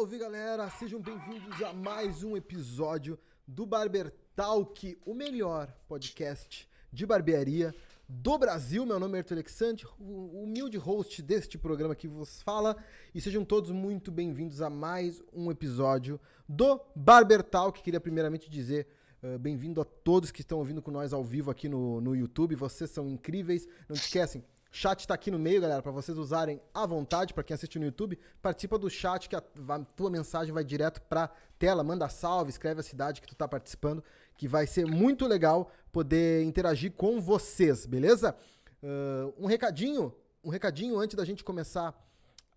Salve, galera! Sejam bem-vindos a mais um episódio do Barber Talk, o melhor podcast de barbearia do Brasil. Meu nome é Arthur Alexandre, humilde host deste programa que vos fala. E sejam todos muito bem-vindos a mais um episódio do Barber Talk. Queria primeiramente dizer uh, bem-vindo a todos que estão ouvindo com nós ao vivo aqui no, no YouTube. Vocês são incríveis. Não esquecem, Chat tá aqui no meio, galera, para vocês usarem à vontade. Para quem assiste no YouTube, participa do chat que a, tua mensagem vai direto pra tela. Manda salve, escreve a cidade que tu tá participando, que vai ser muito legal poder interagir com vocês, beleza? Uh, um recadinho, um recadinho antes da gente começar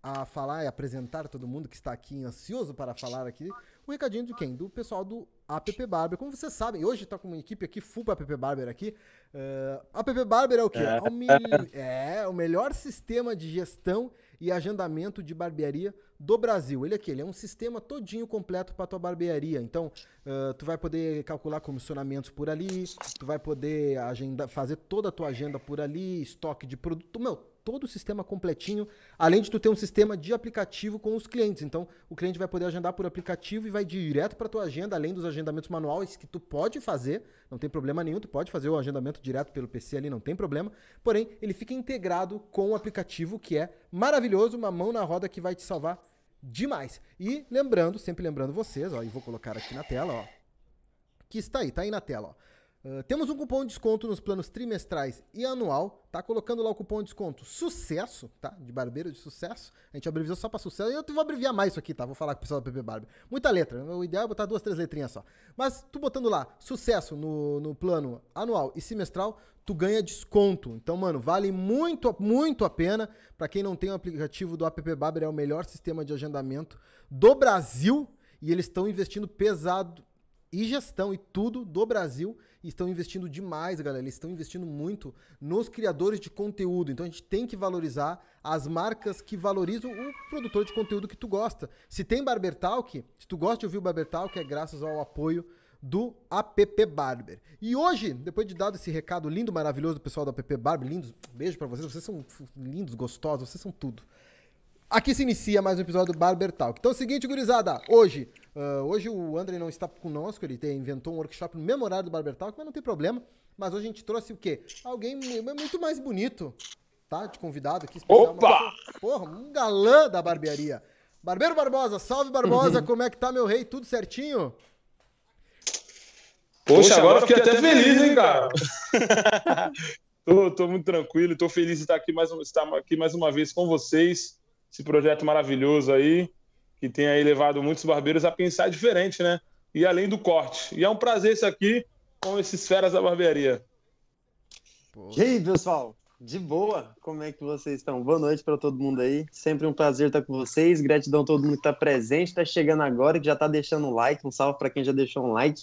a falar e apresentar todo mundo que está aqui ansioso para falar aqui. Um recadinho de quem? Do pessoal do App Barber. Como vocês sabem, hoje está com uma equipe aqui full para App Barber aqui. Uh, App Barber é o quê? É. É, o me... é o melhor sistema de gestão e agendamento de barbearia do Brasil. Ele é aqui, ele é um sistema todinho completo para tua barbearia. Então, uh, tu vai poder calcular comissionamentos por ali, tu vai poder agenda, fazer toda a tua agenda por ali, estoque de produto, meu, todo o sistema completinho, além de tu ter um sistema de aplicativo com os clientes. Então, o cliente vai poder agendar por aplicativo e vai direto para tua agenda, além dos agendamentos manuais que tu pode fazer, não tem problema nenhum, tu pode fazer o agendamento direto pelo PC ali, não tem problema. Porém, ele fica integrado com o aplicativo que é maravilhoso, uma mão na roda que vai te salvar demais. E lembrando, sempre lembrando vocês, ó, e vou colocar aqui na tela, ó, que está aí, tá aí na tela, ó. Uh, temos um cupom de desconto nos planos trimestrais e anual, tá? Colocando lá o cupom de desconto sucesso, tá? De barbeiro de sucesso. A gente abreviou só pra sucesso. Eu vou abreviar mais isso aqui, tá? Vou falar com o pessoal da PP Barber. Muita letra. O ideal é botar duas, três letrinhas só. Mas tu botando lá sucesso no, no plano anual e semestral, tu ganha desconto. Então, mano, vale muito, muito a pena. Para quem não tem o aplicativo do App Barber, é o melhor sistema de agendamento do Brasil. E eles estão investindo pesado e gestão e tudo do Brasil estão investindo demais, galera. Eles estão investindo muito nos criadores de conteúdo. Então a gente tem que valorizar as marcas que valorizam o produtor de conteúdo que tu gosta. Se tem Barber Talk, se tu gosta de ouvir o Barber Talk, é graças ao apoio do App Barber. E hoje, depois de dado esse recado lindo, maravilhoso do pessoal do App Barber, lindos, beijo para vocês, vocês são lindos, gostosos, vocês são tudo. Aqui se inicia mais um episódio do Barber Talk. Então é o seguinte, gurizada, hoje, uh, hoje o André não está conosco, ele tem, inventou um workshop no mesmo horário do Barber Talk, mas não tem problema. Mas hoje a gente trouxe o quê? Alguém muito mais bonito, tá? De convidado aqui. Especial, Opa! Pessoa, porra, um galã da barbearia. Barbeiro Barbosa, salve Barbosa, uhum. como é que tá, meu rei? Tudo certinho? Poxa, agora fiquei até feliz, hein, cara? tô, tô muito tranquilo, tô feliz de estar aqui mais, estar aqui mais uma vez com vocês esse projeto maravilhoso aí, que tem aí levado muitos barbeiros a pensar diferente, né? E além do corte. E é um prazer isso aqui com esses feras da barbearia. E aí, pessoal? De boa? Como é que vocês estão? Boa noite para todo mundo aí. Sempre um prazer estar com vocês. Gratidão a todo mundo que está presente, está chegando agora, que já está deixando um like. Um salve para quem já deixou um like.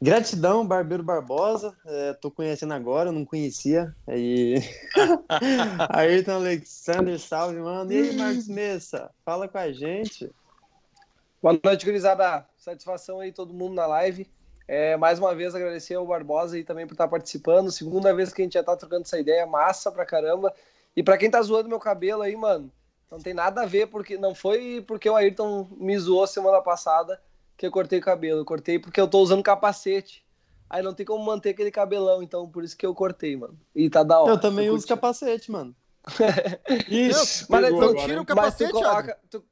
Gratidão, Barbeiro Barbosa. É, tô conhecendo agora, não conhecia. Aí... Ayrton Alexander, salve, mano. E aí, Marcos Messa, fala com a gente. Boa noite, gurizada. Satisfação aí, todo mundo na live. É, mais uma vez agradecer ao Barbosa aí também por estar participando. Segunda vez que a gente já tá trocando essa ideia, massa pra caramba. E pra quem tá zoando meu cabelo aí, mano, não tem nada a ver, porque não foi porque o Ayrton me zoou semana passada que eu cortei o cabelo. Eu cortei porque eu tô usando capacete. Aí não tem como manter aquele cabelão, então por isso que eu cortei, mano. E tá da hora. Eu também uso capacete, mano. Isso, mas então tira o capacete, tu coloca, tu,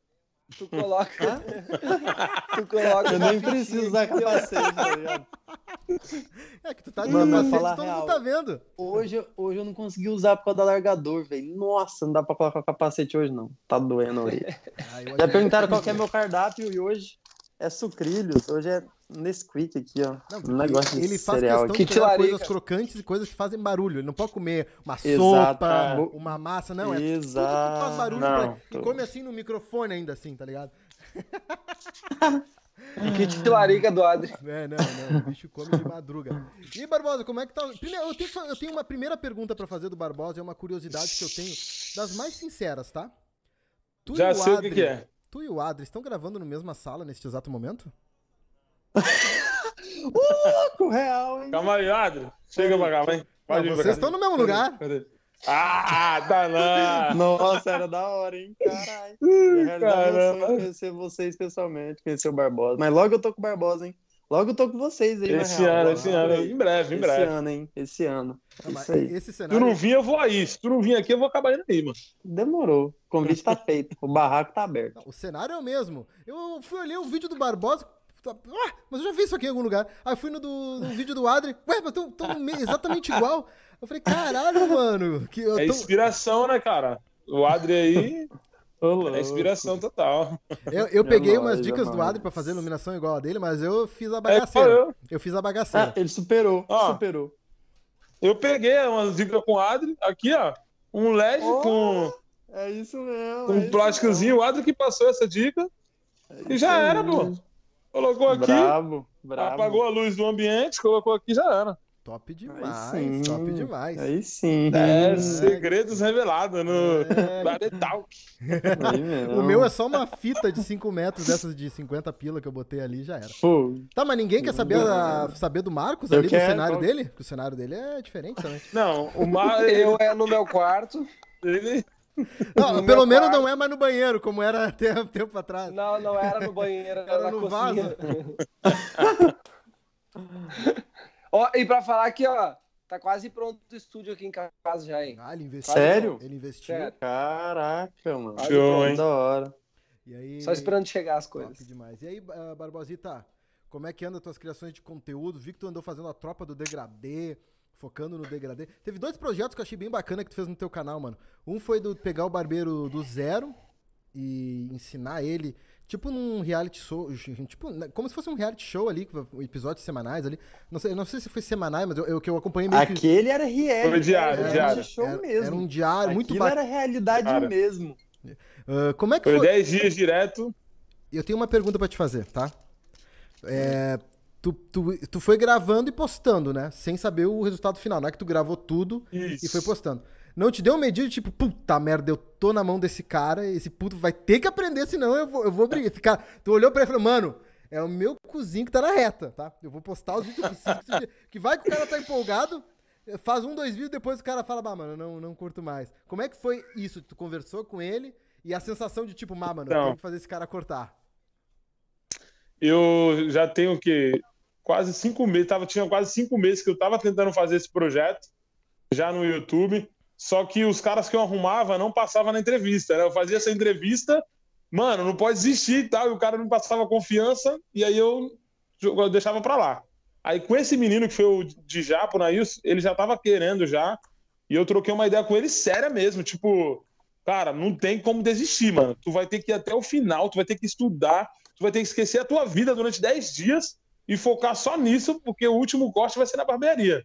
tu coloca, tu coloca. Eu nem preciso usar capacete, tá ligado? É que tu tá de mano, capacete, falar todo real, mundo tá vendo. Hoje, hoje eu não consegui usar por causa do alargador, velho. Nossa, não dá pra colocar capacete hoje, não. Tá doendo aí. Ah, Já perguntaram qual é meu cardápio e hoje é sucrilhos, hoje é Nesquik aqui, ó. Não, um negócio ele faz cereal. questão de pegar coisas crocantes e coisas que fazem barulho. Ele não pode comer uma sopa, uma massa, não. É Exato. tudo que faz barulho. Não, pra... E come assim no microfone ainda assim, tá ligado? Que tilarica do Adri. É, não, não. O bicho come de madruga. E, Barbosa, como é que tá? Primeiro, eu tenho, eu tenho uma primeira pergunta para fazer do Barbosa, é uma curiosidade que eu tenho, das mais sinceras, tá? Tu Já sei Adri, o que, que é. Tu e o Adri estão gravando na mesma sala neste exato momento? louco, real, hein? Calma aí, Adri. Chega pra cá, vem. Pode vocês estão no mesmo lugar. Cadê? Ah, tá não. Nossa, era da hora, hein? Caralho. Ia realizar meu sonho de conhecer vocês pessoalmente, conhecer o Barbosa. Mas logo eu tô com o Barbosa, hein? Logo eu tô com vocês aí, Esse real. ano, esse ano, aí. em breve, em Esse breve. ano, hein? Esse ano. Ah, Isso aí. Esse Se tu cenário. não vir, eu vou aí. Se tu não vir aqui, eu vou acabar indo aí, mano. Demorou. O convite tá feito. O barraco tá aberto. Não, o cenário é o mesmo. Eu fui olhar o vídeo do Barbosa. Ah, mas eu já vi isso aqui em algum lugar. Aí eu fui no, do, no vídeo do Adri. Ué, mas tão, tão me- exatamente igual. Eu falei, caralho, mano. Que eu É tô- inspiração, né, cara? O Adri aí. É inspiração total. Eu, eu peguei É umas nóis, dicas é do. Adri pra fazer iluminação igual a dele, mas eu fiz a É, bagaceira. eu, Eu fiz a Ah, bagaceira. ele superou. Ó. Superou. eu peguei umas dicas com o Adri. Aqui, ó. Um LED Oh, com, É isso mesmo. com é um isso plásticozinho. O Adri que passou essa dica. mesmo. E já era, pô. Colocou aqui, Brabo, brabo. apagou a luz do ambiente, colocou aqui já era. Top Aí demais, sim. top demais. Aí sim. É, segredos revelados no É. Aí. O meu é só uma fita de 5 metros dessas de 50 pila que eu botei ali já era. Pô, Tá, mas ninguém quer saber, a- saber do Marcos Eu ali, quero, do cenário dele? Porque o cenário dele é diferente também. Não, o Mar, Eu é no meu quarto. ele, Não, pelo menos quarto. não é mais no banheiro, como era até um tempo atrás. Não, não era no banheiro, era, Era na no cozinha. ó, e pra falar aqui, ó, tá quase pronto o estúdio aqui em casa já, hein? Ah, ele investiu. Sério? Ele investiu. Sério. caraca, mano. Show, hein? Da hora. E aí, Só esperando chegar as Top coisas. demais. E aí, ah, Barbosita, como é que anda as tuas criações de conteúdo? Vi que tu andou fazendo a tropa do degradê, focando no degradê. Teve dois projetos que eu achei bem bacana que tu fez no teu canal, mano. Um foi do pegar o barbeiro do zero e ensinar ele, tipo num reality show, tipo, né, como se fosse um reality show ali, com episódios semanais ali. Não sei, não sei se foi semanais, mas eu, eu que eu acompanhei meio que Aquele era real. Foi diário, era diário. show era, mesmo. era um diário muito Aquilo bacana. era realidade Cara. mesmo. Ah, como é que foi foi? 10 dias direto. Eu tenho uma pergunta pra te fazer, tá? É, tu, tu, tu foi gravando e postando, né? Sem saber o resultado final. Não é que tu gravou tudo Isso. e foi postando. Não te deu um medida tipo, puta merda, eu tô na mão desse cara, esse puto vai ter que aprender, senão eu vou, eu vou brigar. Cara, tu olhou pra ele e falou, mano, é o meu cozinho que tá na reta, tá? Eu vou postar os vídeos que eu que Que vai que o cara tá empolgado, faz um, dois vídeos, depois o cara fala, bah, mano, não, não curto mais. Como é que foi isso? Tu conversou com ele e a sensação de tipo, bah, mano, eu Então. tenho que fazer esse cara cortar. Eu já tenho o quê? Quase cinco meses, tava, tinha quase cinco meses que eu tava tentando fazer esse projeto, já no YouTube. Só que os caras que eu arrumava não passavam na entrevista, né? Eu fazia essa entrevista, mano, não pode desistir e tal, e o cara não passava confiança, e aí eu, eu deixava pra lá. Aí com esse menino que foi o de Japo, Nails, ele já tava querendo já, e eu troquei uma ideia com ele séria mesmo, tipo, cara, não tem como desistir, mano. Tu vai ter que ir até o final, tu vai ter que estudar, tu vai ter que esquecer a tua vida durante 10 dias e focar só nisso, porque o último corte vai ser na barbearia.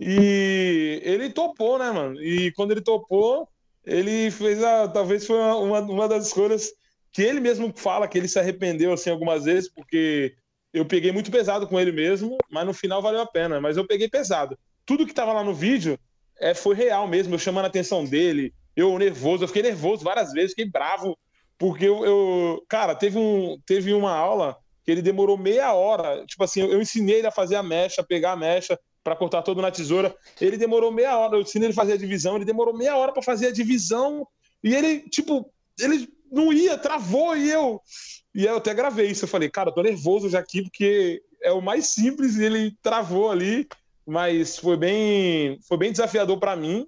E ele topou, né, mano? E quando ele topou, ele fez a. Talvez foi uma, uma, das escolhas que ele mesmo fala que ele se arrependeu, assim, algumas vezes, porque eu peguei muito pesado com ele mesmo, mas no final valeu a pena. Mas eu peguei pesado. Tudo que tava lá no vídeo é, foi real mesmo, eu chamando a atenção dele, eu nervoso, eu fiquei nervoso várias vezes, fiquei bravo, porque eu. eu- cara, teve, um, teve uma aula que ele demorou meia hora. Tipo assim, eu ensinei ele a fazer a mecha, pegar a mecha para cortar todo na tesoura. Ele demorou meia hora, eu ensinei ele fazer a divisão, ele demorou meia hora para fazer a divisão. E ele, tipo, ele não ia, travou, e eu. E eu até gravei isso. Eu falei, cara, eu tô nervoso já aqui, porque é o mais simples e ele travou ali. Mas foi bem, foi bem desafiador para mim,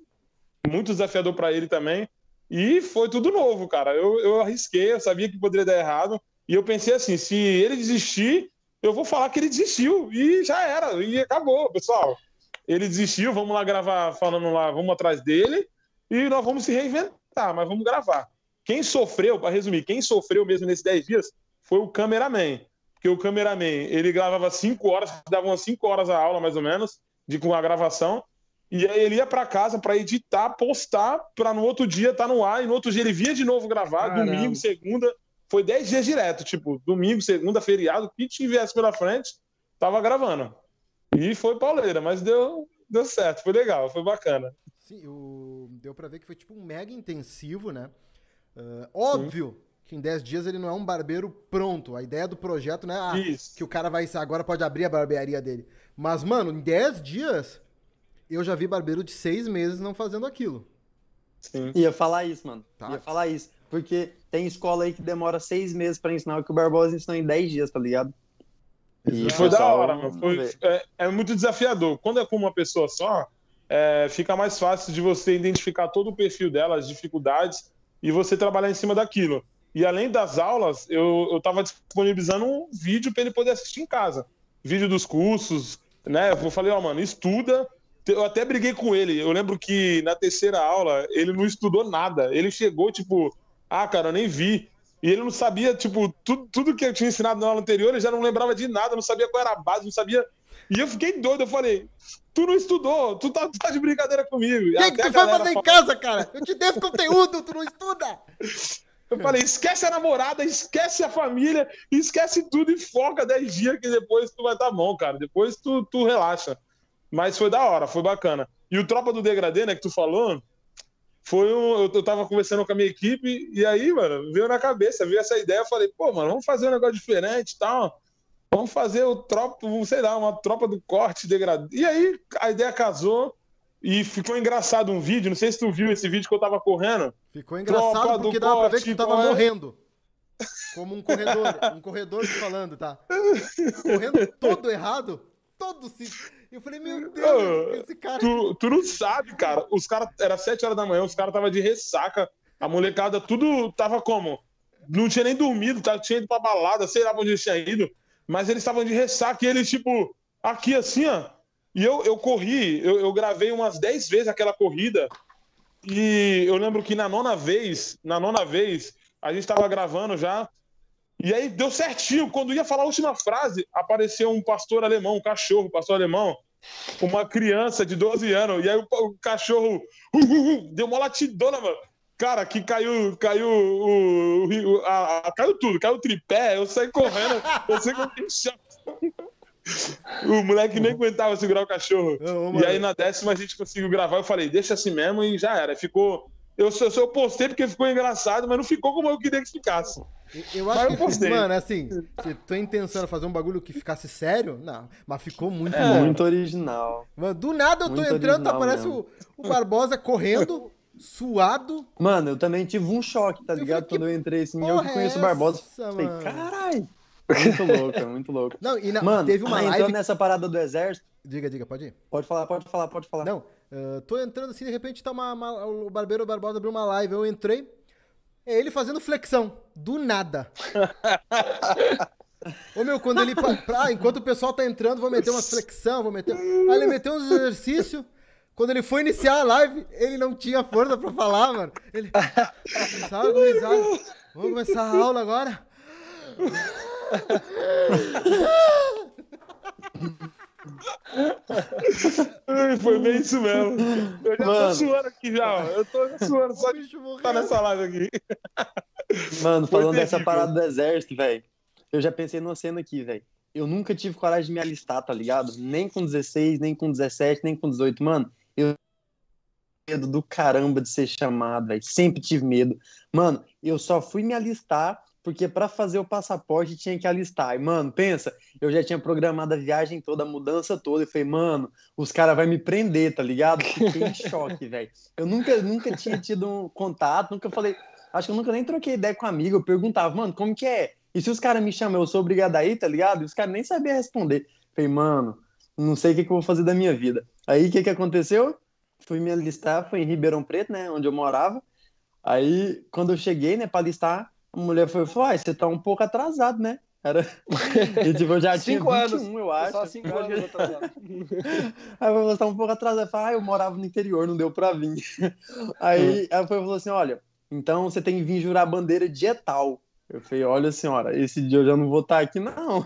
muito desafiador para ele também. E foi tudo novo, cara. Eu, eu arrisquei, eu sabia que poderia dar errado. E eu pensei assim: se ele desistir, eu vou falar que ele desistiu. E já era, e acabou, pessoal. Ele desistiu, vamos lá gravar falando lá, vamos atrás dele. E nós vamos se reinventar, mas vamos gravar. Quem sofreu, para resumir, quem sofreu mesmo nesses 10 dias foi o cameraman. Porque o cameraman, ele gravava 5 horas, dava umas 5 horas a aula, mais ou menos, de, com a gravação. E aí ele ia para casa para editar, postar, para no outro dia estar tá no ar. E no outro dia ele via de novo gravar, Caramba. domingo, segunda. Foi 10 dias direto, tipo, domingo, segunda, feriado, o que tivesse pela frente, tava gravando. E foi pauleira, mas deu, deu certo, foi legal, foi bacana. Sim, o... deu pra ver que foi tipo um mega intensivo, né? Ah, óbvio que em 10 dias ele não é um barbeiro pronto. A ideia do projeto não é ah, que o cara vai agora pode abrir a barbearia dele. Mas, mano, em 10 dias eu já vi barbeiro de 6 meses não fazendo aquilo. Sim. Ia falar isso, mano. Tá. Ia falar isso. Porque tem escola aí que demora seis meses pra ensinar o que o Barbosa ensinou em dez dias, tá ligado? E foi da hora, mano. Foi- é, é muito desafiador. Quando é com uma pessoa só, é, fica mais fácil de você identificar todo o perfil dela, as dificuldades, e você trabalhar em cima daquilo. E além das aulas, eu, eu tava disponibilizando um vídeo para ele poder assistir em casa. Vídeo dos cursos, né? Eu falei, ó, mano, estuda. Eu até briguei com ele. Eu lembro que na terceira aula ele não estudou nada. Ele chegou, tipo, ah, cara, eu nem vi. E ele não sabia, tipo, tudo, tudo que eu tinha ensinado na aula anterior, ele já não lembrava de nada, não sabia qual era a base, não sabia. E eu fiquei doido, eu falei, tu não estudou, tu tá, tu tá de brincadeira comigo. O que, tu galera fazer em casa, cara? Eu te dei esse conteúdo, tu não estuda! Eu falei, esquece a namorada, esquece a família, esquece tudo e foca 10 dias que depois tu vai estar bom, cara. Depois tu, tu relaxa. Mas foi da hora, foi bacana. E o Tropa do Degradê, né, que tu falou, foi um. Eu, eu tava conversando com a minha equipe, e aí, mano, veio na cabeça, veio essa ideia, eu falei, pô, mano, vamos fazer um negócio diferente e tal. Vamos fazer o tropa, sei lá, uma tropa do corte degradê. E aí a ideia casou e ficou engraçado um vídeo. Não sei se tu viu esse vídeo que eu tava correndo. Ficou engraçado Tropa porque dava pra ver que tu corte, tava é? morrendo. Como um corredor, um corredor te falando, tá? Correndo todo errado, todo se. Eu falei, meu Deus, esse cara. Tu, tu não sabe, cara. Os caras, era 7 horas da manhã, os caras tava de ressaca. A molecada, tudo tava como? Não tinha nem dormido, tá? tinha ido pra balada, sei lá pra onde eles tinham ido. Mas eles estavam de ressaca e eles, tipo, aqui assim, ó. E eu, eu corri, eu, eu gravei umas 10 vezes aquela corrida. E eu lembro que na nona vez, na nona vez, a gente tava gravando já. E aí deu certinho. Quando ia falar a última frase, apareceu um pastor alemão, um cachorro, pastor alemão, uma criança de 12 anos. E aí o, o cachorro uh, uh, uh, deu uma latidona, mano. Cara, que caiu, caiu o, o- a- a- caiu tudo, caiu o tripé, eu saí correndo, eu sei que eu. O moleque nem aguentava segurar o cachorro. Ô, E aí na décima a gente conseguiu gravar, eu falei, deixa assim mesmo e já era. Ficou. Eu só, só postei porque ficou engraçado, mas não ficou como eu queria que ficasse. Eu Mas acho eu que, postei. mano, assim, se tua intenção era fazer um bagulho que ficasse sério, não. Mas ficou muito É. Muito original. Mano, do nada eu tô Muito entrando, original aparece o, o Barbosa correndo, suado. Mano, eu também tive um choque, tá Eu ligado? Quando eu entrei assim, eu que é conheço o Barbosa. Falei, carai. Muito louco, é muito louco. Não, e na- Mano, teve uma entrando live. nessa parada do exército, Diga, diga, pode ir. pode falar, pode falar, pode falar. Não, eh, tô entrando assim, de repente tá uma, uma- o Barbeiro Barbosa abriu uma live, eu entrei, é ele fazendo flexão, do nada. Ô meu, quando ele. ah, enquanto o pessoal tá entrando, vou meter umas flexão, vou meter. Aí ele meteu uns exercícios. Quando ele foi iniciar a live, ele não tinha força pra falar, mano. Ele. Sabe, gurizada? Vamos começar a aula agora? Foi bem isso mesmo. Eu já tô Mano. suando aqui já, ó. Eu tô suando só de morreu. nessa live aqui. Mano, falando dessa parada do exército, velho. Eu já pensei numa cena aqui, velho. Eu nunca tive coragem de me alistar, tá ligado? Nem com 16, nem com 17, nem com 18. Mano, eu medo do caramba de ser chamado, velho. Sempre tive medo. Mano, eu só fui me alistar porque pra fazer o passaporte tinha que alistar. E, mano, pensa, eu já tinha programado a viagem toda, a mudança toda. Eu falei, mano, os caras vão me prender, tá ligado? Fiquei em choque, velho. Eu nunca, nunca tinha tido um contato, nunca falei. Acho que eu nunca nem troquei ideia com um amigo. Eu perguntava, mano, como que é? E se os caras me chamam, eu sou obrigado a ir, tá ligado? E os caras nem sabiam responder. Falei, mano, não sei o que, que eu vou fazer da minha vida. Aí o que, que aconteceu? Fui me alistar, foi em Ribeirão Preto, né? Onde eu morava. Aí, quando eu cheguei, né, pra alistar, a mulher foi, falou, ah, você tá um pouco atrasado, né? Era... E, tipo, eu já tinha Cinco 21, anos. eu acho. Só cinco Eu anos atrasado. Aí eu falei, um pouco atrasado. Eu falei, ah, eu morava no interior, não deu pra vir. Aí ela foi- falou assim: olha, então você tem que vir jurar a bandeira dia tal. Eu falei, olha senhora, esse dia eu já não vou estar aqui, não.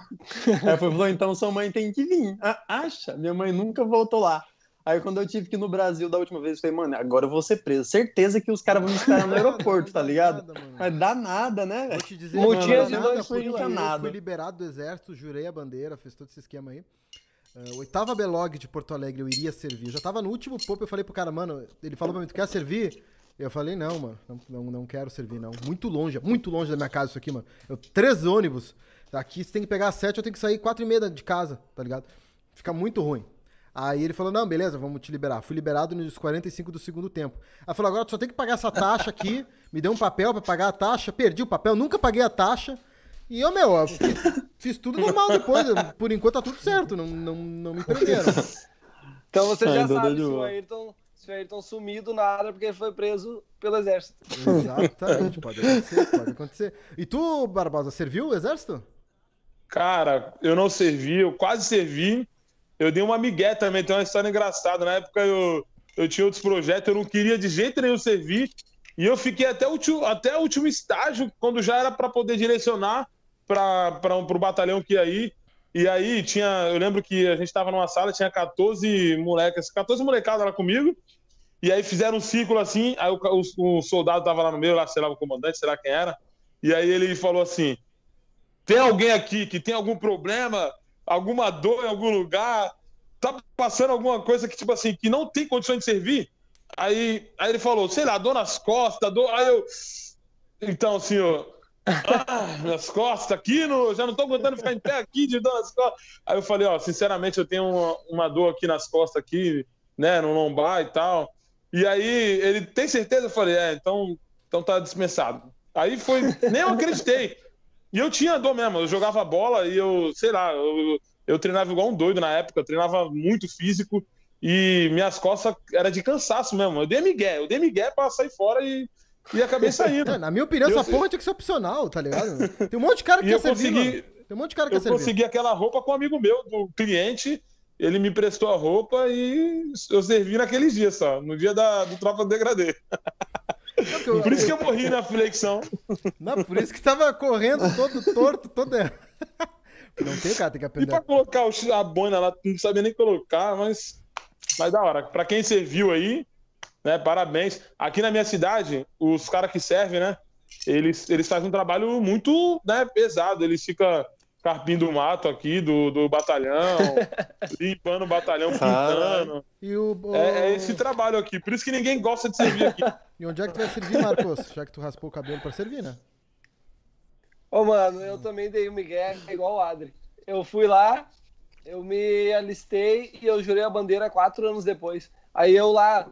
Aí ela falou, então sua mãe tem que vir. Ah, acha? Minha mãe nunca voltou lá. Aí quando eu tive que ir no Brasil da última vez, eu falei, mano, agora eu vou ser preso. Certeza que os caras vão me esperar no aeroporto, tá ligado? Nada. Mas dá nada, né, Vou te dizer, mano, de nada, dois porque pila, eu nada. fui liberado do exército, jurei a bandeira, fiz todo esse esquema aí. Ah, oitava Belog de Porto Alegre, eu iria servir. Eu já tava no último pouco, eu falei pro cara, mano, ele falou pra mim, tu quer servir? Eu falei, não, mano, não, não, não quero servir, não. Muito longe, muito longe da minha casa isso aqui, mano. Eu, três ônibus. Aqui você tem que pegar às sete, eu tenho que sair quatro e meia de casa, tá ligado? Fica muito ruim. Aí ele falou, não, beleza, vamos te liberar. Fui liberado nos 45 do segundo tempo. Aí falou, agora tu só tem que pagar essa taxa aqui. Me deu um papel pra pagar a taxa. Perdi o papel, nunca paguei a taxa. E eu, meu, eu fiz, fiz tudo normal depois. Por enquanto tá tudo certo, não, não, não me prenderam. Então você já Ainda deu sabe se o. Ayrton, se o Ayrton sumir do nada porque ele foi preso pelo exército. Exatamente, pode acontecer, pode acontecer. E tu, Barbosa, serviu o exército? Cara, eu não servi, eu quase servi. Eu dei uma migué também, tem uma história engraçada. Na época eu, eu tinha outros projetos, eu não queria de jeito nenhum servir. E eu fiquei até o último, até o último estágio, quando já era para poder direcionar para o batalhão que ia ir. E aí tinha, eu lembro que a gente estava numa sala, tinha 14 moleques, 14 molecadas lá comigo. E aí fizeram um círculo assim, aí o, o, o soldado tava lá no meio, lá, sei lá, o comandante, sei lá quem era. E aí ele falou assim: tem alguém aqui que tem algum problema, alguma dor em algum lugar, tá passando alguma coisa que, tipo assim, que não tem condições de servir? Aí, aí ele falou, sei lá, dor nas costas, dor. Aí eu. Então, senhor. Ah, nas costas aqui, no... já não tô aguentando ficar em pé aqui de dor nas costas. Aí eu falei, ó, sinceramente, eu tenho uma, uma dor aqui nas costas, aqui, né, no lombar e tal. E aí ele tem certeza? Eu falei, é, então, então tá dispensado. Aí foi, nem eu acreditei. E eu tinha dor mesmo, eu jogava bola e eu, sei lá, eu, eu treinava igual um doido na época, eu treinava muito físico e minhas costas era de cansaço mesmo. Eu dei migué, eu dei migué pra sair fora e, e acabei saindo. É, na minha opinião, Eu- essa porra tinha que ser opcional, tá ligado? Tem um monte de cara que quer servir, consegui-. Tem um monte de cara que Eu quer servir. consegui aquela roupa com um amigo meu, do cliente. Ele me prestou a roupa e eu servi naqueles dias só, no dia da, do Tropa do Degradê. Que eu- Por isso que eu morri na flexão. Não, por isso que tava correndo todo torto, todo errado. Não tem, cara, tem que E aprender. pra colocar a boina lá, não sabia nem colocar, mas. Mas da hora. Pra quem serviu aí, né, parabéns. Aqui na minha cidade, os caras que servem, né, eles, eles fazem um trabalho muito né, pesado. Eles ficam carpindo o mato aqui do, do batalhão, limpando o batalhão, pintando. E, o, o- É, é esse trabalho aqui. Por isso que ninguém gosta de servir aqui. e onde é que tu vai servir, Marcos? Já que tu raspou o cabelo pra servir, né? Ô, mano, eu também dei o Miguel igual o Adri. Eu fui lá, eu me alistei e eu jurei a bandeira quatro anos depois. Aí eu lá,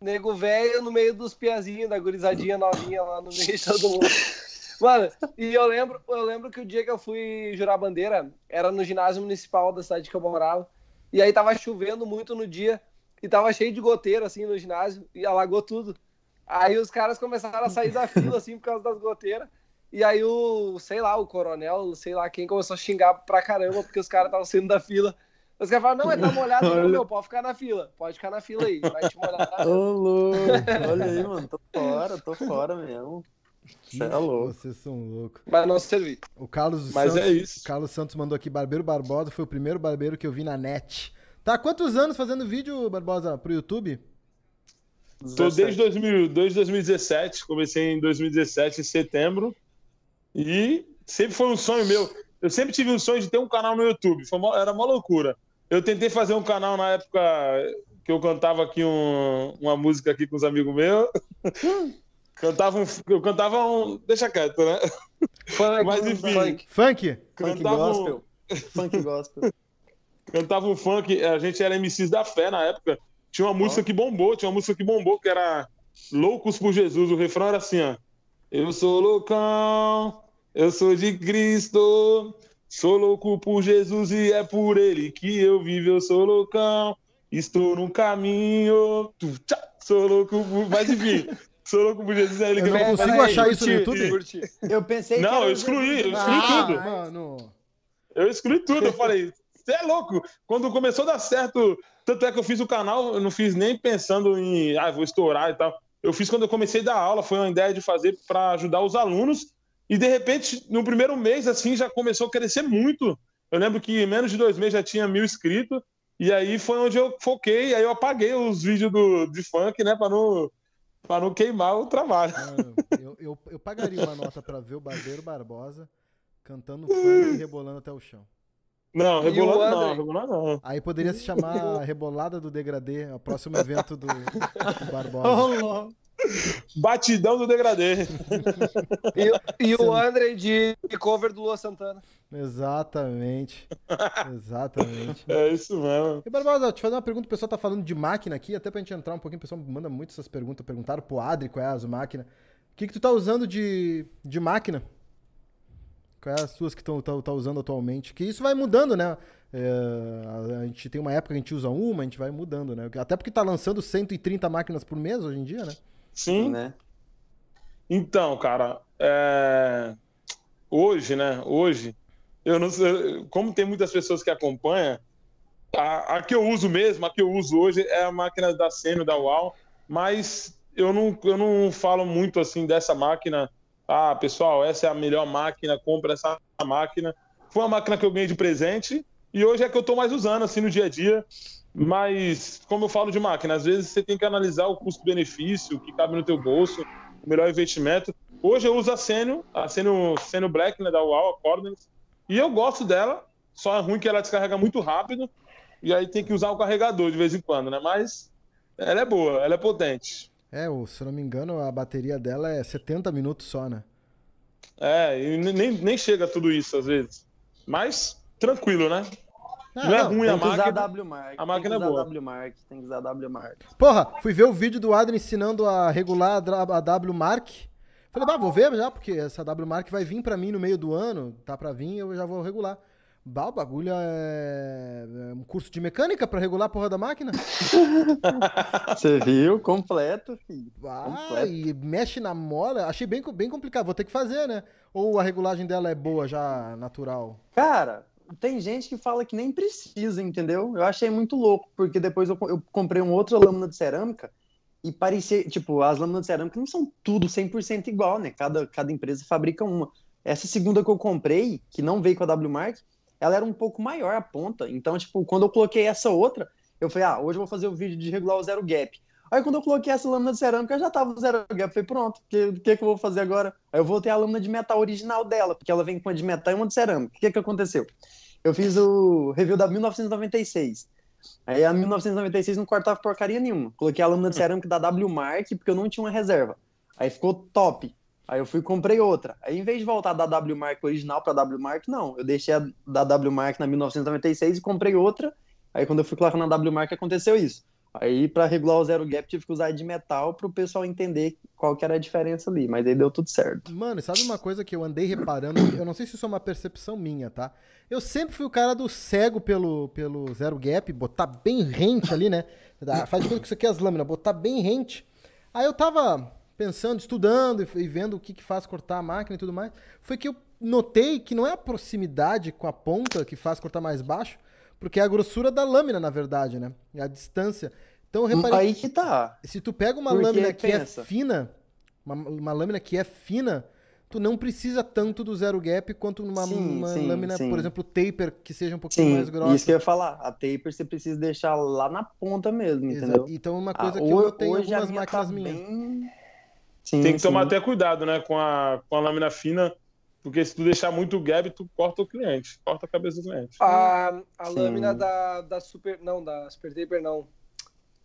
nego velho, no meio dos piazinhos, da gurizadinha novinha lá no meio de todo mundo. Mano, e eu lembro, eu lembro que o dia que eu fui jurar a bandeira era no ginásio municipal da cidade que eu morava. E aí tava chovendo muito no dia e tava cheio de goteira assim no ginásio e alagou tudo. Aí os caras começaram a sair da fila assim por causa das goteiras. E aí o, sei lá, o coronel, sei lá quem, começou a xingar pra caramba porque os caras estavam saindo da fila. Os caras falaram, não, mas tá molhado, não, meu, pode ficar na fila. Pode ficar na fila aí, vai te molhar. Ô, louco. Olha aí, mano. Tô fora, tô fora mesmo. Cê é louco. Vocês são loucos. Mas não servi. O Carlos Mas Santos, é isso. o Carlos Santos mandou aqui, Barbeiro Barbosa foi o primeiro barbeiro que eu vi na net. Tá há quantos anos fazendo vídeo, Barbosa, pro YouTube? Tô desde 2000, desde 2017, comecei em 2017, em setembro, e sempre foi um sonho meu. Eu sempre tive um sonho de ter um canal no YouTube, foi mó- era uma loucura. Eu tentei fazer um canal na época que eu cantava aqui um- uma música aqui com os amigos meus. Cantava um, eu cantava um, deixa quieto, né? Funk, Mas enfim. funk. Funk? Funk Cantava um- gospel. Funk gospel. cantava um funk, a gente era MCs da fé na época. Tinha uma música que bombou, tinha uma música que bombou, que era Loucos por Jesus. O refrão era assim, ó. Eu sou loucão, eu sou de Cristo, sou louco por Jesus e é por ele que eu vivo. Eu sou loucão, estou no caminho, sou louco por... Mas enfim, sou louco por Jesus e é ele que Eu não consigo achar curti, isso no YouTube. Eu pensei que Não, eu excluí, eu excluí Ah, tudo. mano. Eu excluí tudo, eu falei, você é louco. Quando começou a dar certo, tanto é que eu fiz o canal, eu não fiz nem pensando em, ah, vou estourar e tal. Eu fiz quando eu comecei a dar aula, foi uma ideia de fazer para ajudar os alunos. E de repente, no primeiro mês, assim, já começou a crescer muito. Eu lembro que em menos de dois meses já tinha mil inscritos. E aí foi onde eu foquei, aí eu apaguei os vídeos do, de funk, né, para não, pra não queimar o trabalho. Mano, eu, eu, eu pagaria uma nota pra ver o Barbeiro Barbosa cantando funk e rebolando até o chão. Não, E rebolando não, rebolando não. Aí poderia se chamar Rebolada do Degradê, o próximo evento do, do Barbosa. Ô, louco. batidão do degradê. E, e o André de cover do Lua Santana. Exatamente. Exatamente. É isso mesmo. E Barbosa, te fazer uma pergunta, o pessoal tá falando de máquina aqui, até pra gente entrar um pouquinho, o pessoal manda muito essas perguntas, perguntaram pro Adri qual é as máquinas. O que que tu tá usando de, de máquina? Quais é as suas que tu tá, tá usando atualmente? Que isso vai mudando, né? É, a, a gente tem uma época que a gente usa uma, a gente vai mudando, né? Até porque tá lançando 130 máquinas por mês hoje em dia, né? Sim. Né? Então, cara, é, hoje, né? Hoje, eu não sei, como tem muitas pessoas que acompanham, a, a que eu uso mesmo, a que eu uso hoje é a máquina da Seno, da UAU, mas eu não, eu não falo muito assim dessa máquina. Ah, pessoal, essa é a melhor máquina, compra essa máquina. Foi uma máquina que eu ganhei de presente e hoje é que eu estou mais usando assim no dia a dia. Mas, como eu falo de máquina, às vezes você tem que analisar o custo-benefício, o que cabe no teu bolso, o melhor investimento. Hoje eu uso a Seno, a Seno, Seno Black, né, da UAU, a Cordens, e eu gosto dela, só é ruim que ela descarrega muito rápido, e aí tem que usar o carregador de vez em quando, né? Mas ela é boa, ela é potente. É, se eu não me engano, a bateria dela é 70 minutos só, né? É, e nem, nem chega a tudo isso às vezes. Mas tranquilo, né? Ah, não é não. ruim a Tem que usar máquina. a W-Mark. a máquina tem que é usar boa. a W-Mark, tem que usar a W-Mark. Porra, fui ver o vídeo do Adri ensinando a regular a dra- a W Mark. Falei, bah, vou ver já, porque essa W Mark vai vir pra mim no meio do ano, tá pra vir, eu já vou regular. Bah, o bagulho é é um curso de mecânica pra regular a porra da máquina. Você viu? Completo, filho. Ah, Completo. e mexe na mola. Achei bem, bem complicado. Vou ter que fazer, né? Ou a regulagem dela é boa já, natural? Cara, tem gente que fala que nem precisa, entendeu? Eu achei muito louco, porque depois eu, eu comprei uma outra lâmina de cerâmica e parecia, tipo, as lâminas de cerâmica não são tudo 100% igual, né? Cada, cada empresa fabrica uma. Essa segunda que eu comprei, que não veio com a W-Mark, ela era um pouco maior a ponta. Então, tipo, quando eu coloquei essa outra, eu falei, ah, hoje eu vou fazer o vídeo de regular o zero gap. Aí quando eu coloquei essa lâmina de cerâmica, já tava zero gap. Eu falei, pronto, o que, que, que eu vou fazer agora? Aí eu voltei a lâmina de metal original dela, porque ela vem com uma de metal e uma de cerâmica. O que, que aconteceu? Eu fiz o review da 1996. Aí a 1996 não cortava porcaria nenhuma. Coloquei a lâmina de cerâmica da W Mark, porque eu não tinha uma reserva. Aí ficou top. Aí eu fui e comprei outra. Aí em vez de voltar da W Mark original para W Mark, não. Eu deixei a da W Mark na 1996 e comprei outra. Aí quando eu fui colocar na W Mark aconteceu isso. Aí para regular o zero gap tive que usar de metal para o pessoal entender qual que era a diferença ali, mas aí deu tudo certo. Mano, sabe uma coisa que eu andei reparando? Eu não sei se isso é uma percepção minha, tá? Eu sempre fui o cara do cego pelo, pelo zero gap, botar bem rente ali, né? Faz de conta que isso aqui é as lâminas, botar bem rente. Aí eu tava pensando, estudando e e vendo o que, que faz cortar a máquina e tudo mais. Foi que eu notei que não é a proximidade com a ponta que faz cortar mais baixo, porque é a grossura da lâmina, na verdade, né? É a distância. Então eu reparei Aí que tá. se tu pega uma Porque, lâmina que pensa. é fina, uma, uma lâmina que é fina, tu não precisa tanto do zero gap quanto numa Sim, uma sim, lâmina, sim. por exemplo, taper, que seja um pouquinho Sim, mais grossa. isso que eu ia falar. A taper você precisa deixar lá na ponta mesmo, Exato. entendeu? Então uma coisa Ah, que eu ho- notei em hoje a algumas minha máquinas tá minhas. bem- Sim, Tem que sim. tomar até cuidado, né, com a, com a lâmina fina, porque se tu deixar muito gap, tu corta o cliente, corta a cabeça do cliente. A, a Sim. lâmina da, da Super. Não, da Super Taper não.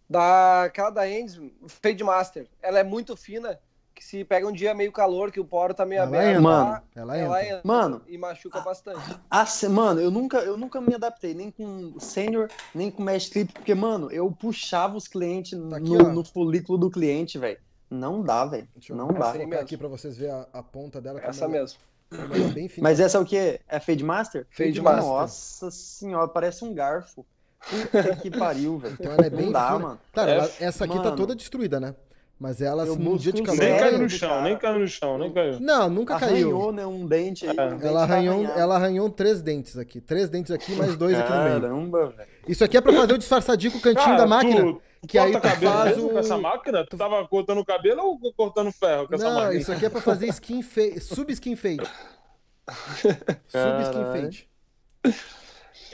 Da, aquela da Endes, Fade Master. Ela é muito fina, que se pega um dia meio calor, que o poro tá meio Ela aberto. entra. Mano, lá, Ela ela entra. entra. Mano. E machuca bastante. Ah, se- mano, eu nunca, eu nunca me adaptei, nem com sênior, nem com mesh clip, porque, mano, eu puxava os clientes Tá aqui, no, no folículo do cliente, velho. Não dá, velho. Eu Não vou dá. Colocar mesmo. aqui pra vocês verem a, a ponta dela. como Essa mesmo. Ela é bem fina. Mas essa é o quê? É Fade Master? Fade Master. Nossa senhora, parece um garfo. Puta que pariu, velho. Então ela é bem Não dá, fina. mano. Claro, É, ela- essa aqui tá mano. toda destruída, né? Mas ela, assim, num dia de calor... Nem caiu ela- no chão, nem caiu no chão, nem caiu. Não, nunca caiu. Arranhou, né? Um dente aí. É. um dente Ela tá arranhou, ela arranhou três dentes aqui. Três dentes aqui, mais dois aqui no meio. Caramba, velho. Isso aqui é pra fazer o disfarçadinho com o cantinho Cara, da máquina. Tu, tu que aí corta tu cabelo faz mesmo o- com essa máquina? Tu tava cortando o cabelo ou cortando ferro com essa Não, máquina? isso aqui é pra fazer skin fade, sub-skin fade. Sub-skin fade.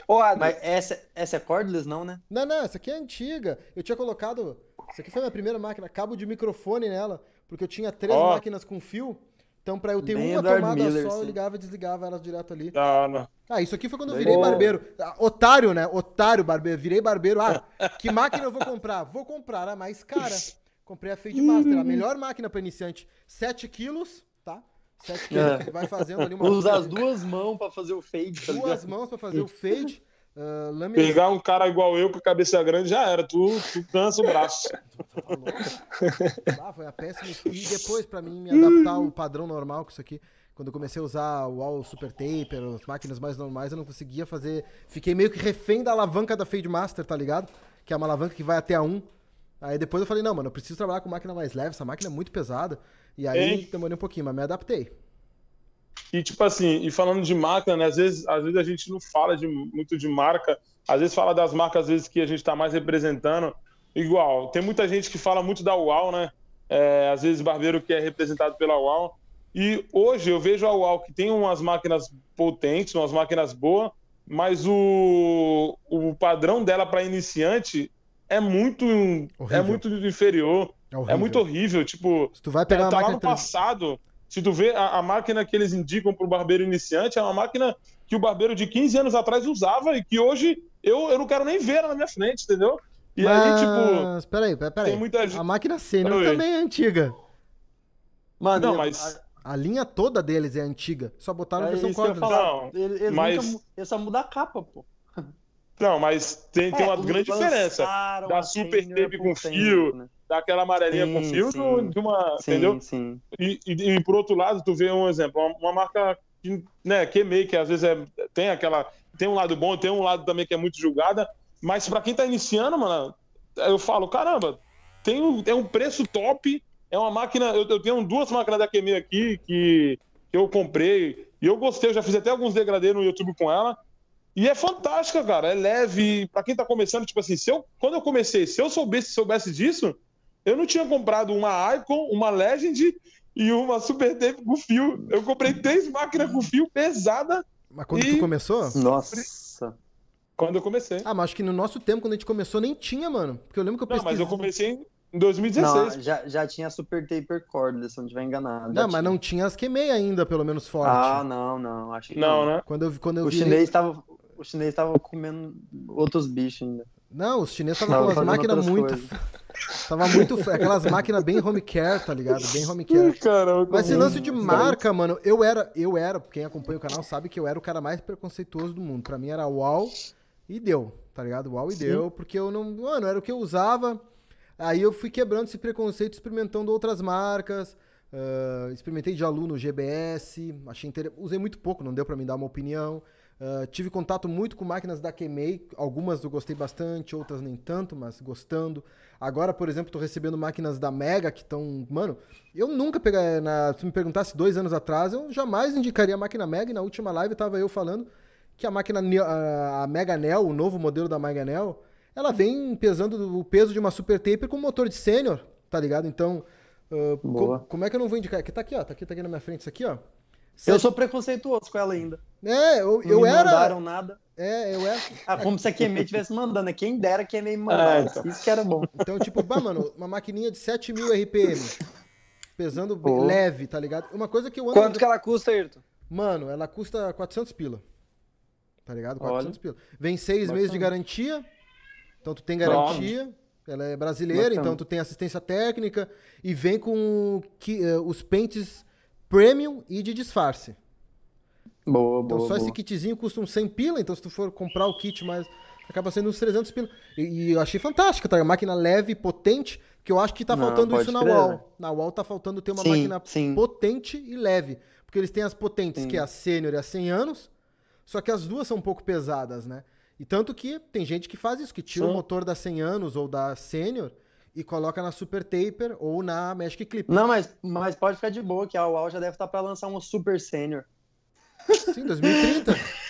Ô, Adri, Mas essa, essa é cordless, não, né? Não, não, essa aqui é antiga. Eu tinha colocado. Isso aqui foi a minha primeira máquina, cabo de microfone nela, porque eu tinha três Ó. máquinas com fio. Então, pra eu ter Bem uma Eduardo tomada Miller, só, eu ligava e desligava elas direto ali. Ah, não. Ah, isso aqui foi quando eu virei barbeiro. Ah, Otário, né? Otário, barbeiro. Virei barbeiro. Ah, que máquina eu vou comprar? Vou comprar a mais cara. Comprei a Fade Master, a melhor máquina para iniciante. 7 quilos, tá? 7 quilos, É. vai fazendo ali uma... Usa as duas mãos pra fazer o fade, tá duas mãos para fazer o fade. Uh, lâminas- Pegar um cara igual eu com a cabeça grande já era. Tu, tu cansa o braço. Ah, foi a péssima. E depois, pra mim, me adaptar ao padrão normal com isso aqui, quando eu comecei a usar o Wall Super Taper, as máquinas mais normais, eu não conseguia fazer. Fiquei meio que refém da alavanca da Fade Master, tá ligado? Que é uma alavanca que vai até a 1. Aí depois eu falei, não, mano, eu preciso trabalhar com máquina mais leve, essa máquina é muito pesada. E aí Hein? demorei um pouquinho, mas me adaptei. E tipo assim, e falando de marca, né? Às vezes, às vezes a gente não fala de, muito de marca, às vezes fala das marcas, às vezes que a gente está mais representando. Igual, tem muita gente que fala muito da UAU, né? É, às vezes barbeiro que é representado pela UAU. E hoje eu vejo a UAU que tem umas máquinas potentes, umas máquinas boas, mas o, o padrão dela para iniciante é muito, é muito inferior. É. É muito horrível. Tipo, Se tu vai pegar tá uma lá no passado. Se tu vê a, a máquina que eles indicam pro barbeiro iniciante, é uma máquina que o barbeiro de 15 anos atrás usava e que hoje eu, eu não quero nem ver ela na minha frente, entendeu? E aí, tipo, Mas, peraí, peraí, tem muita. A máquina sênior também é antiga. Mano, Não, mas- A linha toda deles é antiga. Só botaram a é versão isso que eu ia cordless. falar. Não, Ele- Eles mas- nunca eles só mudam a capa, pô. Não, mas tem, tem uma É, grande diferença. Da a super tape com tempo, fio, né? Daquela amarelinha com Sim, fio do- sim. de uma. Sim, entendeu? sim. E, e, e por outro lado, tu vê um exemplo, uma, uma marca que, né, que meio que às vezes é, tem aquela. Tem um lado bom, tem um lado também que é muito julgada, mas pra quem tá iniciando, mano, eu falo, caramba, tem um, é um preço top, é uma máquina. Eu, eu tenho duas máquinas da Kemi aqui que, que eu comprei e eu gostei, eu já fiz até alguns degradês no YouTube com ela. E é fantástica, cara. É leve. Pra quem tá começando, tipo assim, se eu, quando eu comecei, se eu soubesse, soubesse disso, eu não tinha comprado uma Icon, uma Legend e uma Super Tape com fio. Eu comprei três máquinas com fio pesada Mas quando E- tu começou? Nossa. quando eu comecei. Ah, mas acho que no nosso tempo, quando a gente começou, nem tinha, mano. Porque eu lembro que eu Não, mas eu pesquisei- comecei em 2016. Não, já, já tinha Super Taper Cordless, se não estiver enganado. Não, Já mas tinha. não tinha as queimei ainda, pelo menos forte. Ah, não, não. Acho que não, né? Quando eu, vi- quando eu O virei- chinês tava. O chinês tava comendo outros bichos ainda. Não, os chineses estavam Tava com as máquinas muito. Tava muito. Aquelas máquinas bem home care, tá ligado? Bem home care. Caramba, Mas esse lance de marca, mano, eu era, eu era, quem acompanha o canal sabe que eu era o cara mais preconceituoso do mundo. Pra mim era UAU e deu, tá ligado? UAU e deu, porque eu não, mano, era o que eu usava. Aí eu fui quebrando esse preconceito, experimentando outras marcas. ah, experimentei de aluno GBS, achei interessante. Usei muito pouco, não deu pra me dar uma opinião. Ah, tive contato muito com máquinas da Kemei, algumas eu gostei bastante, outras nem tanto, mas gostando. Agora, por exemplo, tô recebendo máquinas da Mega que estão. Mano, eu nunca pegaria. Na, se me perguntasse dois anos atrás, eu jamais indicaria a máquina Mega. E na última live tava eu falando que a máquina a Mega Neo, o novo modelo da Mega Neo, ela vem pesando o peso de uma Super Taper com motor de sênior, tá ligado? Então, ah, co- como é que eu não vou indicar? Aqui tá aqui, ó. Tá aqui, tá aqui na minha frente, isso aqui, ó. Eu sou preconceituoso com ela ainda. É, eu, Não eu me era. mandaram nada. É, eu era. Ah, como se a Kemei estivesse mandando, né? Quem dera que a Kemei me mandasse. É, então. Isso que era bom. Então, tipo, bah, mano, uma maquininha de 7000 RPM. Pesando Pô. leve, tá ligado? Uma coisa que eu ando. Quanto que ela custa, Ayrton? Mano, ela custa 400 pila. Tá ligado? Olha. 400 pila. Vem seis Bacana. meses de garantia. Então tu tem garantia. Ela é brasileira, Bacana. então tu tem assistência técnica. E vem com que, eh, os pentes premium e de disfarce. Boa, Então boa. só esse boa. kitzinho custa uns 100 pila. Então se tu for comprar o kit mais... Acaba sendo uns 300 pila. E, e eu achei fantástico, tá? Máquina leve e potente. Que eu acho que tá Não, faltando pode isso na crer, UAU. velho. Na UAU tá faltando ter uma Sim, máquina sim. potente e leve. Porque eles têm as potentes, Sim. que é a sênior e a 100 anos, só que as duas são um pouco pesadas, né? E tanto que tem gente que faz isso, que tira o motor da 100 anos ou da sênior e coloca na Super Taper ou na Magic Clip. Não, mas, mas pode ficar de boa, que a UAU já deve estar pra lançar uma Super Sênior. Sim, 2030.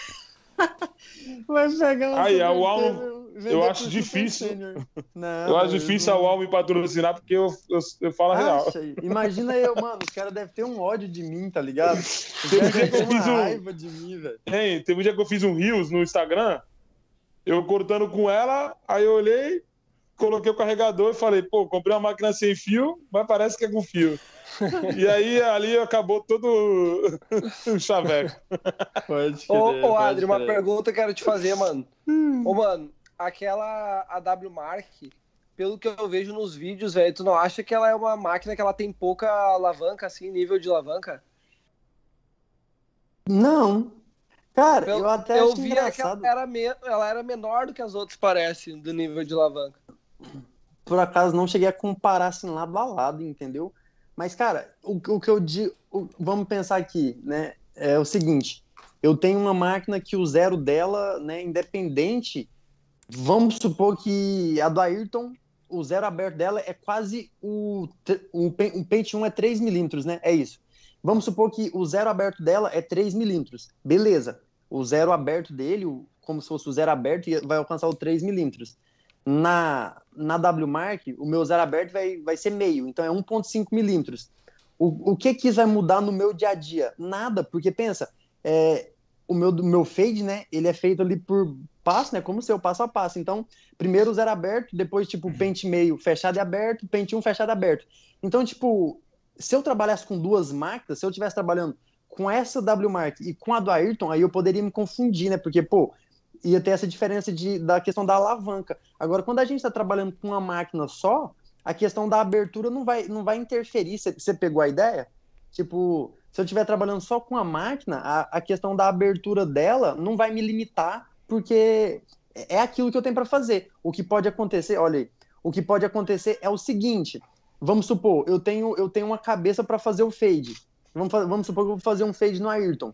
Vai um Aí, a UAU, eu acho difícil. Não, Eu acho difícil não- a UAU me patrocinar porque eu, eu, eu falo a real. Imagina eu, mano, os caras devem ter um ódio de mim, tá ligado? Teve um dia que eu fiz um- raiva de mim, velho. Teve um dia que eu fiz um Rios no Instagram, eu cortando com ela, aí eu olhei, coloquei o carregador e falei, pô, comprei uma máquina sem fio, mas parece que é com fio. E aí ali acabou todo o chaveco. Pode Ô, crer, ô Adri, uma pergunta que eu quero te fazer, mano. Ô, mano, aquela AW Mark, pelo que eu vejo nos vídeos, velho, tu não acha que ela é uma máquina que ela tem pouca alavanca, assim, nível de alavanca? Não. Cara, eu, eu até eu acho via que engraçado. ela era, me... ela era menor do que as outras, parece, do nível de alavanca. Por acaso não cheguei a comparar assim lado a lado, entendeu? Mas, cara, o, o que eu digo. vamos pensar aqui, né? É o seguinte: eu tenho uma máquina que o zero dela, né, independente. Vamos supor que a do Ayrton, o zero aberto dela é quase o. O, o pente 1 é 3 milímetros, né? É isso. Vamos supor que o zero aberto dela é 3 milímetros. Beleza. O zero aberto dele, como se fosse o zero aberto, vai alcançar o 3 milímetros. Na, na W Mark, o meu zero aberto vai, vai ser meio, então é 1,5 milímetros. O, o que que isso vai mudar no meu dia a dia? Nada, porque pensa, é, o meu, meu fade, né, ele é feito ali por passo, né, como o seu passo a passo. Então, primeiro o zero aberto, depois, tipo, pente meio fechado e aberto, pente um fechado e aberto. Então, tipo, se eu trabalhasse com duas máquinas, se eu estivesse trabalhando com essa W Mark e com a do Ayrton, aí eu poderia me confundir, né, porque, pô, ia ter essa diferença de, da questão da alavanca. Agora, quando a gente está trabalhando com uma máquina só, a questão da abertura não vai, não vai interferir. Você- pegou a ideia? Tipo, se eu estiver trabalhando só com a máquina, a, a questão da abertura dela não vai me limitar, porque é aquilo que eu tenho para fazer. O que pode acontecer, olha aí, o que pode acontecer é o seguinte: vamos supor, eu tenho, eu tenho uma cabeça para fazer o fade. Vamos, vamos supor que eu vou fazer um fade no Ayrton.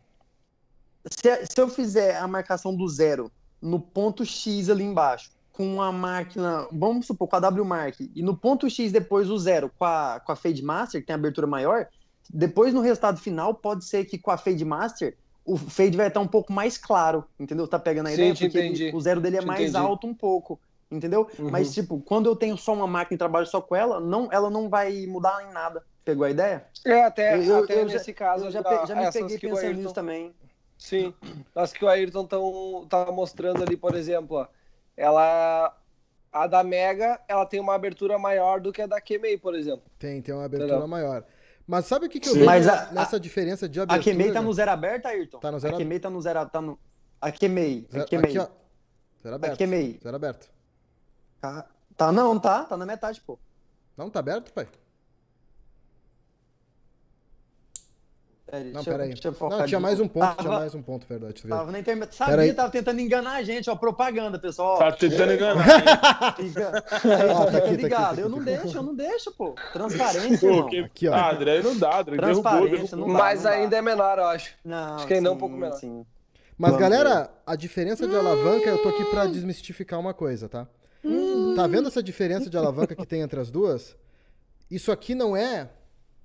Se, se eu fizer a marcação do zero no ponto X ali embaixo, com a máquina, vamos supor, com a W Mark, e no ponto X depois o zero com a, com a Fade Master, que tem abertura maior, depois no resultado final, pode ser que com a Fade Master, o fade vai estar um pouco mais claro, entendeu? Tá pegando a Sim, ideia? te Porque entendi. o zero dele é Te mais entendi. alto um pouco, entendeu? Uhum. Mas, tipo, quando eu tenho só uma máquina e trabalho só com ela, não, ela não vai mudar em nada. Pegou a ideia? É, até, Eu- até eu nesse caso, Eu já, já me peguei pensando nisso também. Sim, as que o Ayrton tão, tá mostrando ali, por exemplo, ó, ela, a da Mega, ela tem uma abertura maior do que a da QMEI, por exemplo. Tem, tem uma abertura Entendeu? maior. Mas sabe o que, que eu Sim. vejo Mas a- nessa diferença de A abertura? Kemei tá no zero aberto, Ayrton? Tá no zero A Kemei tá no zero tá no A Kemei, a Zero- Kemei. Aqui, ó. Zero aberto. Kemei. Zero aberto. Tá, tá, não, tá, tá na metade, pô. Não, tá aberto, pai? Não, peraí. Não, tinha mais um ponto, tinha Tava- mais um ponto, verdade. Tava na internet. Pera Sabia, aí. tava tentando enganar a gente, ó. Propaganda, pessoal. Tá tentando enganar. Fica, tá aqui, tá ligado. aqui, tá eu não tá deixo, eu não deixo, pô. Transparência, Pô, irmão. que... Aqui, ó. Ah, André não dá, André. Transparência, derrubou. não dá, Mas não dá. ainda é menor, eu acho. Não, Acho que ainda é um pouco menor. sim. Mas, Vamos galera, a diferença de alavanca, eu tô aqui pra desmistificar uma coisa, tá? Tá vendo essa diferença de alavanca que tem entre as duas? Isso aqui não é,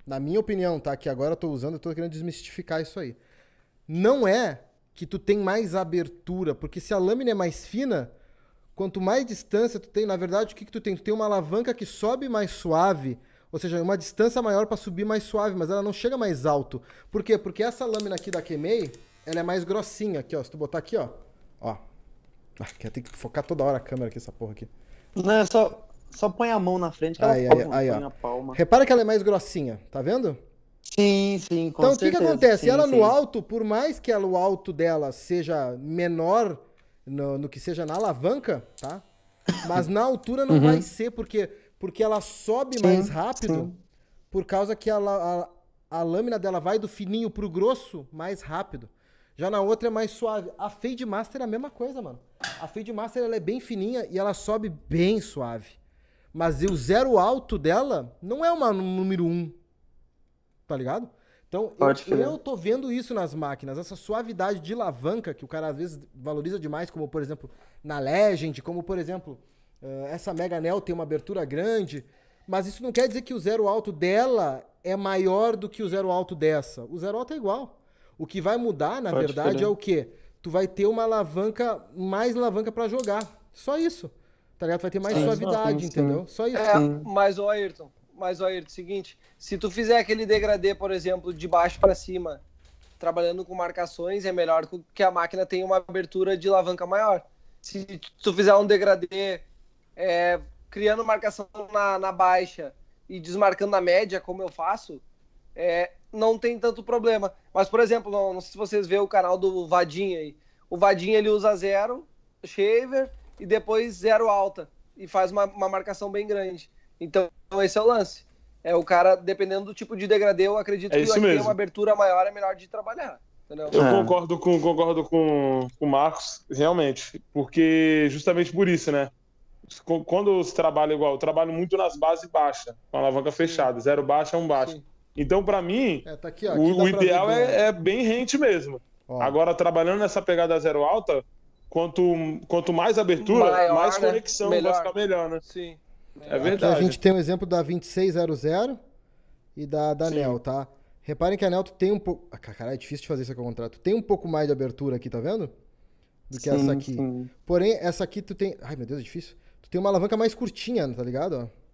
na minha opinião, tá? Que agora eu tô usando, eu tô querendo desmistificar isso aí. Não é que tu tem mais abertura, porque se a lâmina é mais fina, quanto mais distância tu tem, na verdade, o que, que tu tem? Tu tem uma alavanca que sobe mais suave, ou seja, uma distância maior para subir mais suave, mas ela não chega mais alto. Por quê? Porque essa lâmina aqui da Kemei, ela é mais grossinha aqui, ó. Se tu botar aqui, ó, ó. Ah, ter que focar toda hora a câmera aqui, essa porra aqui. Não, é só, só põe a mão na frente que ela Aí, palma, aí, ó. palma. Repara que ela é mais grossinha, tá vendo? Sim, sim, com então, o que, que acontece? sim, ela sim. no alto, por mais que ela, o alto dela seja menor no, no que seja na alavanca, tá? Mas na altura não vai ser, porque, porque ela sobe Uhum. Sim, mais rápido, por causa que ela, a, a lâmina dela vai do fininho pro grosso mais rápido. Já na outra é mais suave. A Fade Master é a mesma coisa, mano. A Fade Master ela é bem fininha e ela sobe bem suave. Mas o zero alto dela não é uma número 1. Um, tá ligado? Então, eu, eu tô vendo isso nas máquinas, essa suavidade de alavanca que o cara às vezes valoriza demais, como por exemplo na Legend, como por exemplo eh, essa Mega Nel tem uma abertura grande, mas isso não quer dizer que o zero alto dela é maior do que o zero alto dessa. O zero alto é igual. O que vai mudar, na Pode verdade, crer. é o quê? Tu vai ter uma alavanca, mais alavanca pra jogar. Só isso. Tá ligado? Vai ter mais Sim, suavidade, sim, sim. entendeu? Só isso. É, mas o Ayrton, mas o Ayrton, seguinte, se tu fizer aquele degradê, por exemplo, de baixo para cima, trabalhando com marcações, é melhor que a máquina tenha uma abertura de alavanca maior. Se tu fizer um degradê é, criando marcação na, na baixa e desmarcando na média, como eu faço, é, não tem tanto problema. Mas, por exemplo, não, não sei se vocês vê o canal do Vadinha aí. O Vadinha ele usa zero, shaver e depois zero alta. e faz uma, uma marcação bem grande. Então, esse é o lance. É o cara, dependendo do tipo de degradê, eu acredito É que aqui tem mesmo. uma abertura maior, é melhor de trabalhar. Entendeu? Eu É. concordo com concordo com, com o Marcos, realmente, porque justamente por isso, né? Quando se trabalha igual, eu trabalho muito nas bases baixas, com a alavanca fechada, zero baixa, um baixo. Sim. Então, para mim, É, tá aqui, ó. aqui o, o pra ver ideal bem, é, é bem rente mesmo. ó. Agora, trabalhando nessa pegada zero alta, quanto, quanto mais abertura, Maior, mais né? conexão Melhor. vai ficar melhor, né? Sim. É Aqui a verdade. gente tem um exemplo da 2600 e da, da Sim. Nel, tá? Reparem que a Nel tu tem um pouco. Ah, caralho, é difícil de fazer isso aqui ao contrário. Tu tem um pouco mais de abertura aqui, tá vendo? Do que essa Sim, aqui. sim. Porém, essa aqui tu tem. Ai, meu Deus, é difícil. Tu tem uma alavanca mais curtinha, tá ligado? Ó.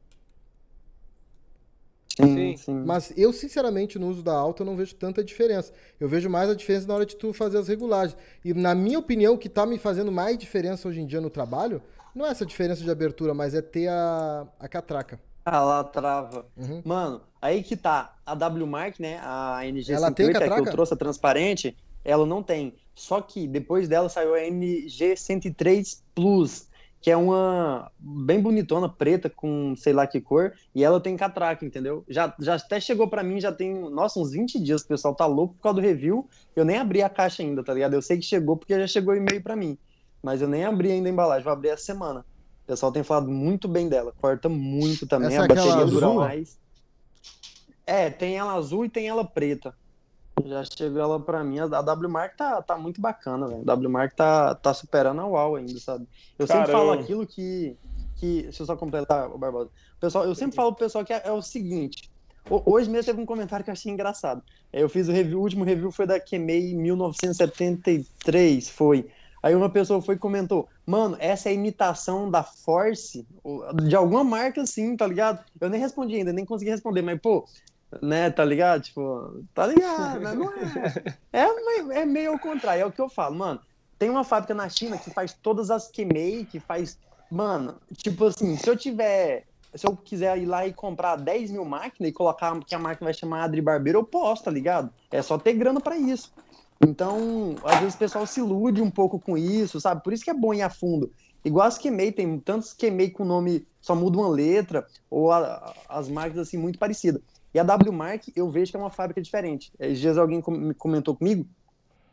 Sim, Sim. Mas eu, sinceramente, no uso da alta, eu não vejo tanta diferença. Eu vejo mais a diferença na hora de tu fazer as regulagens. E, na minha opinião, o que tá me fazendo mais diferença hoje em dia no trabalho, não é essa diferença de abertura, mas é ter a, a catraca. Ah, lá trava. Uhum. Mano, aí que tá. A W Mark, né? A NG Ela tem 108, a que catraca? eu trouxe a transparente, ela não tem. Só que depois dela saiu a NG 103 Plus, que é uma bem bonitona, preta, com sei lá que cor, e ela tem catraca, entendeu? Já, já até chegou pra mim, já tem, nossa, uns 20 dias, o pessoal tá louco por causa do review. Eu nem abri a caixa ainda, tá ligado? Eu sei que chegou porque já chegou e-mail pra mim. Mas eu nem abri ainda a embalagem, vou abrir essa semana. O pessoal tem falado muito bem dela, corta muito também, Essa é a bateria aquela dura mais. É, tem ela azul e tem ela preta. Já chegou ela pra mim. A a W Mark tá, tá muito bacana, velho. A W Mark tá, tá superando a UAU ainda, sabe? Eu sempre Cara, falo aquilo que, que. Deixa eu só completar, o Barbosa. Pessoal, eu sempre falo pro pessoal que é, é o seguinte. ho- Hoje mesmo teve um comentário que eu achei engraçado. Eu fiz o review, o último review foi da Kemei 1973, foi. Aí uma pessoa foi e comentou, mano, essa é a imitação da Force, de alguma marca assim, tá ligado? Eu nem respondi ainda, nem consegui responder, mas, pô, né, tá ligado? Tipo, tá ligado, né? Não é. É, meio- é meio ao contrário, é o que eu falo, mano. Tem uma fábrica na China que faz todas as Kemei, que faz. Mano, tipo assim, se eu tiver. Se eu quiser ir lá e comprar 10 mil máquinas e colocar que a máquina vai chamar Adri Barbeiro, eu posso, tá ligado? É só ter grana pra isso. Então, às vezes o pessoal se ilude um pouco com isso, sabe? Por isso que é bom ir a fundo. Igual as Kemei, tem tantos Kemei com nome, só muda uma letra, ou a- as marcas assim muito parecidas. E a W Mark, eu vejo que é uma fábrica diferente. Esses dias alguém com- me comentou comigo,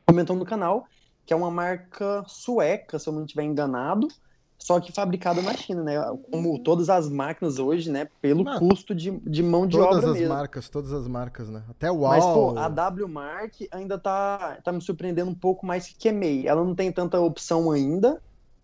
comentou no canal, que é uma marca sueca, se eu não estiver enganado, só que fabricada na China, né? Como todas as máquinas hoje, né? Pelo Mano, custo de, de mão de Todas obra as mesmo. marcas, todas as marcas, né? Até o Mas, pô, a W Mark ainda tá, tá me surpreendendo um pouco mais que Kemei. Ela não tem tanta opção ainda,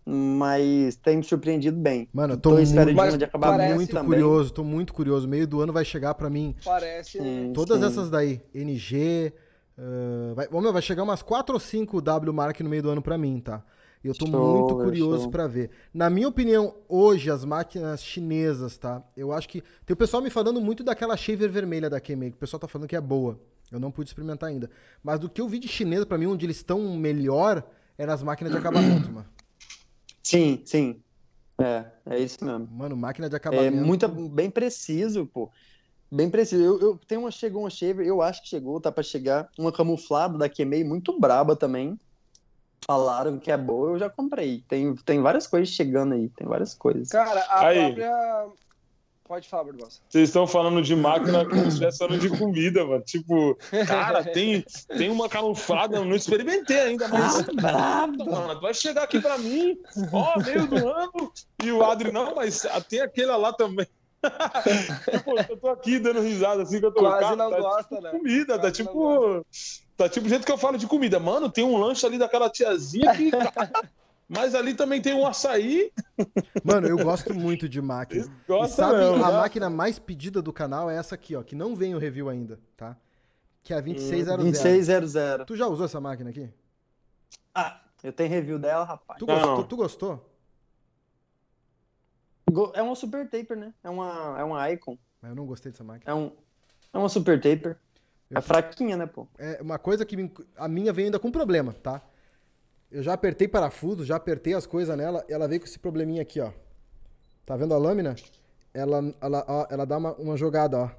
mas tem me surpreendido bem. Mano, eu tô Tô esperando muito, de Mas de acabar parece muito também. curioso, tô muito curioso. Meio do ano vai chegar pra mim Parece. Sim, todas sim. essas daí. NG. ah, vai, ô, meu, vai chegar umas 4 ou 5 W Mark no meio do ano pra mim, tá? E eu tô Show, muito curioso pra ver. Na minha opinião, hoje, as máquinas chinesas, tá? Eu acho que. Tem o pessoal me falando muito daquela shaver vermelha da Kemei, que o pessoal tá falando que é boa. Eu não pude experimentar ainda. Mas do que eu vi de chinesa, pra mim, onde eles estão melhor, é nas máquinas de acabamento, mano. Sim, sim. É, é isso mesmo. Mano, máquina de É acabamento. muita, bem preciso, pô. Bem preciso. Eu, eu tenho uma, chegou uma shaver, eu acho que chegou, tá pra chegar. Uma camuflada da Kemei, muito braba também. Falaram que é boa, eu já comprei. Tem, tem várias coisas chegando aí, tem várias coisas. Cara, a Aí. própria. Pode falar, Barbosa. Vocês estão falando de máquina como se estivesse falando de comida, mano. Tipo, cara, tem, tem uma camuflada, eu não experimentei ainda, mas. brabo! Mano, vai chegar aqui pra mim, ó, meio do ano, e o Adri, não, mas tem aquela lá também. tipo, eu tô aqui dando risada assim que eu tô Quase cara, não tá gosta, tipo né? comida, tá Quase não tipo. Tá tipo o jeito que eu falo de comida. Mano, tem um lanche ali daquela tiazinha que. Mas ali também tem um açaí. Mano, eu gosto muito de máquina. E gostam sabe mesmo, a né? máquina mais pedida do canal é essa aqui, ó, que não vem o review ainda, tá? Que é a 2600. 2600. Tu já usou essa máquina aqui? Ah, eu tenho review dela, rapaz. Tu Não, gostou? não. Tu gostou? Go- É uma super taper, né? É uma, é uma Icon. Mas eu não gostei dessa máquina. É, um, é uma super taper. Eu- É fraquinha, né, pô? É uma coisa que me- a minha veio ainda com problema, tá? Eu já apertei parafuso, já apertei as coisas nela, ela veio com esse probleminha aqui, ó. Tá vendo a lâmina? Ela, ela, ó, ela dá uma, uma jogada, ó.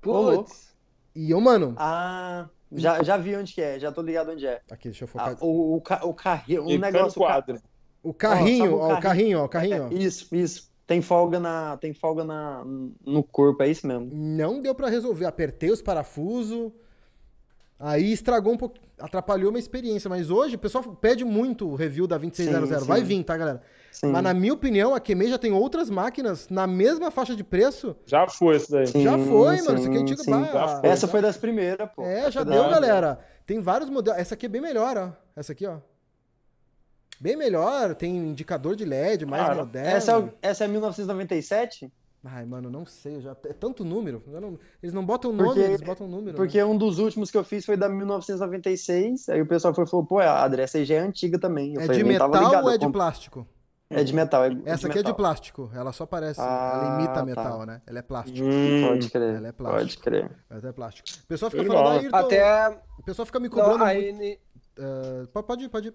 Putz. E eu, mano. Ah, já, já vi onde que é, já tô ligado onde é. Aqui, deixa eu Ah, focar. o, o, ca- o carrinho, um E negócio. o ca- quadro. O carrinho, Ó, o ó, o carrinho, ó, o carrinho, ó. Isso, isso. Tem folga na, tem folga na, no corpo, é isso mesmo. Não deu pra resolver. Apertei os parafusos. Aí estragou um pouco, atrapalhou minha experiência. Mas hoje o pessoal pede muito o review da 2600. Sim, sim. Vai vir, tá, galera? Sim. Mas na minha opinião, a Kemei já tem outras máquinas na mesma faixa de preço. Já foi esse daí. Sim, já foi, mano. Isso aqui é antigo. sim. bah, Já foi. Essa foi das primeiras, pô. É, já deu, galera. Tem vários modelos. Essa aqui é bem melhor, ó. Essa aqui, ó. Bem melhor. Tem indicador de LED, mais Cara, moderno. Essa é, essa é 1997? Ai, mano, não sei. Já... É tanto número. eu não- Eles não botam nome, Porque- eles botam número. né? Porque um dos últimos que eu fiz foi da 1996. Aí o pessoal foi, falou, pô, Adri, essa aí já é antiga também. Eu É falei, de metal ligado, ou é de plástico? É de metal. É Essa aqui é de metal. plástico. Ela só parece. Ah, ela imita tá. metal, né? Ela é plástico. Hum, Pode crer. Ela é Pode plástico. crer. Ela é plástico. O pessoal fica Irmão. falando, Ayrton, Até. o pessoal fica me cobrando Não, a, muito. N... Po- pode ir, pode ir.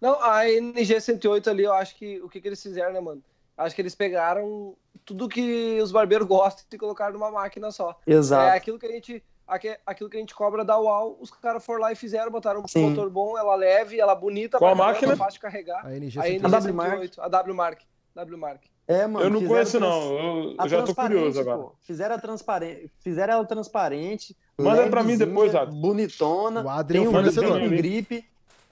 não, a NG108 ali, eu acho que o que, que eles fizeram, né, mano? Acho que eles pegaram tudo que os barbeiros gostam e colocaram numa máquina só. É Exato. aquilo que a gente. Aquilo que a gente cobra da UAU, os caras foram lá e fizeram, botaram um Sim. motor bom, ela leve, ela bonita, Qual bacana, máquina? fácil de carregar. A NG A 108. NG108, a W Mark. W Mark. É, mano. eu não conheço, trans- não. Eu, a eu já tô curioso agora. pô. Fizeram, a transparente, fizeram ela transparente. Manda pra mim depois, Adri. Bonitona. O Adri é tem um. Vem com gripe.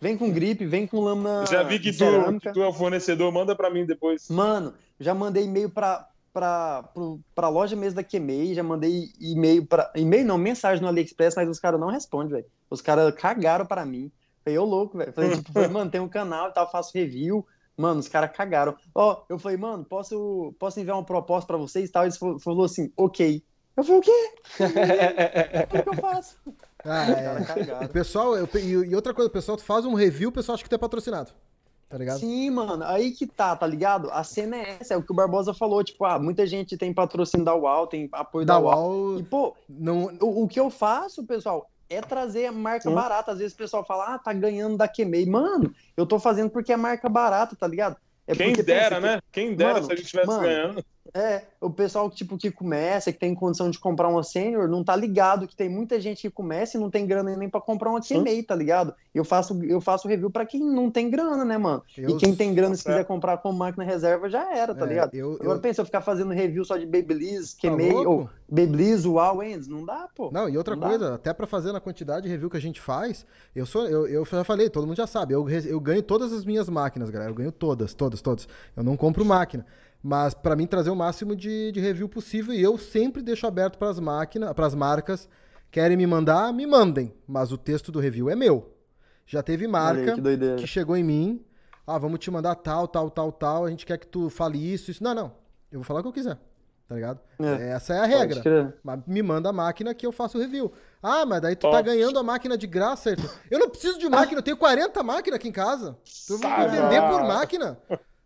Vem com gripe, vem com lâmina. Já vi que tu, que tu é o fornecedor, manda pra mim depois. Mano, já mandei e-mail pra, pra, pro, pra loja mesmo da Kemei, já mandei e-mail pra. E-mail não, mensagem no AliExpress, mas os caras não respondem, velho. Os caras cagaram pra mim. Falei, ô louco, velho. Falei, tipo, falei, mano, tem um canal e tal, faço review. Mano, os caras cagaram. Ó, eu falei, mano, posso, posso enviar uma proposta pra vocês e tal? Eles fal- falou assim, ok. Eu falei, o quê? O que eu faço? Ah, caras é. pessoal, eu- e, e outra coisa, o pessoal faz um review, o pessoal acha que tu é patrocinado. Tá ligado? Sim, mano, aí que tá, tá ligado? A cena é essa, é o que o Barbosa falou, tipo, ah, muita gente tem patrocínio da UAU, tem apoio da, Da UAU. UAU, E, pô, não, o, o que eu faço, pessoal, é trazer a marca Hum. barata. Às vezes o pessoal fala, ah, tá ganhando da Kemei. Mano, eu tô fazendo porque é marca barata, tá ligado? É Quem dera, né? Quem dera Mano, se a gente estivesse mano. ganhando. É, o pessoal tipo, que começa, que tem condição de comprar uma sênior, não tá ligado que tem muita gente que começa e não tem grana nem pra comprar uma Kemei, tá ligado? Eu faço, eu faço review pra quem não tem grana, né, mano? eu, E quem tem grana, se Tá quiser comprar com máquina reserva, já era, tá é, ligado? eu, Agora eu, pensa, eu ficar fazendo review só de Babyliss, tá Kemei, ou? Babyliss, Uau, Enz, não dá, pô. Não, e outra Não dá. coisa, até pra fazer na quantidade de review que a gente faz, eu sou, eu, eu já falei, todo mundo já sabe, eu, eu ganho todas as minhas máquinas, galera. Eu ganho todas, todas, todas. Eu não compro máquina. Mas pra mim trazer o máximo de, de review possível, e eu sempre deixo aberto pras máquinas, pras marcas. Querem me mandar, me mandem. Mas o texto do review é meu. Já teve aí, marca que que chegou em mim. Ah, vamos te mandar tal, tal, tal, tal. A gente quer que tu fale isso, isso. Não, não. Eu vou falar o que eu quiser. Tá ligado? É, Essa é a Pode regra. Mas me manda a máquina que eu faço o review. Ah, mas daí tu Top. tá ganhando a máquina de graça, Ayrton. Eu não preciso de máquina, eu tenho 40 máquinas aqui em casa. Tu vai vender por máquina?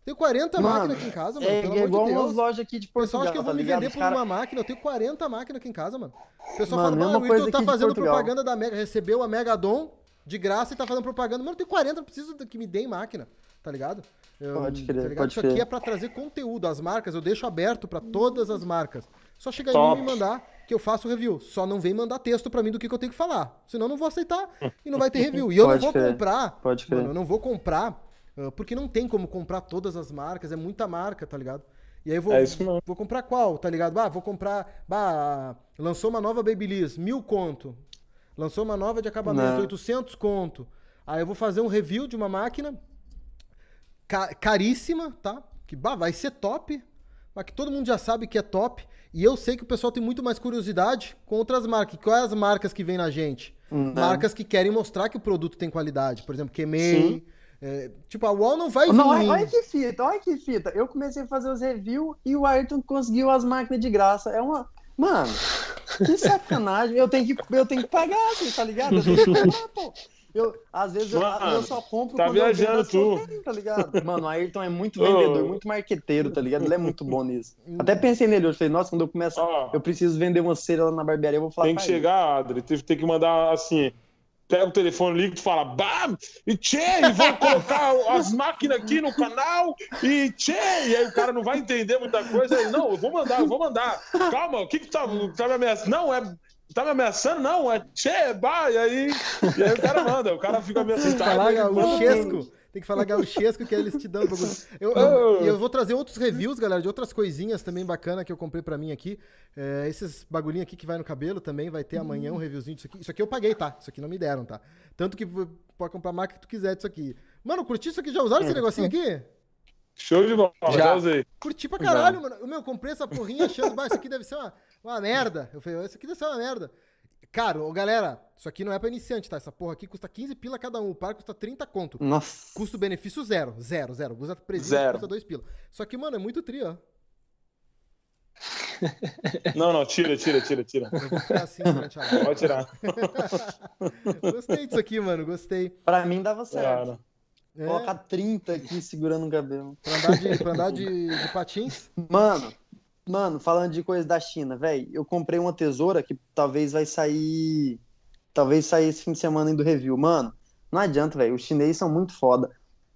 Tenho 40 Mano, máquinas aqui em casa, mano. É, pelo é amor igual de Deus. lojas aqui de O pessoal Portugal, acha que eu vou tá me ligado? vender por cara- uma máquina. Eu tenho 40 máquinas aqui em casa, mano. O pessoal Mano, fala, ah, o coisa Ayrton tá aqui fazendo Portugal." propaganda da Mega. Recebeu a Megadon de graça e tá fazendo propaganda. Mano, eu tenho 40, não preciso que me deem máquina. Tá ligado? Eu- Pode crer, tá ligado? pode Isso aqui crer. é pra trazer conteúdo. As marcas eu deixo aberto pra todas as marcas. Só em mim e me mandar que eu faço review. Só não vem mandar texto pra mim do que, que eu tenho que falar. Senão eu não vou aceitar e não vai ter review. E eu não vou crer, comprar. pode crer. Mano, eu não vou comprar. Ah, Porque não tem como comprar todas as marcas. É muita marca, tá ligado? E aí eu vou, É vou comprar qual, tá ligado? Ah, vou comprar. Bah, lançou uma nova Babyliss, mil conto. Lançou uma nova de acabamento, Não. 800 conto. Aí eu vou fazer um review de uma máquina ca- caríssima, tá? Que bah, vai ser top, mas que todo mundo já sabe que é top. E eu sei que o pessoal tem muito mais curiosidade com outras marcas. Quais as marcas que vêm na gente? Hum, Marcas que querem mostrar que o produto tem qualidade. Por exemplo, Kemei. Sim. É, tipo, a Wall não vai vir. Não, olha, olha que fita, olha que fita. Eu comecei a fazer os reviews e o Ayrton conseguiu as máquinas de graça. É uma. Mano, que sacanagem. Eu tenho que, eu tenho que pagar, assim, tá ligado? Eu tenho que pagar, pô. Eu, às vezes eu, Mano, eu só compro tá viajando tu. tá ligado? Mano, o Ayrton é muito vendedor, muito marqueteiro, tá ligado? Ele é muito bom nisso. Até pensei nele, eu falei, nossa, quando eu começar, Ó. eu preciso vender uma cera lá na barbearia, eu vou falar Tem que pra ele. chegar, Adri, tem que mandar assim. Pega o telefone, liga e fala! E tchê, e vou colocar as máquinas aqui no canal, e tchê! E aí o cara não vai entender muita coisa. Aí, não, eu vou mandar, eu vou mandar. Calma, o que que tá, tá me ameaçando? Não, é. Tá me ameaçando? Não, é tchê, bah! E aí, e aí o cara manda, o cara fica assustado. falar ele o Chesco. Tem que falar gauchesco que eles te dão o bagulho. Eu, eu, eu vou trazer outros reviews, galera, de outras coisinhas também bacana que eu comprei pra mim aqui. É, esses bagulhinhos aqui que vai no cabelo também, vai ter amanhã um reviewzinho disso aqui. Isso aqui eu paguei, tá? Isso aqui não me deram, tá? Tanto que pode comprar a marca que tu quiser disso aqui. Mano, curti isso aqui? Já usaram esse negocinho aqui? Show de bola, já, já usei. Curti pra caralho, já. mano. Meu, eu comprei essa porrinha achando, bah, isso aqui deve ser uma, uma merda. Eu falei, isso aqui deve ser uma merda. Caro, galera, isso aqui não é pra iniciante, tá? Essa porra aqui custa 15 pila cada um. O par custa 30 conto. Nossa. Custo-benefício zero. Zero, zero. Usa presente, zero. custa 2 pila. Só que, mano, é muito tri, ó. Não, não, tira, tira, tira, tira. Eu vou ficar assim durante a live. Pode tirar. gostei disso aqui, mano, gostei. Pra mim dava certo. É. Coloca 30 aqui segurando o cabelo. Pra andar de, pra andar de, de patins? Mano, Mano, falando de coisa da China, velho, eu comprei uma tesoura que talvez vai sair. Talvez sair esse fim de semana do review. Mano, não adianta, velho. Os chineses são muito foda.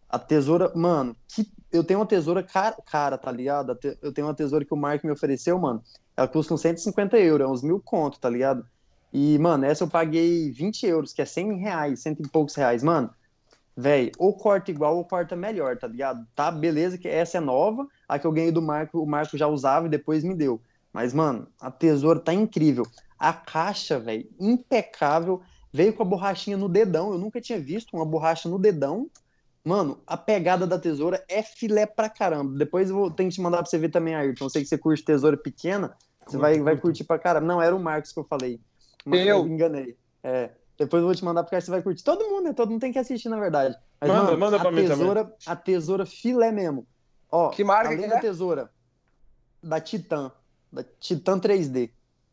A tesoura, mano, que... eu tenho uma tesoura cara, cara, tá ligado? Eu tenho uma tesoura que o Mark me ofereceu, mano. Ela custa uns 150 euros, é uns mil conto, tá ligado? E, mano, essa eu paguei 20 euros, que é 100 reais, cento e poucos reais. Mano, velho, ou corta igual ou corta melhor, tá ligado? Tá, beleza, que essa é nova, a que eu ganhei do Marco, o Marco já usava e depois me deu. Mas, mano, a tesoura tá incrível. A caixa, velho, impecável. Veio com a borrachinha no dedão. Eu nunca tinha visto uma borracha no dedão. Mano, a pegada da tesoura é filé pra caramba. Depois eu vou ter que te mandar pra você ver também, Ayrton. Eu sei que você curte tesoura pequena. Você vai, vai curtir pra caramba. Não, era o Marcos que eu falei. Mas eu enganei. É. Depois eu vou te mandar porque você vai curtir. Todo mundo, né? Todo mundo tem que assistir, na verdade. Mas, manda, mano, manda pra mim tesoura, também. A tesoura filé mesmo. Ó, que marca além que da é? tesoura, da Titan, da Titan 3D.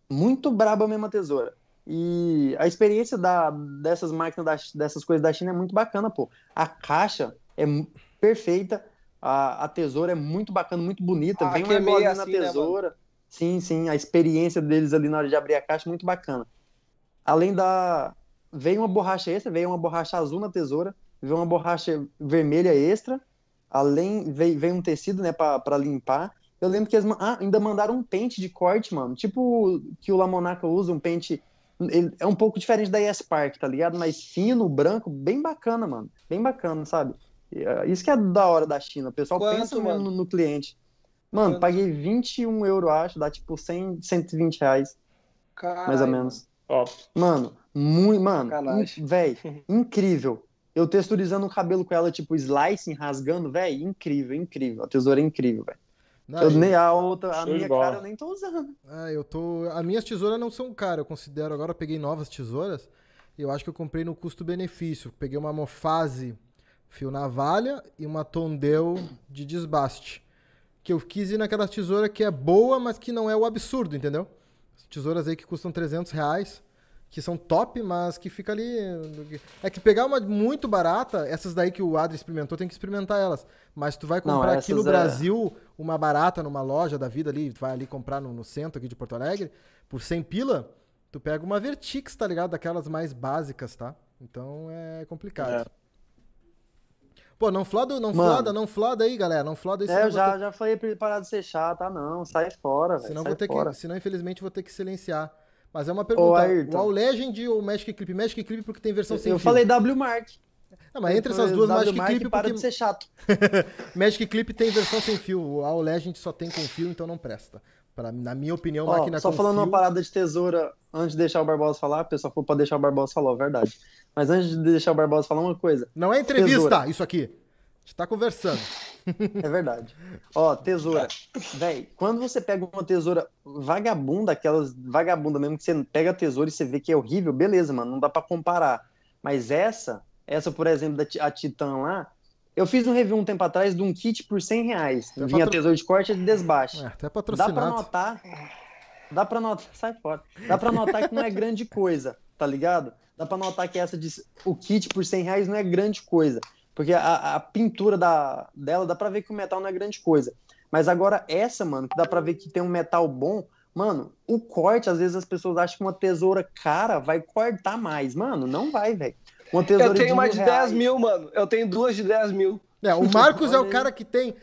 Muito braba a mesma tesoura. E a experiência da, dessas máquinas, da, dessas coisas da China é muito bacana, pô. A caixa é perfeita, a, a tesoura é muito bacana, muito bonita. Ah, Vem que é bolinha assim, na né, tesoura. sim, sim, a experiência deles ali na hora de abrir a caixa é muito bacana. Além da. Veio uma borracha extra, veio uma borracha azul na tesoura, veio uma borracha vermelha extra, além veio, veio um tecido, né, para limpar. Eu lembro que eles ah, ainda mandaram um pente de corte, mano. Tipo que o Lamonaca usa, um pente. Ele é um pouco diferente da ES Park, tá ligado? Mais fino, branco, bem bacana, mano. Bem bacana, sabe? Isso que é da hora da China. O pessoal Quanto, pensa mano? no, no, cliente. Mano, Quanto? paguei 21 euros, acho. Dá tipo 100, 120 reais, Caralho, mais ou menos. Ó, Mano, muito. Mano, in- véi, incrível. Eu texturizando o cabelo com ela, tipo, slicing, rasgando, véi, incrível, incrível. A tesoura é incrível, velho. Não, Eu nem a outra, a minha bola. cara eu nem tô usando. Ah, eu tô. As minhas tesouras não são caras, eu considero. Agora eu peguei novas tesouras. e Eu acho que eu comprei no custo-benefício. Peguei uma Mofase fio navalha e uma Tondel de desbaste. Que eu quis ir naquela tesoura que é boa, mas que não é o absurdo, entendeu? Tesouras aí que custam 300 reais, que são top, mas que fica ali. É que pegar uma muito barata, essas daí que o Adri experimentou, tem que experimentar elas. Mas tu vai Não, comprar aqui no é- Brasil uma barata numa loja da vida ali, tu vai ali comprar no, no centro aqui de Porto Alegre, por 100 pila, tu pega uma Vertix, tá ligado? Daquelas mais básicas, tá? Então é complicado. É. Pô, não floda, não Mano. floda, não floda aí, galera. Não floda aí, É, eu vou ter- já, já falei parar de ser chato, ah não, sai fora, velho, Senão, sai vou ter fora. que, senão, infelizmente, vou ter que silenciar. Mas é uma pergunta. Ayrton. o All Legend ou o Magic Clip? Magic Clip porque tem versão sem Eu fio. falei W Mark. Ah, mas entre essas duas, Magic Mark, Clip para porque de ser chato. Magic Clip tem versão sem fio. O All Legend só tem com fio, então não presta. Pra, na minha opinião, Ó, máquina só falando fio... uma parada de tesoura, antes de deixar o Barbosa falar, o pessoal falou pra deixar o Barbosa falar, verdade. Mas antes de deixar o Barbosa falar uma coisa, Não é entrevista, Tesoura. isso aqui. A gente tá conversando. É verdade. Ó, tesoura. Véi, quando você pega uma tesoura vagabunda, aquelas vagabunda mesmo, que você pega a tesoura e você vê que é horrível, beleza, mano, não dá pra comparar. Mas essa, essa, por exemplo, da a Titan lá, eu fiz um review um tempo atrás de um kit por 100 reais. É Vinha patro- tesoura de corte e de desbaste. É, até Dá pra patrocinado. notar. Dá pra notar. Sai fora. Dá pra notar que não é grande coisa, tá ligado? Dá pra notar que essa de, o kit por 100 reais não é grande coisa. Porque a, a pintura da, dela dá pra ver que o metal não é grande coisa. Mas agora essa, mano, que dá pra ver que tem um metal bom. Mano, o corte, às vezes as pessoas acham que uma tesoura cara vai cortar mais. Mano, não vai, velho. Uma tesoura Eu tenho uma de reais- 10 mil, mano. Eu tenho duas de 10 mil. É, o Marcos é o cara que tem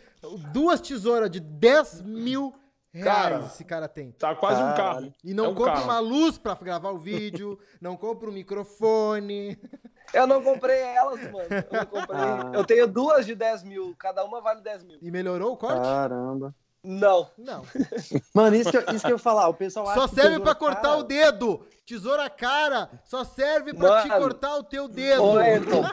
duas tesouras de 10 mil reais. Cara. esse cara tem. tá quase um carro. E não É um compra carro. uma luz pra gravar o vídeo, não compra um microfone. Eu não comprei elas, mano. Eu não comprei. Ah. Eu tenho duas de 10 mil, cada uma vale 10 mil. E melhorou o corte? Caramba. Não. Não. Mano, isso que, eu, isso que eu ia falar. O pessoal Só serve pra cortar cara... o dedo. Tesoura cara. Só serve pra Mano, te cortar o teu dedo. Ô,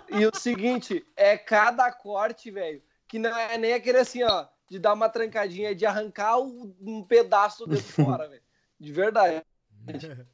e o seguinte, é cada corte, velho, que não é nem aquele assim, ó, de dar uma trancadinha, de arrancar um pedaço dedo fora, velho. De verdade.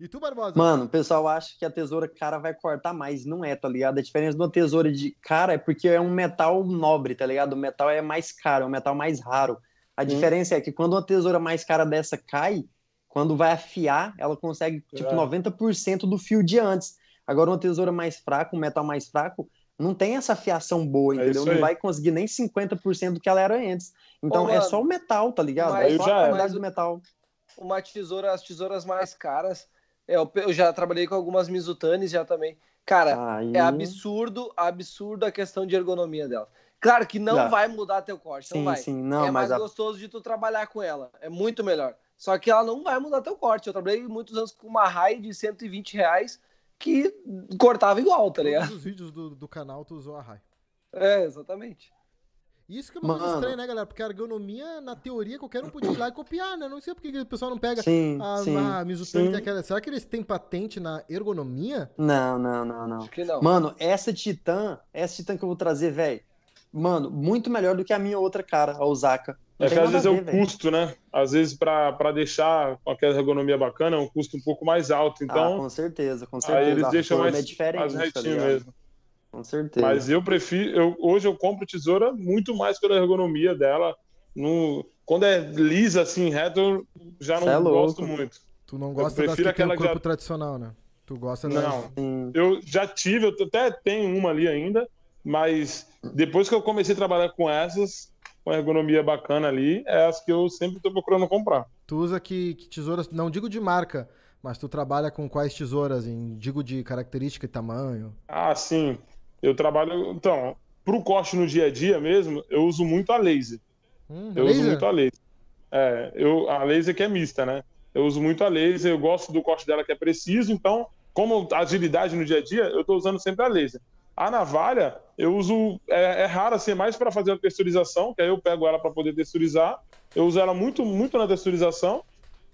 E tu, Barbosa? Mano, o pessoal acha que a tesoura cara vai cortar mais. Não é, tá ligado? A diferença de uma tesoura de cara é porque é um metal nobre, tá ligado? O metal é mais caro, é um metal mais raro. A hum. diferença é que quando uma tesoura mais cara dessa cai, quando vai afiar, ela consegue, tipo, é. 90% do fio de antes. Agora, uma tesoura mais fraca, um metal mais fraco, não tem essa afiação boa, é entendeu? Não vai conseguir nem 50% do que ela era antes. Então, Ô, é só o metal, tá ligado? Mas, é só a qualidade do metal. Uma tesoura, as tesouras mais caras, eu, eu já trabalhei com algumas Mizutanis já também. Cara, Aí... é absurdo, absurdo a questão de ergonomia dela. Claro que não vai mudar teu corte, sim, não vai. Sim, não, é mais a... gostoso de tu trabalhar com ela, é muito melhor. Só que ela não vai mudar teu corte. Eu trabalhei muitos anos com uma raia de 120 reais que cortava igual, tá ligado? Todos os vídeos do, do canal tu usou a raia. É, exatamente. Isso que é uma coisa estranha, né, galera? Porque a ergonomia, na teoria, qualquer um podia ir lá e copiar, né? Não sei por que o pessoal não pega sim, a, sim, a Mizutani aquela. Será que eles têm patente na ergonomia? Não, não, não, não. Acho que não. Mano, essa Titã, essa Titã que eu vou trazer, velho, mano, muito melhor do que a minha outra cara, a Osaka. É que às vezes ver, é o véio. custo, né? Às vezes, para deixar aquela ergonomia bacana, é um custo um pouco mais alto. Então, ah, com certeza, com certeza. Aí eles deixam mais, é mais tá retinho tá mesmo. Com certeza. Mas eu prefiro, eu, hoje eu compro tesoura muito mais pela ergonomia dela. No, quando é lisa, assim, reto, eu já não é gosto muito. Tu não gosta eu prefiro das que aquela corpo já... tradicional, né? Tu gosta Não, eu já tive, eu até tenho uma ali ainda, mas depois que eu comecei a trabalhar com essas, com ergonomia bacana ali, é as que eu sempre estou procurando comprar. Tu usa que, que tesouras, não digo de marca, mas tu trabalha com quais tesouras? Em, digo de característica e tamanho? Ah, sim. Eu trabalho. Então, para o corte no dia a dia mesmo, eu uso muito a laser. Hum, eu laser? uso muito a laser. É, eu, a laser que é mista, né? Eu uso muito a laser, eu gosto do corte dela que é preciso, então, como agilidade no dia a dia, eu estou usando sempre a laser. A navalha, eu uso. É, é raro assim, é mais para fazer a texturização, que aí eu pego ela para poder texturizar. Eu uso ela muito, muito na texturização.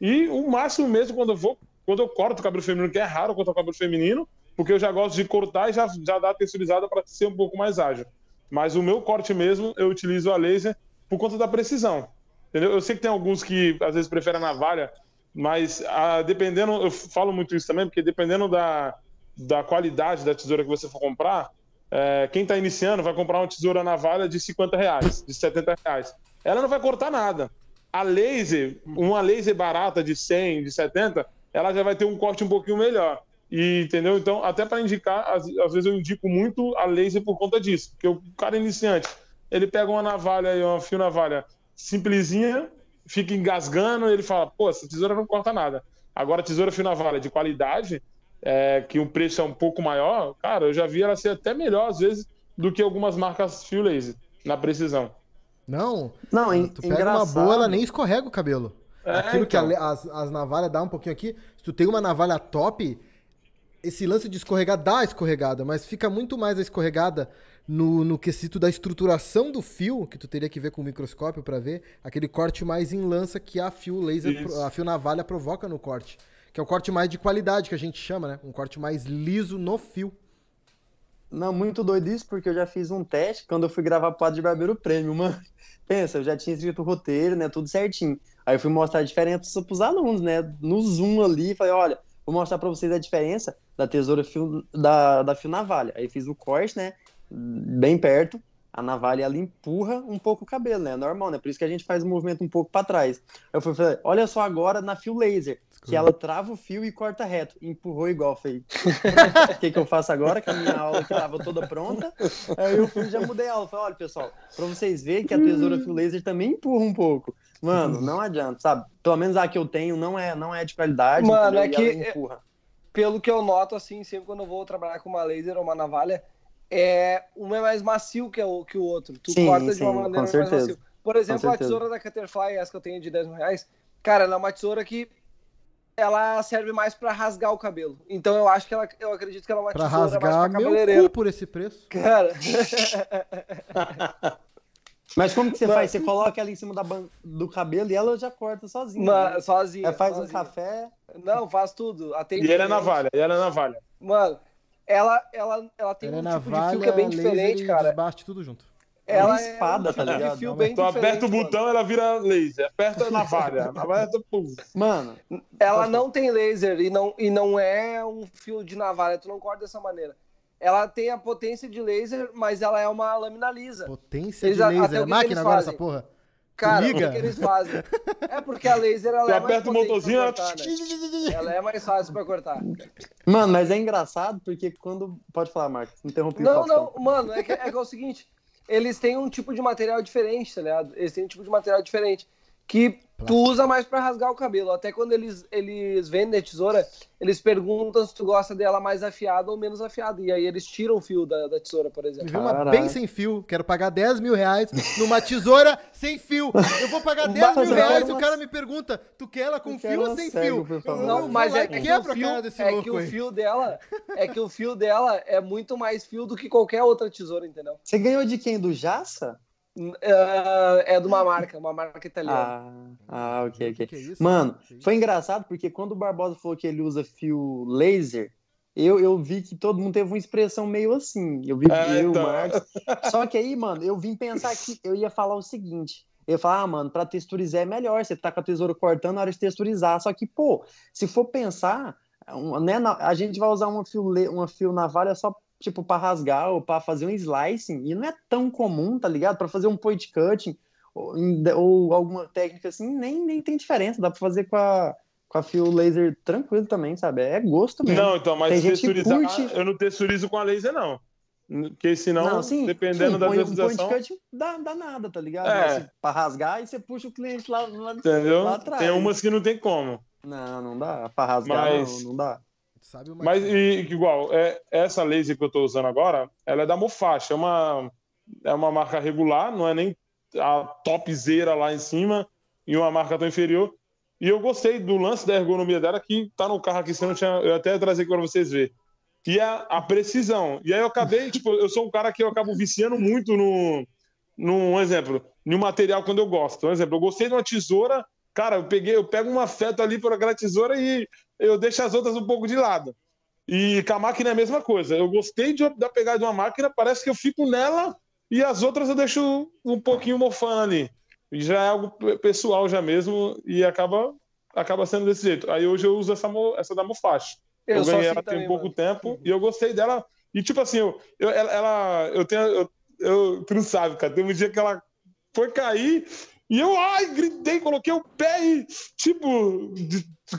E o máximo mesmo quando eu vou, quando eu corto o cabelo feminino, que é raro cortar o cabelo feminino, porque eu já gosto de cortar e já, já dar texturizada para ser um pouco mais ágil. Mas o meu corte mesmo, eu utilizo a laser por conta da precisão. Entendeu? Eu sei que tem alguns que às vezes preferem a navalha, mas a, ah, dependendo, eu falo muito isso também, porque dependendo da, da qualidade da tesoura que você for comprar, é, quem está iniciando vai comprar uma tesoura navalha de 50 reais, de 70 reais. Ela não vai cortar nada. A laser, uma laser barata de 100, de 70, ela já vai ter um corte um pouquinho melhor. E, entendeu? Então, até para indicar, às, às, vezes eu indico muito a laser por conta disso. Porque o cara iniciante, ele pega uma navalha uma fio navalha simplesinha, fica engasgando, ele fala, pô, essa tesoura não corta nada. Agora, tesoura fio navalha de qualidade, é, que o preço é um pouco maior, cara, eu já vi ela ser até melhor, às vezes, do que algumas marcas fio laser, na precisão. Não, não, tu pega engraçado. uma boa, ela nem escorrega o cabelo. É, Aquilo então. que a, as, as navalhas dá um pouquinho aqui, se tu tem uma navalha top, esse lance de escorregar dá a escorregada, mas fica muito mais a escorregada no, no quesito da estruturação do fio, que tu teria que ver com o microscópio para ver, aquele corte mais em lança que a fio laser, Isso. a fio navalha provoca no corte. Que é o corte mais de qualidade que a gente chama, né? Um corte mais liso no fio. Não, muito doido isso, porque eu já fiz um teste quando eu fui gravar Padre de Barbeiro Prêmio, mano. Pensa, eu já tinha escrito o roteiro, né? Tudo certinho. Aí eu fui mostrar a diferença pros alunos, né? No Zoom ali, falei, olha, vou mostrar para vocês a diferença da tesoura fio, da, da fio navalha. Aí fiz o corte, né? Bem perto. A navalha ela empurra um pouco o cabelo, né? É normal, né? Por isso que a gente faz o movimento um pouco para trás. Eu fui falar, olha só agora na fio laser, que ela trava o fio e corta reto. Empurrou igual, falei. O que, que eu faço agora? Que a minha aula que tava toda pronta. Aí eu fui, já mudei a aula. Falei, olha, pessoal, para vocês verem que a tesoura fio laser também empurra um pouco. Mano, não adianta, sabe? Pelo menos a que eu tenho não é, não é de qualidade. Mano, é que. Pelo que eu noto, assim, sempre quando eu vou trabalhar com uma laser ou uma navalha, é um é mais macio que o, que o outro. Tu sim, corta sim, de uma maneira mais macio. Por exemplo, a tesoura da Caterfly, essa que eu tenho de 10 mil reais, cara, ela é uma tesoura que ela serve mais pra rasgar o cabelo. Então eu acho que ela, eu acredito que ela é uma Pra tesoura mais rasgar pra meu cabeleireiro. cu por esse preço. Cara, Mas como que você Mas- faz? Você coloca ela em cima da ban- do cabelo e ela já corta sozinha. ma- né? sozinha. Ela faz um sozinha. café. Não, faz tudo. Atende E ela é navalha, e ela é navalha. Mano, ela, ela, ela tem Ela é um tipo de navalha, fio que é bem laser diferente, cara. desbaste tudo junto. É uma Ela espada, um tá tipo de ligado? fio Não, bem Tu aperta o botão, ela vira laser. Aperta a navalha. A navalha tá. Mano. Ela não tem laser e não, e não é um fio de navalha, tu não corta dessa maneira. Ela tem a potência de laser, mas ela é uma lâmina lisa. Potência Eles- de laser. É máquina agora fazem? essa porra? Cara, o liga? que, que eles fazem? É porque a laser ela Tu é mais aperta o potente pra motorzinho, ela- cortar, né? Ela é mais fácil pra cortar. mano, mas é engraçado porque quando. Pode falar, Marcos. Interrompi o Não, não, mano, é que, é que é o seguinte, eles têm um tipo de material diferente, tá ligado? Eles têm um tipo de material diferente que tu usa mais pra rasgar o cabelo. Até quando eles, eles vendem a tesoura, eles perguntam se tu gosta dela mais afiada ou menos afiada. E aí eles tiram o fio da, da tesoura, por Me exemplo. viu uma Caralho. bem sem fio. Quero pagar 10 mil reais numa tesoura sem fio. Eu vou pagar 10 Mas mil eu reais e o uma- cara me pergunta: tu quer ela com Eu fio ou uma sem cego, fio? Eu, Não, mas é e que, o quebra a fio, é que o fio dela é que o fio dela é muito mais fio do que qualquer outra tesoura, entendeu? Você ganhou de quem? Do Jaça? É, é de uma marca, uma marca italiana. Ah, ah, ok, ok. Que que é isso? Mano, foi engraçado porque quando o Barbosa falou que ele usa fio laser, eu, eu vi que todo mundo teve uma expressão meio assim. Eu vi É, eu, então. o Marcos. Só que aí, mano, eu vim pensar que eu ia falar o seguinte. Eu ia falar, ah, mano, pra texturizar é melhor. Você tá com a tesoura cortando na hora de texturizar. Só que, pô, se for pensar, um, né, na- a gente vai usar uma fio, uma fio navalha só, tipo, pra rasgar ou pra fazer um slicing. E não é tão comum, tá ligado? Pra fazer um point cutting ou, ou alguma técnica assim, nem, nem tem diferença. Dá pra fazer com a, com a fio laser tranquilo também, sabe? É gosto mesmo. Não, então, mas Tem texturizar, curte. eu não texturizo com a laser, não. Porque senão, sim, dependendo sim, da põe um point cut dá, dá nada, tá ligado? É. Assim, pra rasgar e você puxa o cliente lá, lá, entendeu? lá atrás. Tem umas que não tem como. Não, não dá. Pra rasgar, Mas- não, não dá. Sabe uma Mas, e, igual, é, essa laser que eu tô usando agora, ela é da Mofacha, é uma, é uma marca regular, não é nem a topzera lá em cima, e uma marca tão inferior. E eu gostei do lance da ergonomia dela, que tá no carro aqui, você não tinha, eu até trazer aqui pra vocês verem. Que é a precisão. E aí eu acabei, tipo, eu sou um cara que eu acabo viciando muito no, num exemplo, no material quando eu gosto. Um exemplo, eu gostei de uma tesoura, cara, eu peguei, eu pego um afeto ali por aquela tesoura e eu deixo as outras um pouco de lado. E com a máquina é a mesma coisa. Eu gostei de, da pegada de uma máquina, parece que eu fico nela e as outras eu deixo um pouquinho mofando ali. E já é algo pe- pessoal já mesmo e acaba acaba sendo desse jeito. Aí hoje eu uso essa, essa da Mofache. Eu, sou ganhei assim ela tem também, pouco mano. tempo e eu gostei dela. E tipo assim, eu, eu- ela, ela- eu tenho. Eu, eu- tu não sabe, cara. Teve um dia que ela foi cair e eu, ai, gritei, coloquei o pé e, tipo,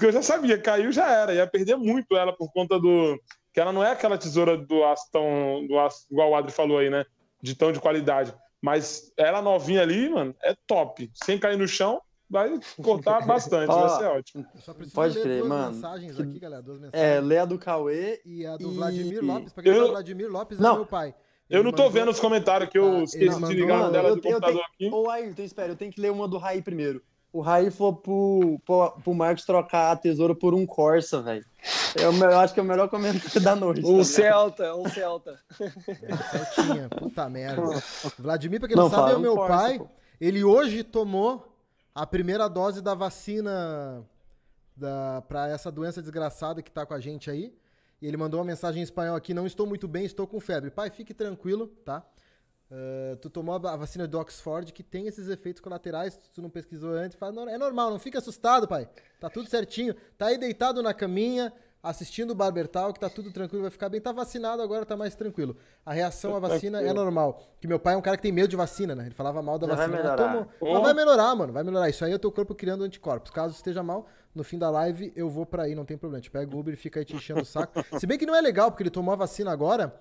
eu já sabia, caiu já era. Ia perder muito ela por conta do. Que ela não é aquela tesoura do aço tão. Do aço, igual o Adri falou aí, né? De tão de qualidade. Mas ela novinha ali, mano, é top. Sem cair no chão, vai cortar bastante, Ó, vai ser ótimo. Eu só preciso Pode ler crer, duas mano. mensagens aqui, galera. Duas É, mensagens. lê a do Cauê. E a do e- Vladimir Lopes. Pra quem Eu- sabe, Vladimir Lopes é Não. meu pai. Eu não tô mandou- vendo os comentários que eu Tá, ele esqueci de ligar na Mano, tela eu- do eu computador tenho- aqui. Ô, Ayrton, espera, eu tenho que ler uma do Raí primeiro. O Raí falou pro, pro, pro Marcos trocar a tesoura por um Corsa, velho. Eu, eu acho que é o melhor comentário da noite. tá Um ligado? Celta, um Celta. É, certinha. Puta merda. Vladimir, pra quem Não, não, sabe, fala é o meu Corsa, pai. pô. Ele hoje tomou a primeira dose da vacina da, pra essa doença desgraçada que tá com a gente aí. E ele mandou uma mensagem em espanhol aqui: Não estou muito bem, estou com febre. Pai, fique tranquilo, tá? Eh, tu tomou a vacina do Oxford que tem esses efeitos colaterais, tu não pesquisou antes, fala, "Não, é normal, não fica assustado, pai. Tá tudo certinho. Tá aí deitado na caminha, assistindo o Barbertal, que tá tudo tranquilo, vai ficar bem. Tá vacinado agora, tá mais tranquilo. A reação à vacina é normal. Que meu pai é um cara que tem medo de vacina, né? Ele falava mal da Já vai vacina. mas melhorar. Oh. Mas vai melhorar, mano. Vai melhorar. Isso aí é o teu corpo criando anticorpos. Caso esteja mal, no fim da live eu vou pra aí, não tem problema. Te pega o Uber e fica aí te enchendo o saco. Se bem que não é legal, porque ele tomou a vacina agora.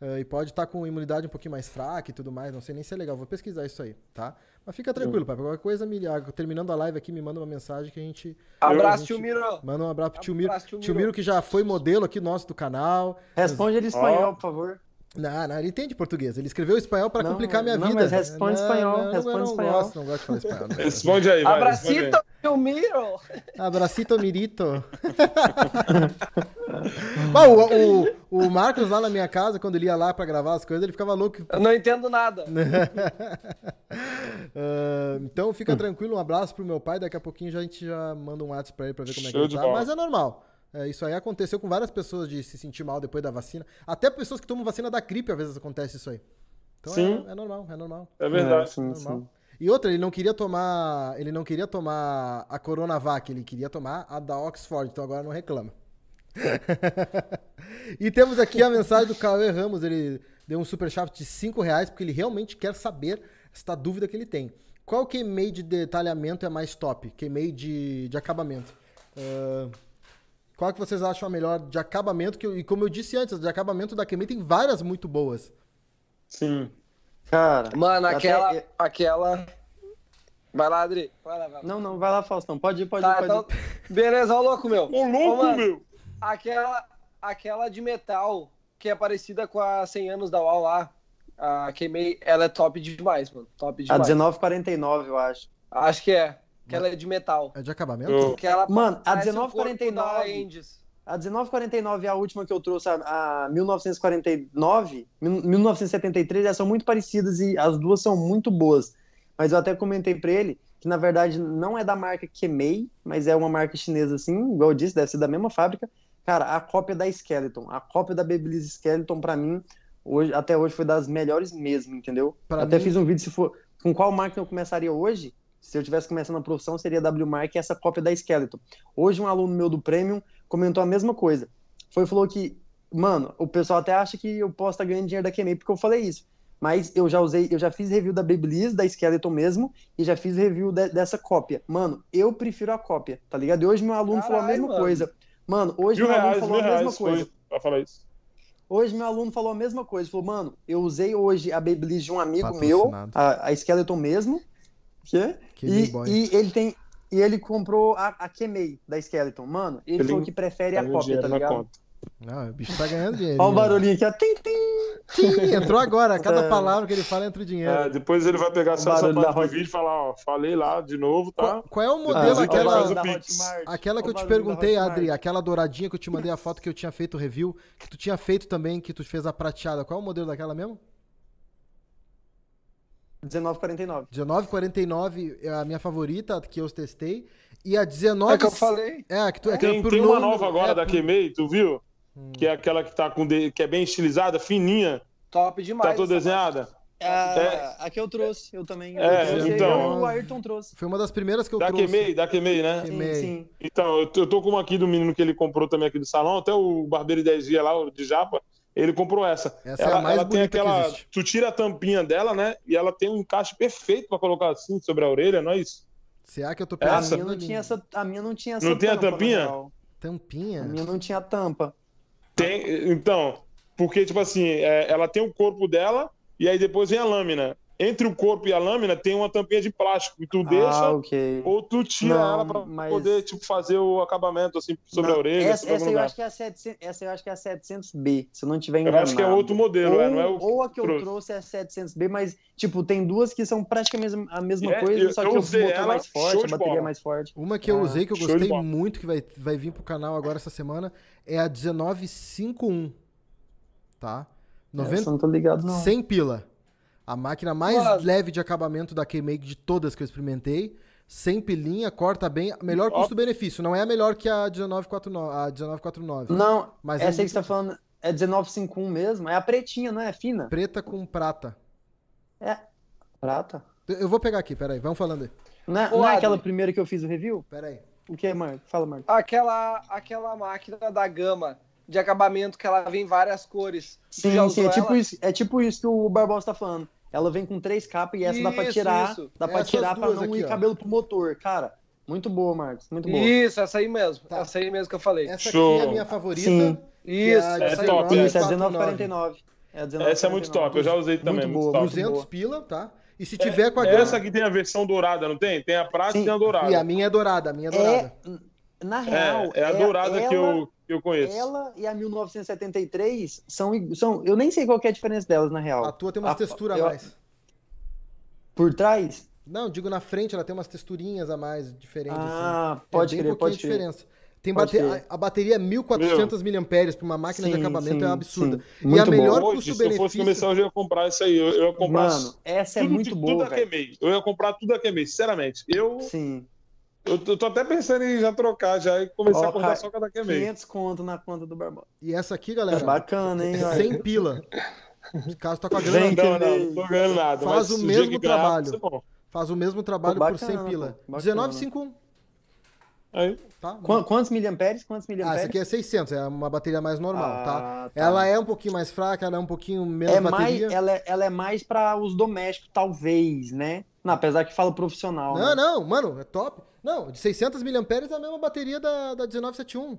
eh, e pode estar com imunidade um pouquinho mais fraca e tudo mais. Não sei nem se é legal. Vou pesquisar isso aí, tá? Mas fica tranquilo, pai. Qualquer coisa, me, ah, terminando a live aqui, me manda uma mensagem que a gente. Abraço, gente- tio Miro. Manda um abraço pro tio Miro. Abraço, tio Tio Miro. Miro que já foi modelo aqui nosso do canal. Responde ele em espanhol, por favor. Não, não, ele entende português. Ele escreveu espanhol pra Não, complicar minha não, vida. mas responde espanhol, não, responde eu não espanhol. Gosto, não gosto de falar espanhol. não. Responde aí, vai. responde aí. Abracito, meu miro! Abracito Mirito. Bom, o, o, o Marcos lá na minha casa, quando ele ia lá pra gravar as coisas, ele ficava louco. Eu não entendo nada. Ah, então fica tranquilo, um abraço pro meu pai. Daqui a pouquinho já, a gente já manda um WhatsApp pra ele pra ver como é que ele tá. Mas é normal. É, isso aí aconteceu com várias pessoas de se sentir mal depois da vacina. Até pessoas que tomam vacina da gripe, às vezes acontece isso aí. Então Sim. É, é normal, é normal. É É, verdade. sim, normal. sim. E outra, ele não queria tomar. Ele não queria tomar a Coronavac, ele queria tomar a da Oxford, então agora não reclama. e temos aqui a mensagem do Cauê Ramos, ele deu um superchat de 5 reais, porque ele realmente quer saber esta dúvida que ele tem. Qual QMA de detalhamento é mais top? QMA de, de acabamento. Ah, qual que vocês acham a melhor de acabamento? Que, eu- e como eu disse antes, de acabamento da QMA tem várias muito boas. Sim. Cara. Mano, até- aquela. aquela... Vai lá, Adri. Vai lá, vai lá. Não, não, vai lá, Faustão. Pode ir, pode Tá, ir, pode então. ir. Beleza, ó, louco, meu. Ô, louco, mano, meu! Aquela, aquela de metal que é parecida com a 100 anos da UAU lá. A queimei, ela é top demais, mano. Top A demais. 1949, eu acho. Acho que é. Que ela é de metal. É de acabamento? Eu- Que ela Mano, a parece o corpo 1949 da Endes. A 1949 é a última que eu trouxe, a, a 1949, mil- 1973, elas são muito parecidas e as duas são muito boas. Mas eu até comentei pra ele que, na verdade, não é da marca Kemei, mas é uma marca chinesa assim, igual eu disse, deve ser da mesma fábrica. Cara, a cópia da Skeleton, a cópia da Babyliss Skeleton, pra mim, hoje, até hoje foi das melhores mesmo, entendeu? Pra até mim- fiz um vídeo se for com qual marca eu começaria hoje. Se eu tivesse começando a profissão, seria a W Mark e essa cópia da Skeleton. Hoje, um aluno meu do Premium comentou a mesma coisa. Foi e falou que, mano, o pessoal até acha que eu posso estar ganhando dinheiro da Kemei porque eu falei isso. Mas eu já usei, eu já fiz review da Babyliss, da Skeleton mesmo, e já fiz review de- dessa cópia. Mano, eu prefiro a cópia, tá ligado? E hoje meu aluno falou a mesma mano. coisa. Mano, hoje Mil meu aluno reais, falou a mesma coisa. pra falar isso. Hoje meu aluno falou a mesma coisa. Falou, mano, eu usei hoje a Babyliss de um amigo meu, a, a Skeleton mesmo. Quê? Kemei E, e ele tem. E ele comprou a, a Kemei da Skeleton. Mano, ele, Ele falou que prefere a cópia, tá ligado? conta. Não, o bicho tá ganhando dinheiro. Olha o barulhinho aqui, ó. Tim, tim. Sim, entrou agora. Cada É. palavra que ele fala entra o dinheiro. É, depois ele vai pegar só essa parte do vídeo e falar, ó, falei lá de novo, tá? Qual, qual é o Ah, modelo, o aquela, aquela que eu te perguntei. Adri, aquela douradinha que eu te mandei a foto que eu tinha feito o review, que tu tinha feito também, que tu fez a prateada. Qual é o modelo daquela mesmo? 19,49. 1949 é a minha favorita, que eu testei. E a 19. É que eu falei. É, que tu, é que Tem, tem uma nome- nova agora é, da Kemei, tu viu? Que é aquela que tá com de- que é bem estilizada, fininha, Top demais. tá toda desenhada. A, É. a que eu trouxe, eu também. É, eu trouxe, então. eu, o Ayrton trouxe. Foi uma das primeiras que eu Da trouxe. Kemei, da Kemei, né? Sim. Sim. Então, eu tô, eu tô com uma aqui do menino que ele comprou também aqui do salão, até o Barbeiro 10 dias lá, o de Japa, ele comprou essa. Essa é ela a mais ela tem aquela. existe. Tu tira a tampinha dela, né? E ela tem um encaixe perfeito pra colocar assim sobre a orelha, não é isso? Será que eu tô A Essa? minha não tinha essa, a minha não tinha essa Não tem a tampinha? Tampinha? A minha não tinha tampa. Tem, então, porque, tipo assim, é, ela tem o corpo dela e aí depois vem a lâmina. Entre o corpo e a lâmina tem uma tampinha de plástico e tu deixa Ah, ok. ou tu tira Não, ela pra mas- poder, tipo, fazer o acabamento, assim, sobre Não, a orelha, Essa, sobre algum essa eu acho que é a 700, essa eu acho que é a 700B, se eu não tiver Eu enganado. acho que é outro modelo, ou, é, não é o ou a que eu trouxe. trouxe é a 700B, mas, tipo, tem duas que são praticamente a mesma, É, coisa, eu- só eu que o usei motor é ela, mais forte, a bateria é bola. mais forte. Uma que eu Ah, usei que eu gostei muito, que vai, vai vir pro canal agora essa semana, é a 1951. Tá? Essa 90, eu não tô ligado, não. 100 pila. A máquina mais Mano. leve de acabamento da K-Make de todas que eu experimentei. 100 pilinha, corta bem. Melhor custo-benefício. Não é a melhor que a 1949. A 1949. Não, Mas essa é aí que você tá falando é 1951 mesmo, é a pretinha, não é? Fina? Preta com prata. É. Prata? Eu- vou pegar aqui, peraí. Vamos falando aí. Não é, Ô, não é aquela primeira que eu fiz o review? Peraí. O que, Marco? Fala, Marco. Aquela, aquela máquina da gama de acabamento que ela vem em várias cores. Sim, sim, é tipo, ela? isso, é tipo isso que o Barbosa tá falando. Ela vem com três capas e essa dá pra Isso, tirar. isso. Dá pra Essas tirar pra não aqui, ir ó. cabelo pro motor. Cara, muito boa, Marcos. Muito boa. Isso, essa aí mesmo. Tá. Essa aí mesmo que eu falei. Essa Show. aqui é a minha favorita. Sim. é Isso, essa é aí. top, Isso, é 1949. 19,49. É 19,49. Essa é muito top, eu já usei também, muito, boa, top. muito 200 boa. pila, tá? E se tiver com a Essa grana... aqui tem a versão dourada, não tem? Tem a prata e tem a dourada. E a minha é dourada, a minha é dourada. É, na real, É, é a dourada que ela- eu que eu conheço. Ela e a 1973 são, são. Eu nem sei qual que é a diferença delas, na real. A tua tem umas A- texturas a eu- mais. Por trás? Não, digo na frente, ela tem umas texturinhas a mais diferentes. Ah, assim. pode é bem crer, pode crer. diferença. Tem bate- a, a bateria é 1400 mAh para uma máquina de Sim, acabamento sim, é absurda. sim. E Muito a melhor. Hoje, se eu fosse custo-benefício. começar hoje, eu ia comprar isso aí. Eu, eu ia comprar Mano, essa é tudo, muito tudo boa, velho. Kemei. Eu ia comprar tudo da Kemei, sinceramente. Eu, Sim. Eu, tô- eu tô até pensando em já trocar já e começar Ó, a comprar cara, só com a da Kemei. 500 conto na conta do Barbosa. E essa aqui, galera, Bacana, hein? é olha. 100 pila. Caso tá com a grana, Não, não, não tô ganhando nada. Faz mas o mesmo que trabalho. bom. faz o mesmo trabalho Pô, por 100 bacana, pila. pô, bacana. 19,51. Aí, Tá? Qu- Quantos miliamperes? Quantos Ah, miliamperes? essa aqui é 600, é uma bateria mais normal, Ah, tá? tá. Ela é um pouquinho mais fraca, ela é um pouquinho menos é mais, bateria. ela, é, ela é mais para os domésticos, talvez, né? Não, apesar que fala profissional. Não, né? não, mano, é top. Não, de 600 mAh é a mesma bateria da, da 1971.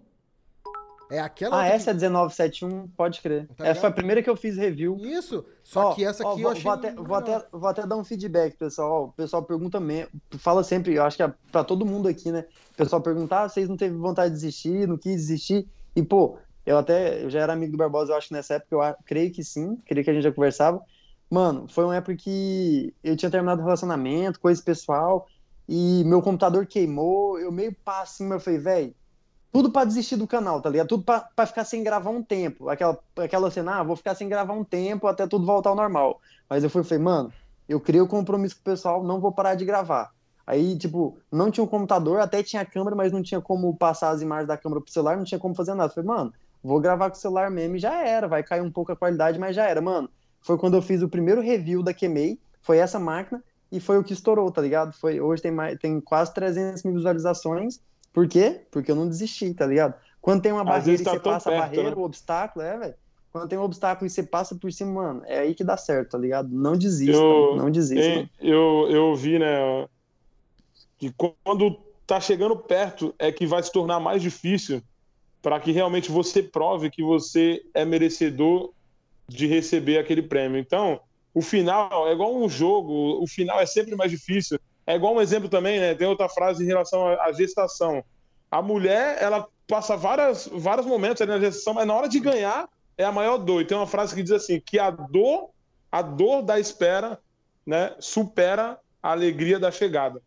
É aquela Ah, essa é 1971, pode crer. Tá essa ligado? foi a primeira que eu fiz review. que... Isso, só Ó, que essa ó, aqui vou, eu achei vou até, vou, até, vou até dar um feedback, pessoal. Ó, O pessoal pergunta mesmo, fala sempre, eu acho que é pra todo mundo aqui, né? O pessoal pergunta, ah, vocês não teve vontade de desistir, não quis desistir. E, pô, eu até, eu já era amigo do Barbosa, eu acho que nessa época, eu a- creio que sim, creio que a gente já conversava. Mano, foi uma época que eu tinha terminado o relacionamento, coisa pessoal, e meu computador queimou, eu meio pá assim, eu falei, velho, tudo pra desistir do canal, tá ligado? Tudo pra ficar sem gravar um tempo. Aquela, aquela cena, ah, vou ficar sem gravar um tempo até tudo voltar ao normal. Mas eu fui, falei, mano, eu criei o compromisso com o pessoal, não vou parar de gravar. Aí, tipo, não tinha um computador, até tinha câmera, mas não tinha como passar as imagens da câmera pro celular, não tinha como fazer nada. Eu falei, mano, vou gravar com o celular mesmo e já era, vai cair um pouco a qualidade, mas já era, mano. Foi quando eu fiz o primeiro review da Kemei, foi essa máquina, e foi o que estourou, tá ligado? Foi, hoje tem, mais, tem quase 300 mil visualizações. Por quê? Porque eu não desisti, tá ligado? Quando tem uma Às barreira vezes e tá você passa a perto, barreira, né? o obstáculo, é, velho. Quando tem um obstáculo e você passa por cima, mano, é aí que dá certo, tá ligado? Não desista, Eu- não desista. Hein, eu, eu vi, né, que quando tá chegando perto é que vai se tornar mais difícil para que realmente você prove que você é merecedor de receber aquele prêmio. Então, o final é igual um jogo, o final é sempre mais difícil. É igual um exemplo também, né? Tem outra frase em relação à gestação. A mulher, ela passa várias, vários momentos ali na gestação, mas na hora de ganhar é a maior dor. E tem uma frase que diz assim, que a dor, a dor da espera, né, supera a alegria da chegada.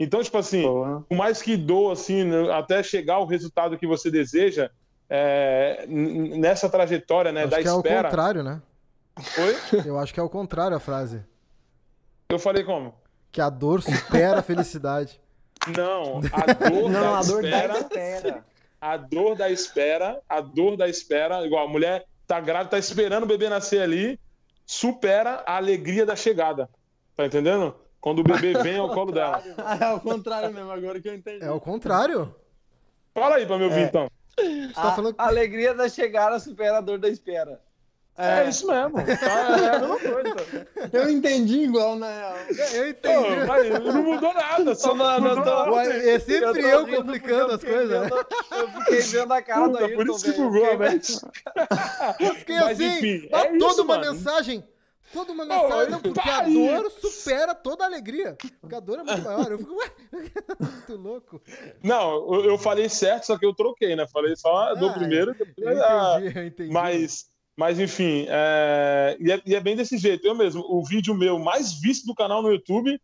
Então, tipo assim, Porra. por mais que doa, assim, né, até chegar ao resultado que você deseja, é, nessa trajetória, né, Acho da que é o espera. contrário, né? Oi? Eu acho que é o contrário a frase. Eu falei como? Que a dor supera a felicidade. Não, a dor Não, da a dor espera, da espera. a dor da espera, a dor da espera, igual a mulher tá grávida, tá esperando o bebê nascer ali, supera a alegria da chegada. Tá entendendo? Quando o bebê vem ao colo dela. Ah, é o contrário mesmo, agora que eu entendi. É o contrário. Fala aí pra me ouvir, É. então. Você tá Ah, falando A alegria da chegada supera a dor da espera. É, isso mesmo. Tá, é a mesma coisa. Eu entendi igual, na real. Eu Pô, entendi. mas não mudou nada. Só eu tô- nada. Ué, É sempre eu rindo complicando as eu coisas, né? vendo- Eu fiquei vendo a cara do Puta, Ayrton, por isso que. Eu bugou, fiquei velho. Eu fiquei Mas, assim, enfim, dá é toda isso, uma mano. mensagem. Toda uma mensagem, não, porque a dor supera toda a alegria. Porque a dor é muito maior. Eu fico, ué, muito louco. Não, eu, eu falei certo, só que eu troquei, né? Falei só do Ah, primeiro. Eu ah, entendi, eu entendi. Mas, mas enfim, é... E, é, e é bem desse jeito. Eu mesmo, o vídeo meu mais visto do canal no YouTube,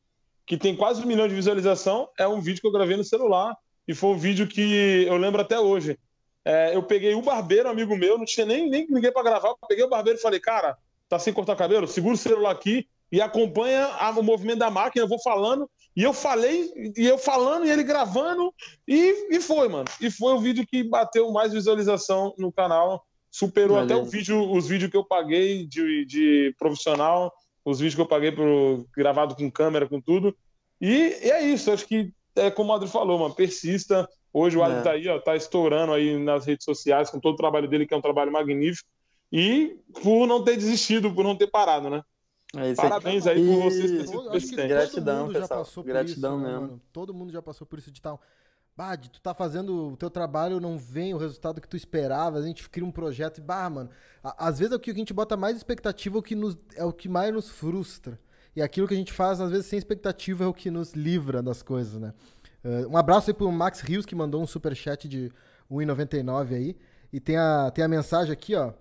que tem quase um milhão de visualização, é um vídeo que eu gravei no celular. E foi um vídeo que eu lembro até hoje. É, eu peguei o barbeiro, amigo meu, não tinha nem, nem ninguém para gravar. Peguei o barbeiro e falei, cara, tá sem cortar cabelo? Segura o celular aqui e acompanha a- o movimento da máquina. Eu vou falando. E eu falei, e eu falando, e ele gravando. E, e foi, mano. E foi o vídeo que bateu mais visualização no canal. Superou Beleza. até o vídeo, os vídeos que eu paguei de, de profissional, os vídeos que eu paguei pro, gravado com câmera, com tudo. E, e é isso, acho que é como o Adri falou, mano, persista. Hoje o Adri É. tá aí, ó, tá estourando aí nas redes sociais com todo o trabalho dele, que é um trabalho magnífico. E por não ter desistido, por não ter parado, né? É isso aí. Parabéns aí E- por vocês terem sido. Gratidão, todo mundo já pessoal. passou por Gratidão isso, né, mesmo. mano? Todo mundo já passou por isso de tal. De tu tá fazendo o teu trabalho, não vem o resultado que tu esperava, a gente cria um projeto e, bah, mano, às vezes é o que a gente bota mais expectativa, é o que nos, é o que mais nos frustra. E aquilo que a gente faz, às vezes, sem expectativa, é o que nos livra das coisas, né? Eh, um abraço aí pro Max Rios, que mandou um superchat de 1,99 aí. E tem a, tem a mensagem aqui, ó.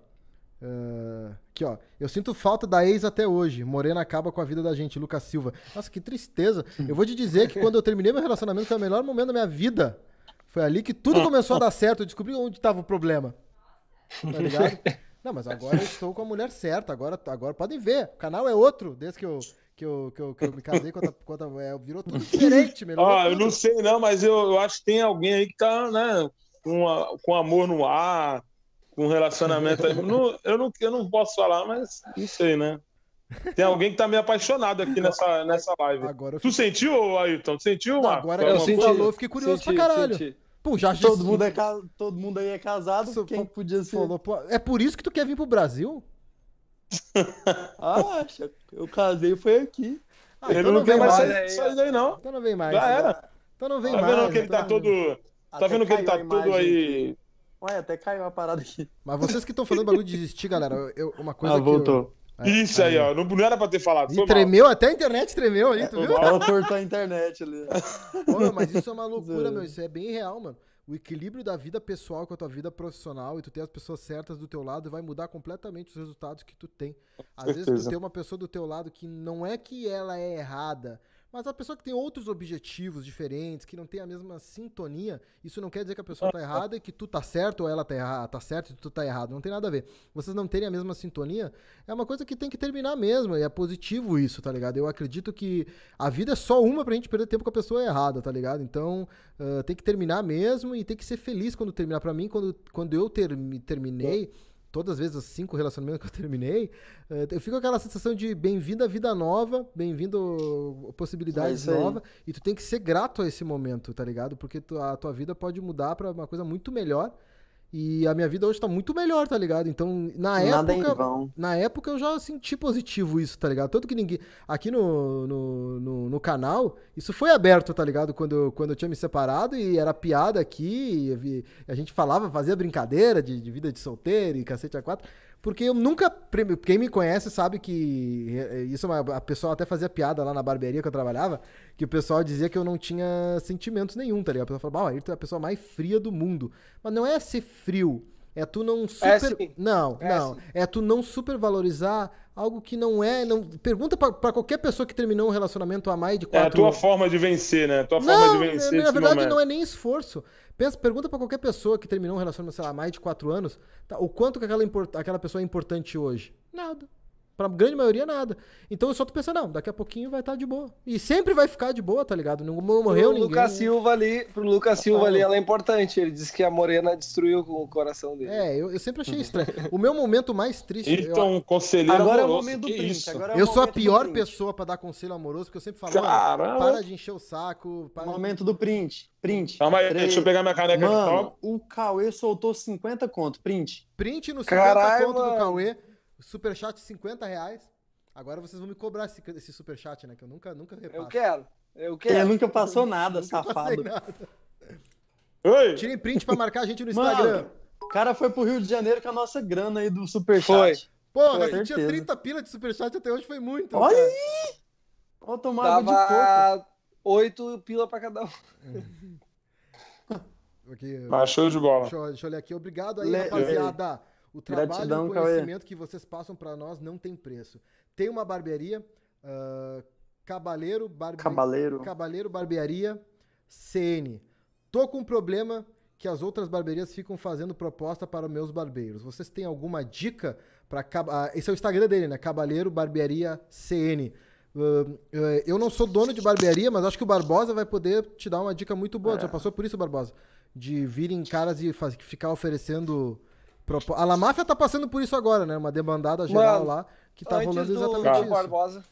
Uh, aqui, ó. Eu sinto falta da ex até hoje. Morena acaba com a vida da gente, Lucas Silva. Nossa, que tristeza. Eu vou te dizer que quando eu terminei meu relacionamento foi o melhor momento da minha vida. Foi ali que tudo começou a dar certo. Eu descobri onde estava o problema. Tá ligado? Não, mas agora eu estou com a mulher certa. Agora, agora podem ver. O canal é outro, desde que eu, que eu, que eu, que eu me casei com a, é, virou tudo diferente. Ó, eu não sei não, mas eu, eu acho que tem alguém aí que tá, né, com, a, com amor no ar, com relacionamento. Aí. não, eu, não, eu não posso falar, mas não sei, né? Tem alguém que tá meio apaixonado aqui nessa, nessa live. Agora tu sentiu, Ailton? Tu sentiu, Marco? Agora que você falou, eu fiquei curioso senti, pra caralho. Senti. Pô, já todo, mundo é ca... todo mundo aí é casado, quem podia ser? Falou, é por isso que tu quer vir pro Brasil? ah, eu casei foi aqui. Ah, então ele não, não vem mais sair, sair daí, não. Então não vem mais. Já era. Então não vem tá mais. Vendo que ele tá todo... Tá vendo que ele tá todo aí... Ué, até caiu a parada aqui. Mas vocês que estão falando bagulho de desistir, galera, eu, uma coisa ah, voltou. Eu... É, Isso aí, aí, ó. Não, não era pra ter falado. E tremeu, mal. até a internet tremeu aí, tu viu? Ela cortou a internet ali. Pô, mas isso é uma loucura, meu. Isso é bem real, mano o equilíbrio da vida pessoal com a tua vida profissional e tu ter as pessoas certas do teu lado vai mudar completamente os resultados que tu tem. Às vezes tu tem uma pessoa do teu lado que não é que ela é errada, mas a pessoa que tem outros objetivos diferentes, que não tem a mesma sintonia, isso não quer dizer que a pessoa tá errada e que tu tá certo ou ela tá, errada, tá certo e tu tá errado. Não tem nada a ver. Vocês não terem a mesma sintonia é uma coisa que tem que terminar mesmo. E é positivo isso, tá ligado? Eu acredito que a vida é só uma pra gente perder tempo com a pessoa errada, tá ligado? Então uh, tem que terminar mesmo e tem que ser feliz quando terminar. Pra mim, quando, quando eu ter, terminei todas as vezes os cinco relacionamentos que eu terminei, eh, eu fico com aquela sensação de bem-vindo à vida nova, bem-vindo possibilidades é novas, e tu tem que ser grato a esse momento, tá ligado? Porque tu, a tua vida pode mudar para uma coisa muito melhor e a minha vida hoje tá muito melhor, tá ligado? Então, na Nada época. Na época eu já senti positivo isso, tá ligado? Tanto que ninguém. Aqui no, no, no, no, canal, isso foi aberto, tá ligado? Quando eu, quando eu tinha me separado e era piada aqui, e a gente falava, fazia brincadeira de, de vida de solteiro e cacete a quatro. Porque eu nunca. Quem me conhece sabe que. Isso é a pessoa até fazia piada lá na barbearia que eu trabalhava. Que o pessoal dizia que eu não tinha sentimentos nenhum, tá ligado? A pessoa falava, ah, tu é a pessoa mais fria do mundo. Mas não é ser frio. É tu não é super. É não, é não. Sim. É tu não supervalorizar algo que não é. Não... Pergunta para qualquer pessoa que terminou um relacionamento há mais de quatro É a tua forma de vencer, né? A tua não, forma de vencer. Na verdade, momento. não é nem esforço. Pensa, pergunta para qualquer pessoa que terminou um relacionamento, sei lá, mais de quatro anos, tá, o quanto que aquela, aquela pessoa é importante hoje. Nada. Pra grande maioria, nada. Então eu só tô pensando, não, daqui a pouquinho vai estar tá de boa. E sempre vai ficar de boa, tá ligado? Não morreu pro ninguém. Lucas Silva ali, pro Lucas Silva ali, ela é importante. Ele disse que a Morena destruiu com o coração dele. É, eu, eu sempre achei estranho. o meu momento mais triste. Então, eu... conselheiro Agora amoroso, é o momento do print. Agora é eu sou a pior pessoa pra dar conselho amoroso, porque eu sempre falo, para de encher o saco. Para momento do print. Print. Calma aí, Três. deixa eu pegar minha caneca Mano, aqui. O Cauê soltou 50 conto. Print. Print no 50 Caralho, conto mano. do Cauê. Superchat 50 reais. Agora vocês vão me cobrar esse, esse superchat, né? Que eu nunca, nunca repasso. Eu quero. Eu quero. Ele nunca passou nada, nunca safado. Nada. Oi. Tirem print pra marcar a gente no Instagram. o cara foi pro Rio de Janeiro com a nossa grana aí do superchat. Foi. Porra, você tinha 30 pila de superchat até hoje, foi muito. Olha cara. aí! Vou tomar Dava de coco. 8 pila pra cada um. Aqui, ah, show de bola. Deixa eu, deixa eu olhar aqui. Obrigado aí, Le... rapaziada. O trabalho Gratidão, e o conhecimento Cauê. que vocês passam para nós não tem preço. Tem uma barbearia, uh, Cabaleiro, Barbe... Cabaleiro. Cabaleiro Barbearia CN. Tô com um problema que as outras barbearias ficam fazendo proposta para os meus barbeiros. Vocês têm alguma dica para uh, esse é o Instagram dele, né? Cabaleiro Barbearia CN. Uh, eu não sou dono de barbearia, mas acho que o Barbosa vai poder te dar uma dica muito boa. É. Já passou por isso, Barbosa? De virem caras e faz, ficar oferecendo. A La Máfia tá passando por isso agora, né? Uma demandada geral Mano, lá que tá rolando exatamente do, isso. Barbosa,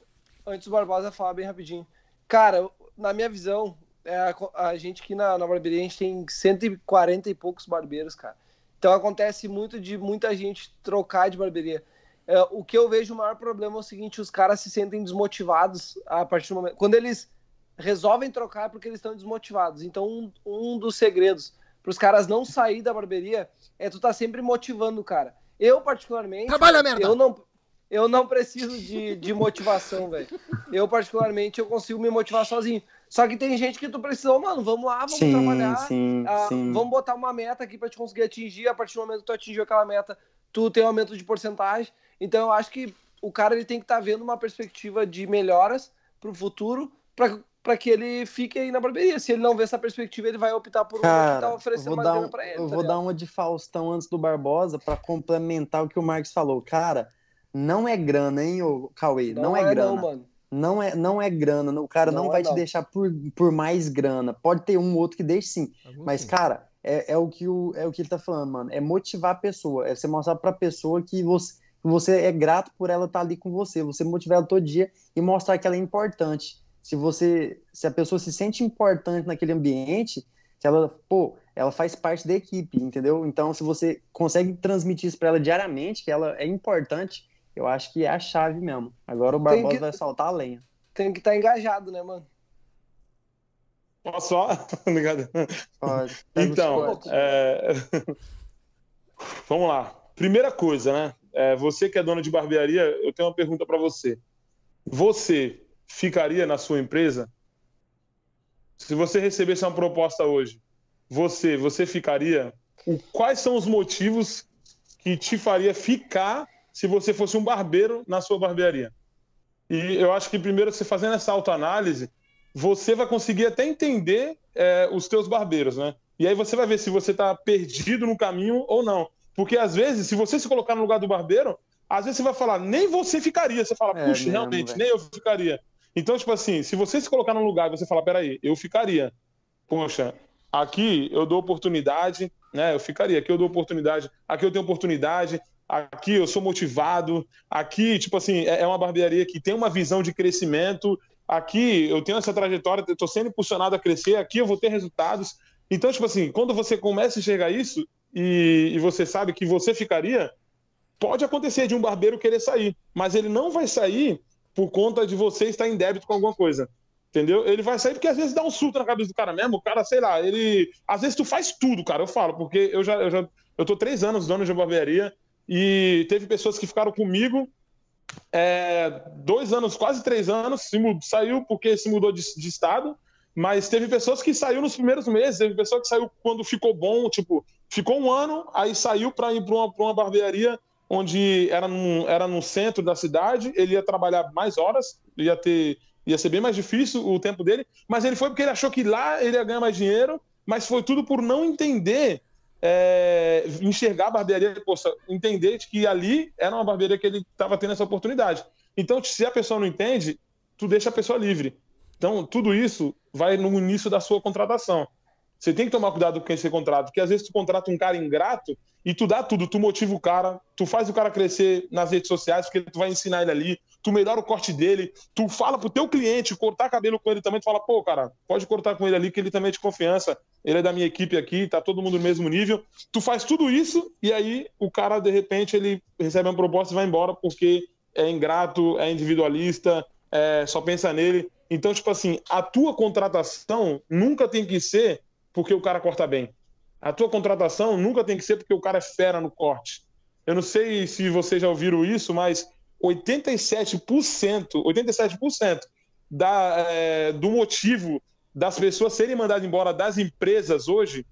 antes do Barbosa falar bem rapidinho. Cara, na minha visão, é a, a, gente aqui na, na barbearia, a gente tem 140 e poucos barbeiros, cara. Então acontece muito de muita gente trocar de barbearia. É, o que eu vejo o maior problema é o seguinte: os caras se sentem desmotivados a partir do momento. Quando eles resolvem trocar é porque eles estão desmotivados. Então, um, um dos segredos para os caras não sair da barbearia é tu tá sempre motivando o cara. Eu, particularmente. Trabalha, merda! Eu não, eu não preciso de, de motivação, velho. Eu, particularmente, eu consigo me motivar sozinho. Só que tem gente que tu precisa, mano, vamos lá, vamos Sim, trabalhar. sim, ah, sim. Vamos botar uma meta aqui pra te conseguir atingir. A partir do momento que tu atingiu aquela meta, tu tem um aumento de porcentagem. Então, eu acho que o cara ele tem que estar tá vendo uma perspectiva de melhoras pro futuro pra, pra que ele fique aí na barbearia. Se ele não vê essa perspectiva, ele vai optar por um que tá Cara, oferecendo mais grana um- pra ele. eu tá vou ligado? dar uma de Faustão antes do Barbosa pra complementar o que o Marcos falou. Cara, não é grana, hein, ô Cauê? Não, é, grana. Não, mano. Não é, não é grana. O cara não, Não é vai te não. deixar por, por mais grana. Pode ter um ou outro que deixe sim. Alguns Mas, sim. cara, é, é o que o, é o que ele tá falando, mano. É motivar a pessoa. É você mostrar pra pessoa que você, que você é grato por ela estar ali com você. Você motivar ela todo dia e mostrar que ela é importante. Se você, se a pessoa se sente importante naquele ambiente, que ela, pô, ela faz parte da equipe, entendeu? Então, se você consegue transmitir isso pra ela diariamente, que ela é importante, eu acho que é a chave mesmo. Agora o Barbosa que- vai saltar a lenha. Tem que estar engajado, né, mano? Posso só? Pode. O Então, é, vamos lá. Primeira coisa, né? É, você que é dona de barbearia, eu tenho uma pergunta para você. Você ficaria na sua empresa? Se você recebesse uma proposta hoje, você, você ficaria? O- quais são os motivos que te faria ficar se você fosse um barbeiro na sua barbearia? E eu acho que primeiro você fazendo essa autoanálise, você vai conseguir até entender é, os teus barbeiros, né? E aí você vai ver se você está perdido no caminho ou não. Porque às vezes, se você se colocar no lugar do barbeiro, às vezes você vai falar, nem você ficaria. Você fala, É puxa, mesmo, realmente, velho. nem eu ficaria. Então, tipo assim, se você se colocar num lugar e você falar, peraí, eu ficaria. Poxa, aqui eu dou oportunidade, né? Eu ficaria. Aqui eu dou oportunidade, aqui eu tenho oportunidade, aqui eu sou motivado, aqui, tipo assim, é é uma barbearia que tem uma visão de crescimento, aqui eu tenho essa trajetória, tô sendo impulsionado a crescer, aqui eu vou ter resultados. Então, tipo assim, quando você começa a enxergar isso e, e você sabe que você ficaria, pode acontecer de um barbeiro querer sair, mas ele não vai sair por conta de você estar em débito com alguma coisa. Entendeu? Ele vai sair porque às vezes dá um surto na cabeça do cara mesmo. O cara, sei lá, ele. Às vezes tu faz tudo, cara. Eu falo, porque eu já. Eu, já, eu tô três anos dono de barbearia e teve pessoas que ficaram comigo é, dois anos, quase três anos, se mudou, saiu porque se mudou de, de estado, mas teve pessoas que saiu nos primeiros meses, teve pessoa que saiu quando ficou bom, tipo, ficou um ano, aí saiu para ir para uma, pra uma barbearia onde era, num, era no centro da cidade, ele ia trabalhar mais horas, ia ter ia ser bem mais difícil o tempo dele, mas ele foi porque ele achou que lá ele ia ganhar mais dinheiro, mas foi tudo por não entender, é, enxergar a barbearia, poxa, entender de que ali era uma barbearia que ele estava tendo essa oportunidade. Então, se a pessoa não entende, tu deixa a pessoa livre. Então, tudo isso vai no início da sua contratação. Você tem que tomar cuidado com quem você contrata, porque às vezes tu contrata um cara ingrato e tu dá tudo, tu motiva o cara, tu faz o cara crescer nas redes sociais, porque tu vai ensinar ele ali, tu melhora o corte dele, tu fala pro teu cliente cortar cabelo com ele também, tu fala, pô, cara, pode cortar com ele ali, que ele também é de confiança, ele é da minha equipe aqui, tá todo mundo no mesmo nível. Tu faz tudo isso e aí o cara, de repente, ele recebe uma proposta e vai embora porque é ingrato, é individualista, é, só pensa nele. Então, tipo assim, a tua contratação nunca tem que ser porque o cara corta bem. A tua contratação nunca tem que ser porque o cara é fera no corte. Eu não sei se vocês já ouviram isso, mas 87%, 87% da, é, do motivo das pessoas serem mandadas embora das empresas hoje,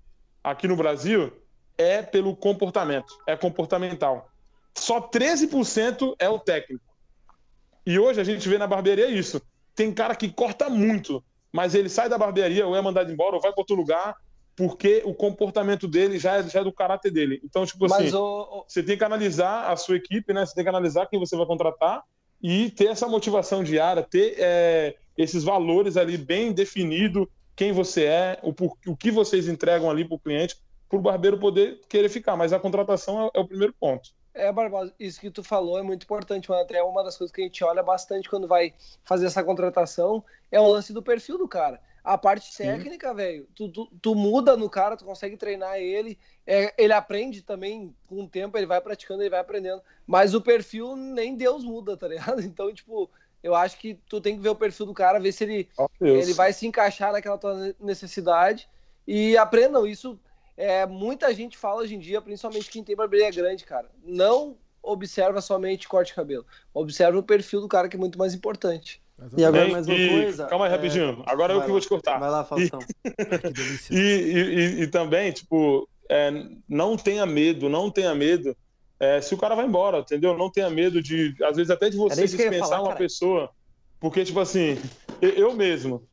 aqui no Brasil, é pelo comportamento, é comportamental. Só 13% é o técnico. E hoje a gente vê na barbearia isso. Tem cara que corta muito, mas ele sai da barbearia ou é mandado embora ou vai para outro lugar porque o comportamento dele já é, já é do caráter dele. Então, tipo assim, Mas, ô, você tem que analisar a sua equipe, né? Você tem que analisar quem você vai contratar e ter essa motivação diária, ter é, esses valores ali bem definido, quem você é, o, por- o que vocês entregam ali para o cliente, para o barbeiro poder querer ficar. Mas a contratação é, é o primeiro ponto. É, Barbosa, isso que tu falou é muito importante, mano. Até uma das coisas que a gente olha bastante quando vai fazer essa contratação é o lance do perfil do cara. A parte Sim. técnica, velho, tu, tu, tu muda no cara, tu consegue treinar ele, é, ele aprende também com o tempo, ele vai praticando, ele vai aprendendo. Mas o perfil nem Deus muda, tá ligado? Então, tipo, eu acho que tu tem que ver o perfil do cara, ver se ele Deus. ele vai se encaixar naquela tua necessidade e aprendam isso. É, muita gente fala hoje em dia, principalmente quem tem barbearia grande, cara. Não observa somente corte de cabelo. Observa o perfil do cara que é muito mais importante. E agora mais uma coisa. Calma aí, é... rapidinho. Agora eu que vou te cortar. Vai lá, Faustão. E, e, e, e, também, tipo, é, não tenha medo, não tenha medo é, se o cara vai embora, entendeu? Não tenha medo de, às vezes, até de você dispensar falar, uma cara. pessoa. Porque, tipo assim, eu mesmo,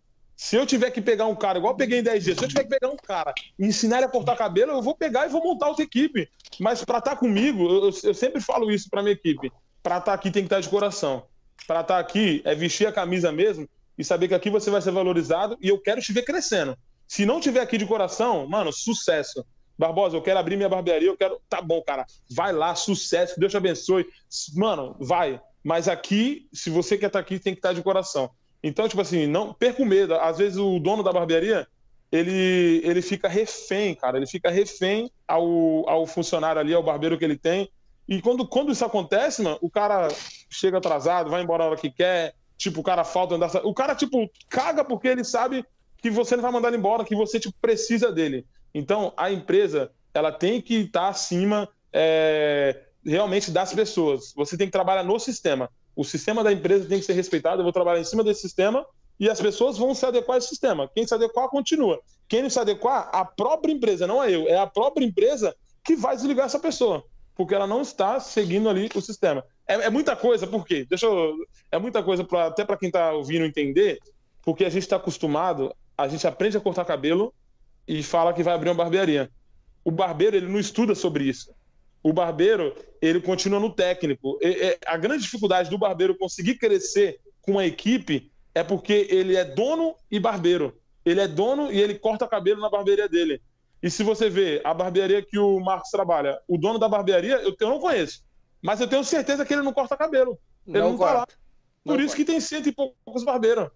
se eu tiver que pegar um cara, igual eu peguei em 10 dias, se eu tiver que pegar um cara e ensinar ele a cortar cabelo, eu vou pegar e vou montar outra equipe. Mas para estar tá comigo, eu, eu, sempre falo isso para minha equipe: para estar tá aqui tem que estar tá de coração. Para estar aqui é vestir a camisa mesmo e saber que aqui você vai ser valorizado e eu quero te ver crescendo. Se não tiver aqui de coração, mano, sucesso. Barbosa, eu quero abrir minha barbearia, eu quero. Tá bom, cara. Vai lá, sucesso, Deus te abençoe. Mano, vai. Mas aqui, se você quer estar aqui, tem que estar de coração. Então, tipo assim, não perca o medo. Às vezes o dono da barbearia, ele, ele fica refém, cara. Ele fica refém ao, ao funcionário ali, ao barbeiro que ele tem. E quando, quando isso acontece, mano, o cara chega atrasado, vai embora a hora que quer, tipo, o cara falta andar. O cara, tipo, caga porque ele sabe que você não vai mandar ele embora, que você, tipo, precisa dele. Então, a empresa, ela tem que estar tá acima é, realmente das pessoas. Você tem que trabalhar no sistema o sistema da empresa tem que ser respeitado, eu vou trabalhar em cima desse sistema e as pessoas vão se adequar a esse sistema. Quem se adequar, continua. Quem não se adequar, a própria empresa, não é eu, é a própria empresa que vai desligar essa pessoa, porque ela não está seguindo ali o sistema. É, é muita coisa, por quê? Deixa eu, é muita coisa pra, até para quem está ouvindo entender, porque a gente está acostumado, a gente aprende a cortar cabelo e fala que vai abrir uma barbearia. O barbeiro ele não estuda sobre isso o barbeiro ele continua no técnico. E, a grande dificuldade do barbeiro conseguir crescer com a equipe é porque ele é dono e barbeiro. Ele é dono e ele corta cabelo na barbearia dele. E se você vê a barbearia que o Marcos trabalha, o dono da barbearia, eu, eu não conheço. Mas eu tenho certeza que ele não corta cabelo. Ele não, não tá lá. Por não isso que tem cento e poucos barbeiros.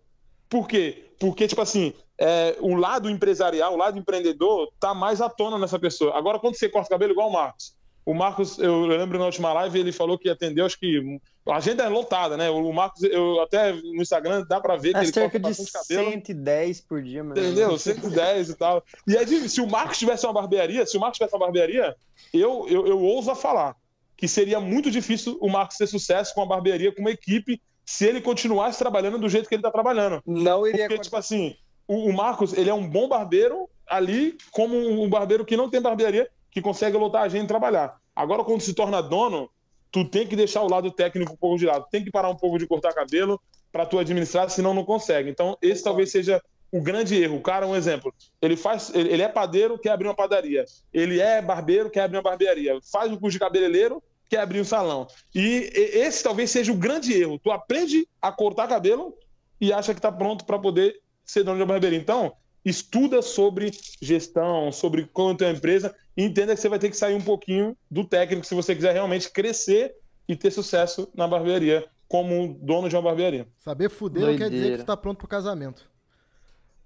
Por quê? Porque, tipo assim, é, o lado empresarial, o lado empreendedor, tá mais à tona nessa pessoa. Agora, quando você corta cabelo igual o Marcos, o Marcos, eu lembro na última live, ele falou que atendeu, acho que a agenda é lotada, né? O Marcos, eu até no Instagram dá para ver que é ele cerca de cabelo. 110 por dia, mano. Entendeu? 110 e tal. E aí, se o Marcos tivesse uma barbearia, se o Marcos tivesse uma barbearia, eu, eu, eu ouso a falar que seria muito difícil o Marcos ter sucesso com a barbearia, com uma equipe, se ele continuasse trabalhando do jeito que ele tá trabalhando. Não iria Porque, tipo assim, o, o Marcos, ele é um bom barbeiro ali, como um barbeiro que não tem barbearia, que consegue lotar a gente trabalhar. Agora, quando se torna dono, tu tem que deixar o lado técnico um pouco de lado. Tem que parar um pouco de cortar cabelo para tu administrar, senão não consegue. Então, esse talvez seja o grande erro. O cara, um exemplo, ele faz, ele é padeiro, quer abrir uma padaria. Ele é barbeiro, quer abrir uma barbearia. Faz um curso de cabeleireiro, quer abrir um salão. E esse talvez seja o grande erro. Tu aprende a cortar cabelo e acha que está pronto para poder ser dono de uma barbearia. Então, estuda sobre gestão, sobre quanto é a empresa e entenda que você vai ter que sair um pouquinho do técnico se você quiser realmente crescer e ter sucesso na barbearia, como dono de uma barbearia. Saber fuder não quer dizer que está pronto para o casamento.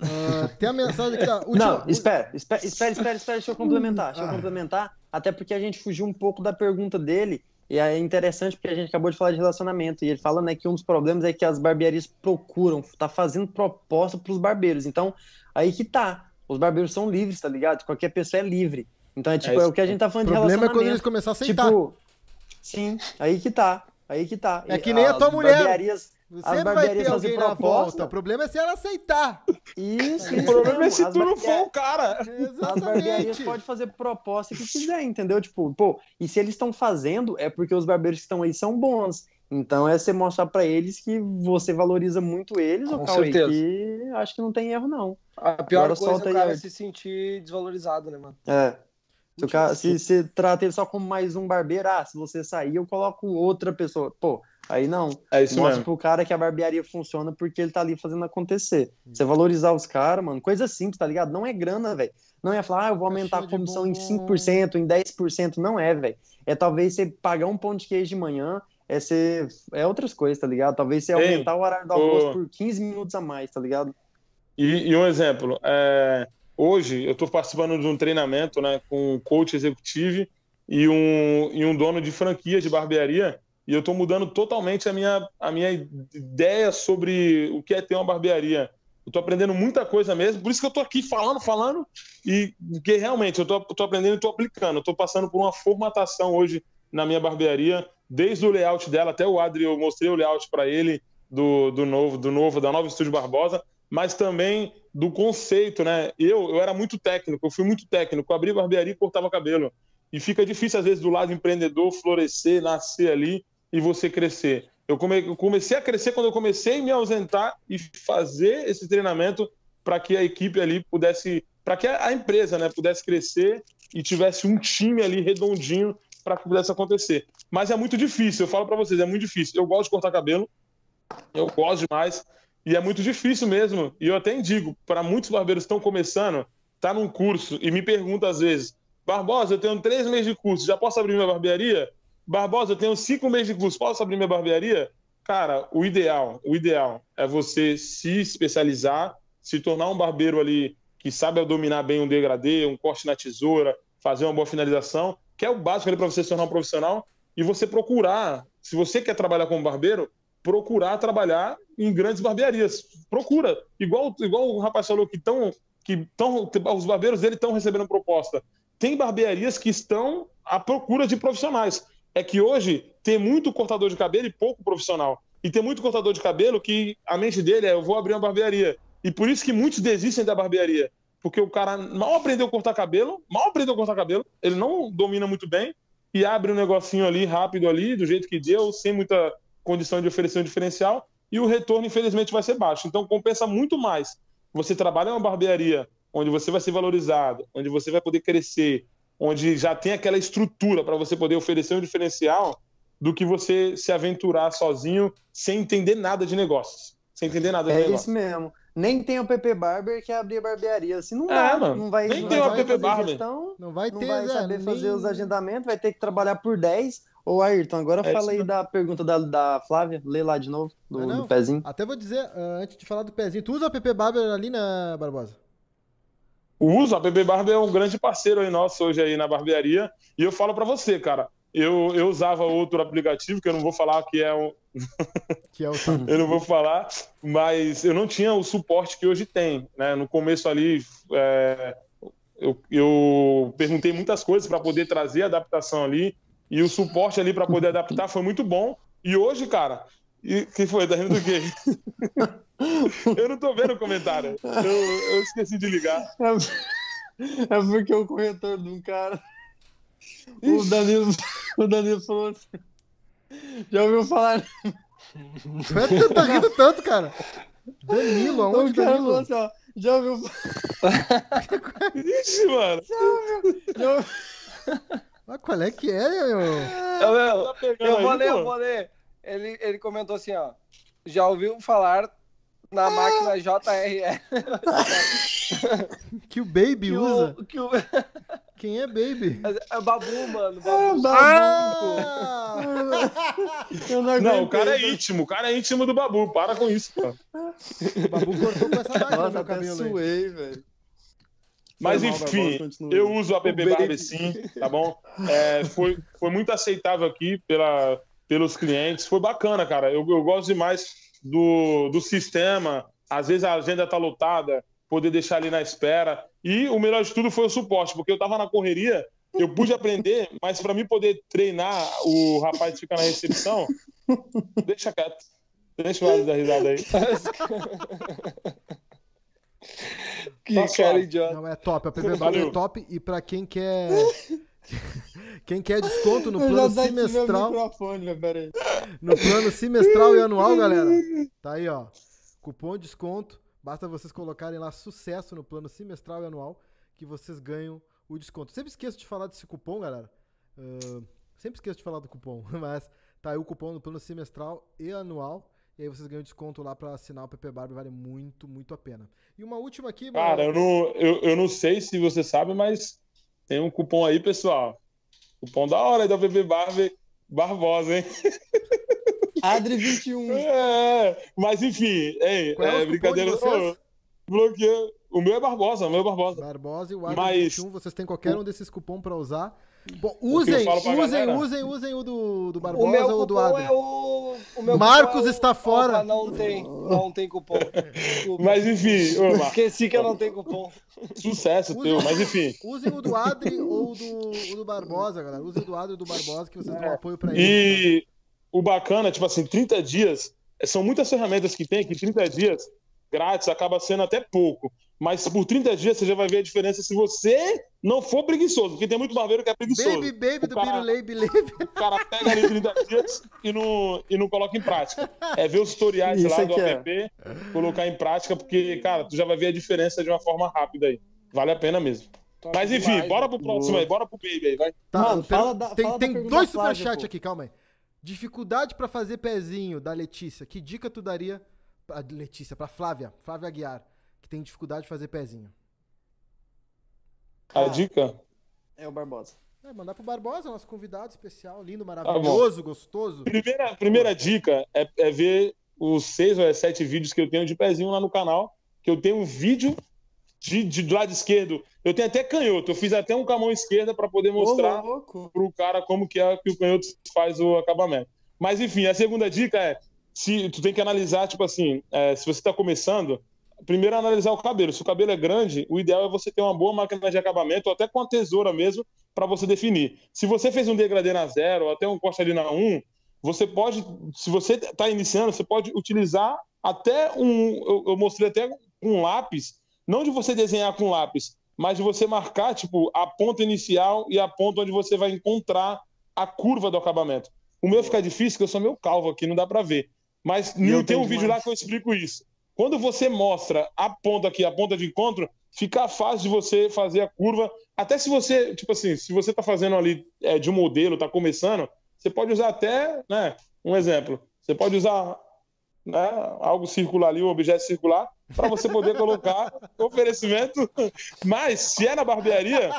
Uh, tem a mensagem aqui da última... Não, espera, espera, espera, espera, espera, deixa eu complementar, deixa eu ah. complementar, até porque a gente fugiu um pouco da pergunta dele, e é interessante porque a gente acabou de falar de relacionamento, e ele fala né, que um dos problemas é que as barbearias procuram, tá fazendo proposta para os barbeiros, então aí que tá, os barbeiros são livres, tá ligado? Qualquer pessoa é livre. Então é tipo, é, é o que a gente tá falando de relacionamento. O problema é quando eles começarem a aceitar. Tipo, sim, aí que tá. Aí que tá. É que nem a tua mulher. Barbearias, Sempre vai ter alguém na volta. O problema é se ela aceitar. Isso, O problema é se tu não for o cara. Exatamente. As barbearias podem fazer proposta que quiser, entendeu? Tipo, pô, e se eles estão fazendo, é porque os barbeiros que estão aí são bons. Então é você mostrar para eles que você valoriza muito eles, Com Cauê, que acho que não tem erro, não. A pior Agora coisa é o cara aí. se sentir desvalorizado, né, mano? É. Se, o cara, se, se trata ele só como mais um barbeiro, ah, se você sair, eu coloco outra pessoa. Pô, aí não. É isso Mostra mesmo. pro cara que a barbearia funciona porque ele tá ali fazendo acontecer. Hum. Você valorizar os caras, mano, coisa simples, tá ligado? Não é grana, velho. Não é falar, ah, eu vou aumentar a comissão em 5%, em 10%. Não é, velho. É talvez você pagar um pão de queijo de manhã, é ser. É outras coisas, tá ligado? Talvez você Ei, aumentar o horário do almoço o... por 15 minutos a mais, tá ligado? E, e um exemplo, é Hoje eu estou participando de um treinamento né, com um coach executivo e um, e um dono de franquia de barbearia e eu estou mudando totalmente a minha, a minha ideia sobre o que é ter uma barbearia. Eu estou aprendendo muita coisa mesmo, por isso que eu estou aqui falando, falando, e que realmente eu estou aprendendo e estou aplicando. Estou passando por uma formatação hoje na minha barbearia, desde o layout dela até o Adri, eu mostrei o layout para ele do, do novo, do novo, da nova Estúdio Barbosa, mas também do conceito, né? Eu, eu era muito técnico, eu fui muito técnico, abri barbearia e cortava cabelo. E fica difícil, às vezes, do lado empreendedor florescer, nascer ali e você crescer. Eu, come, eu comecei a crescer quando eu comecei a me ausentar e fazer esse treinamento para que a equipe ali pudesse, para que a empresa né, pudesse crescer e tivesse um time ali redondinho para que pudesse acontecer. Mas é muito difícil, eu falo para vocês, é muito difícil. Eu gosto de cortar cabelo, eu gosto demais, e é muito difícil mesmo. E eu até digo, para muitos barbeiros que estão começando, tá num curso e me pergunta às vezes, Barbosa, eu tenho três meses de curso, já posso abrir minha barbearia? Barbosa, eu tenho cinco meses de curso, posso abrir minha barbearia? Cara, o ideal, o ideal é você se especializar, se tornar um barbeiro ali que sabe dominar bem um degradê, um corte na tesoura, fazer uma boa finalização, que é o básico ali para você se tornar um profissional, e você procurar, se você quer trabalhar como barbeiro, procurar trabalhar em grandes barbearias. Procura. Igual, igual o rapaz falou que estão. Que tão, os barbeiros dele estão recebendo proposta. Tem barbearias que estão à procura de profissionais. É que hoje tem muito cortador de cabelo e pouco profissional. E tem muito cortador de cabelo que a mente dele é: eu vou abrir uma barbearia. E por isso que muitos desistem da barbearia. Porque o cara mal aprendeu a cortar cabelo, mal aprendeu a cortar cabelo, ele não domina muito bem e abre um negocinho ali rápido ali, do jeito que deu, sem muita condição de oferecer um diferencial e o retorno, infelizmente, vai ser baixo. Então, compensa muito mais você trabalhar em uma barbearia onde você vai ser valorizado, onde você vai poder crescer, onde já tem aquela estrutura para você poder oferecer um diferencial, do que você se aventurar sozinho sem entender nada de negócios. Sem entender nada de é negócio. É isso mesmo. Nem tem o PP Barber que abrir barbearia. Assim, não é, dá. Não vai, nem não tem vai o PP Barber. Gestão, não vai ter, não vai né, saber nem... fazer os agendamentos, vai ter que trabalhar por 10 Ô, Ayrton, agora é fala aí da pergunta da, da Flávia. Lê lá de novo, do, não, não. do pezinho. Até vou dizer, uh, antes de falar do pezinho, tu usa o PP Barber ali, né, Barbosa? Uso, a PP Barber é um grande parceiro aí nosso hoje aí na barbearia. E eu falo para você, cara, eu, eu usava outro aplicativo, que eu não vou falar que é um. que é o... eu não vou falar, mas eu não tinha o suporte que hoje tem. Né? No começo ali, é, eu, eu perguntei muitas coisas para poder trazer a adaptação ali. E o suporte ali para poder adaptar foi muito bom. E hoje, cara, e que foi? Tá rindo do quê? eu não tô vendo o comentário. Eu, eu esqueci de ligar. É, é porque o corretor de um cara. O Danilo, o Danilo falou assim. Já ouviu falar? Você tá rindo tanto, cara? Danilo, aonde o cara Danilo? Falou assim, ó, já ouviu Ixi, mano. Já ouviu? Já ouviu... Mas qual é que é, meu? Eu, eu, tá eu vou ler, eu vou ler. Ele, ele comentou assim, ó. Já ouviu falar na máquina JRE? que o Baby que usa? O, que o... Quem é Baby? É, é Babu, mano. Babu. Ah! não, não, o cara é íntimo. O cara é íntimo do Babu. Para com isso, cara. O Babu cortou com essa máquina Nossa, meu cabelo suei, velho. Mas enfim, eu uso o app Barber sim, tá bom? É, foi, foi muito aceitável aqui pela, pelos clientes, foi bacana, cara. Eu, eu gosto demais do, do sistema. Às vezes a agenda tá lotada, poder deixar ali na espera. E o melhor de tudo foi o suporte, porque eu tava na correria, eu pude aprender, mas para mim poder treinar o rapaz que fica na recepção, deixa quieto. Deixa o Alisson dar risada aí. Que tá cara idiota. Não, é top. A PB é top. E pra quem quer. Quem quer desconto no plano semestral. No plano semestral e anual, galera. Tá aí, ó. Cupom de desconto. Basta vocês colocarem lá sucesso no plano semestral e anual que vocês ganham o desconto. Sempre esqueço de falar desse cupom, galera. Uh, sempre esqueço de falar do cupom, mas tá aí o cupom no plano semestral e anual. E aí vocês ganham desconto lá para assinar o PP Barber, vale muito, muito a pena. E uma última aqui. Cara, eu não, eu, eu não sei se você sabe, mas tem um cupom aí, pessoal. Cupom da hora aí da PP Barber Barbosa, hein? Adri21. É, mas enfim, hein, é, é brincadeira. Bloqueio. O meu é Barbosa, o meu é Barbosa. Barbosa e o Adri21, mas... vocês têm qualquer um desses cupons para usar. Bom, usem, usem, usem, usem o do, do Barbosa o ou do Adri. É o, o o meu Marcos cupom é- está fora. Opa, não tem, não tem cupom. Desculpa. Mas enfim, Esqueci que eu não tenho cupom. sucesso Usa- teu, mas enfim. Usem o do Adri ou o do, o do Barbosa, galera. Usem o do Adri e o do Barbosa que vocês dão apoio pra eles. E o bacana, tipo assim, 30 dias, são muitas ferramentas que tem, que 30 dias grátis acaba sendo até pouco. Mas por 30 dias você já vai ver a diferença se você não for preguiçoso, porque tem muito barbeiro que é preguiçoso. Baby, baby O do cara- Birulei, Bilebe. O cara pega ali 30 dias e não, e não coloca em prática. É ver os tutoriais Isso lá do aqui é. app, colocar em prática, porque, cara, tu já vai ver a diferença de uma forma rápida aí. Vale a pena mesmo. Top Mas enfim, demais, bora né? pro próximo Boa. aí, bora pro baby aí, vai. Tá, Mano, fala da- tem, fala tem dois superchats aqui, calma aí. Dificuldade pra fazer pezinho da Letícia. Que dica tu daria pra Letícia, pra Flávia, Flávia Aguiar, tem dificuldade de fazer pezinho? A Ah. dica? É o Barbosa. É, mandar pro Barbosa, nosso convidado especial, lindo, bom. maravilhoso, gostoso. Primeira, primeira dica é, é ver os seis ou é sete vídeos que eu tenho de pezinho lá no canal, que eu tenho um vídeo de, de do lado esquerdo. Eu tenho até canhoto, eu fiz até um com a mão esquerda para poder mostrar Ô, pro cara como que é que o canhoto faz o acabamento. Mas enfim, a segunda dica é se tu tem que analisar, tipo assim, é, se você está começando, primeiro analisar o cabelo. Se o cabelo é grande, o ideal é você ter uma boa máquina de acabamento, ou até com a tesoura mesmo, para você definir. Se você fez um degradê na zero, ou até um corte ali na 1, você pode, se você está iniciando, você pode utilizar até um, eu, eu mostrei até um lápis, não de você desenhar com lápis, mas de você marcar, tipo, a ponta inicial e a ponta onde você vai encontrar a curva do acabamento. O meu fica difícil, porque eu sou meio calvo aqui, não dá para ver. Mas eu tem um vídeo lá que eu explico isso. Quando você mostra a ponta aqui, a ponta de encontro, fica fácil de você fazer a curva. Até se você, tipo assim, se você tá fazendo ali é, de um modelo, tá começando, você pode usar até, né, um exemplo. Você pode usar né, algo circular ali, um objeto circular, para você poder colocar oferecimento. Mas se é na barbearia,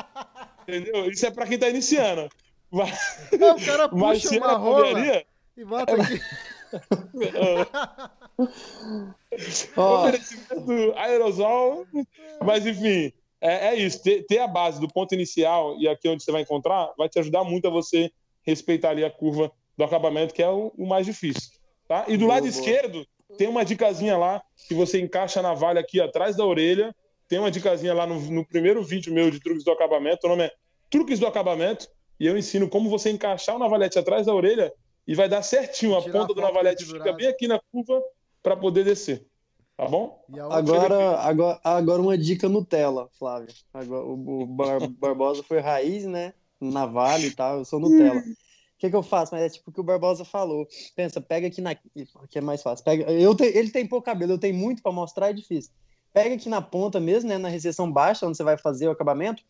entendeu? Isso é para quem tá iniciando. Mas, Não, o cara mas puxa se é uma na barbearia, e bota aqui. Oferecimento aerosol. Mas, enfim, é, é isso. Ter, ter a base do ponto inicial e aqui onde você vai encontrar vai te ajudar muito a você respeitar ali a curva do acabamento, que é o, o mais difícil. Tá? E do Boa, lado boa. esquerdo, tem uma dicasinha lá que você encaixa a navalha aqui atrás da orelha. Tem uma dicasinha lá no, no primeiro vídeo meu de truques do acabamento. O nome é Truques do Acabamento. E eu ensino como você encaixar o navalhete atrás da orelha e vai dar certinho. A Tirar a ponta do pendurada. fica bem aqui na curva para poder descer. Tá bom? Agora, agora, agora uma dica Nutella, Flávio. Agora, o o Bar- Barbosa foi raiz, né? Navalha e tal, eu sou Nutella. O que, que eu faço? Mas é tipo o que o Barbosa falou. Pensa, pega aqui na. que é mais fácil. Pega, eu te- ele tem pouco cabelo, eu tenho muito para mostrar, é difícil. Pega aqui na ponta mesmo, né? Na recessão baixa, onde você vai fazer o acabamento.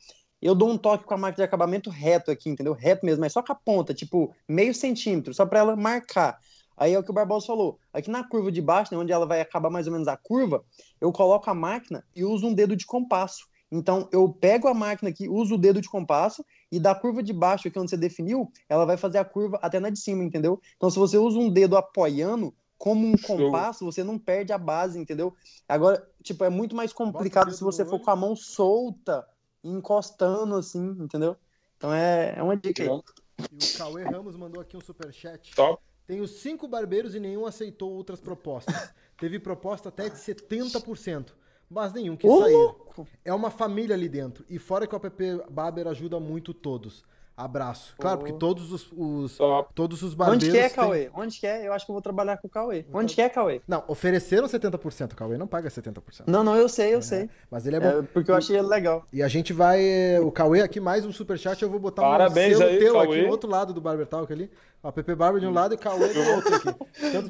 Eu dou um toque com a máquina de acabamento reto aqui, entendeu? Reto mesmo, mas só com a ponta, tipo, meio centímetro, só para ela marcar. Aí é o que o Barbosa falou. Aqui na curva de baixo, né, onde ela vai acabar mais ou menos a curva, eu coloco a máquina e uso um dedo de compasso. Então, eu pego a máquina aqui, uso o dedo de compasso, e da curva de baixo, aqui onde você definiu, ela vai fazer a curva até na de cima, entendeu? Então, se você usa um dedo apoiando, como um Show. compasso, você não perde a base, entendeu? Agora, tipo, é muito mais complicado se você for olho. com a mão solta, encostando assim, entendeu? Então é, é uma dica aí. E o Cauê Ramos mandou aqui um superchat. Top. Tenho cinco barbeiros e nenhum aceitou outras propostas. Teve proposta até de 70%, mas nenhum quis Ô, sair. louco! É uma família ali dentro. E fora que o app Barber ajuda muito todos. Abraço. Claro, porque todos os, os- todos os barbeiros. Onde que é, Cauê? Onde que é? Eu acho que eu vou trabalhar com o Cauê. Onde que é, Cauê? Não, ofereceram 70%. O Cauê não paga 70%. Não, não, eu sei, eu sei. Mas ele é bom. É, porque eu achei ele legal. E a gente vai. O Cauê aqui, mais um superchat. Eu vou botar Parabéns um selo aí, teu Cauê. aqui no outro lado do Barber Talk ali. O app Barber de um lado e Cauê do outro aqui.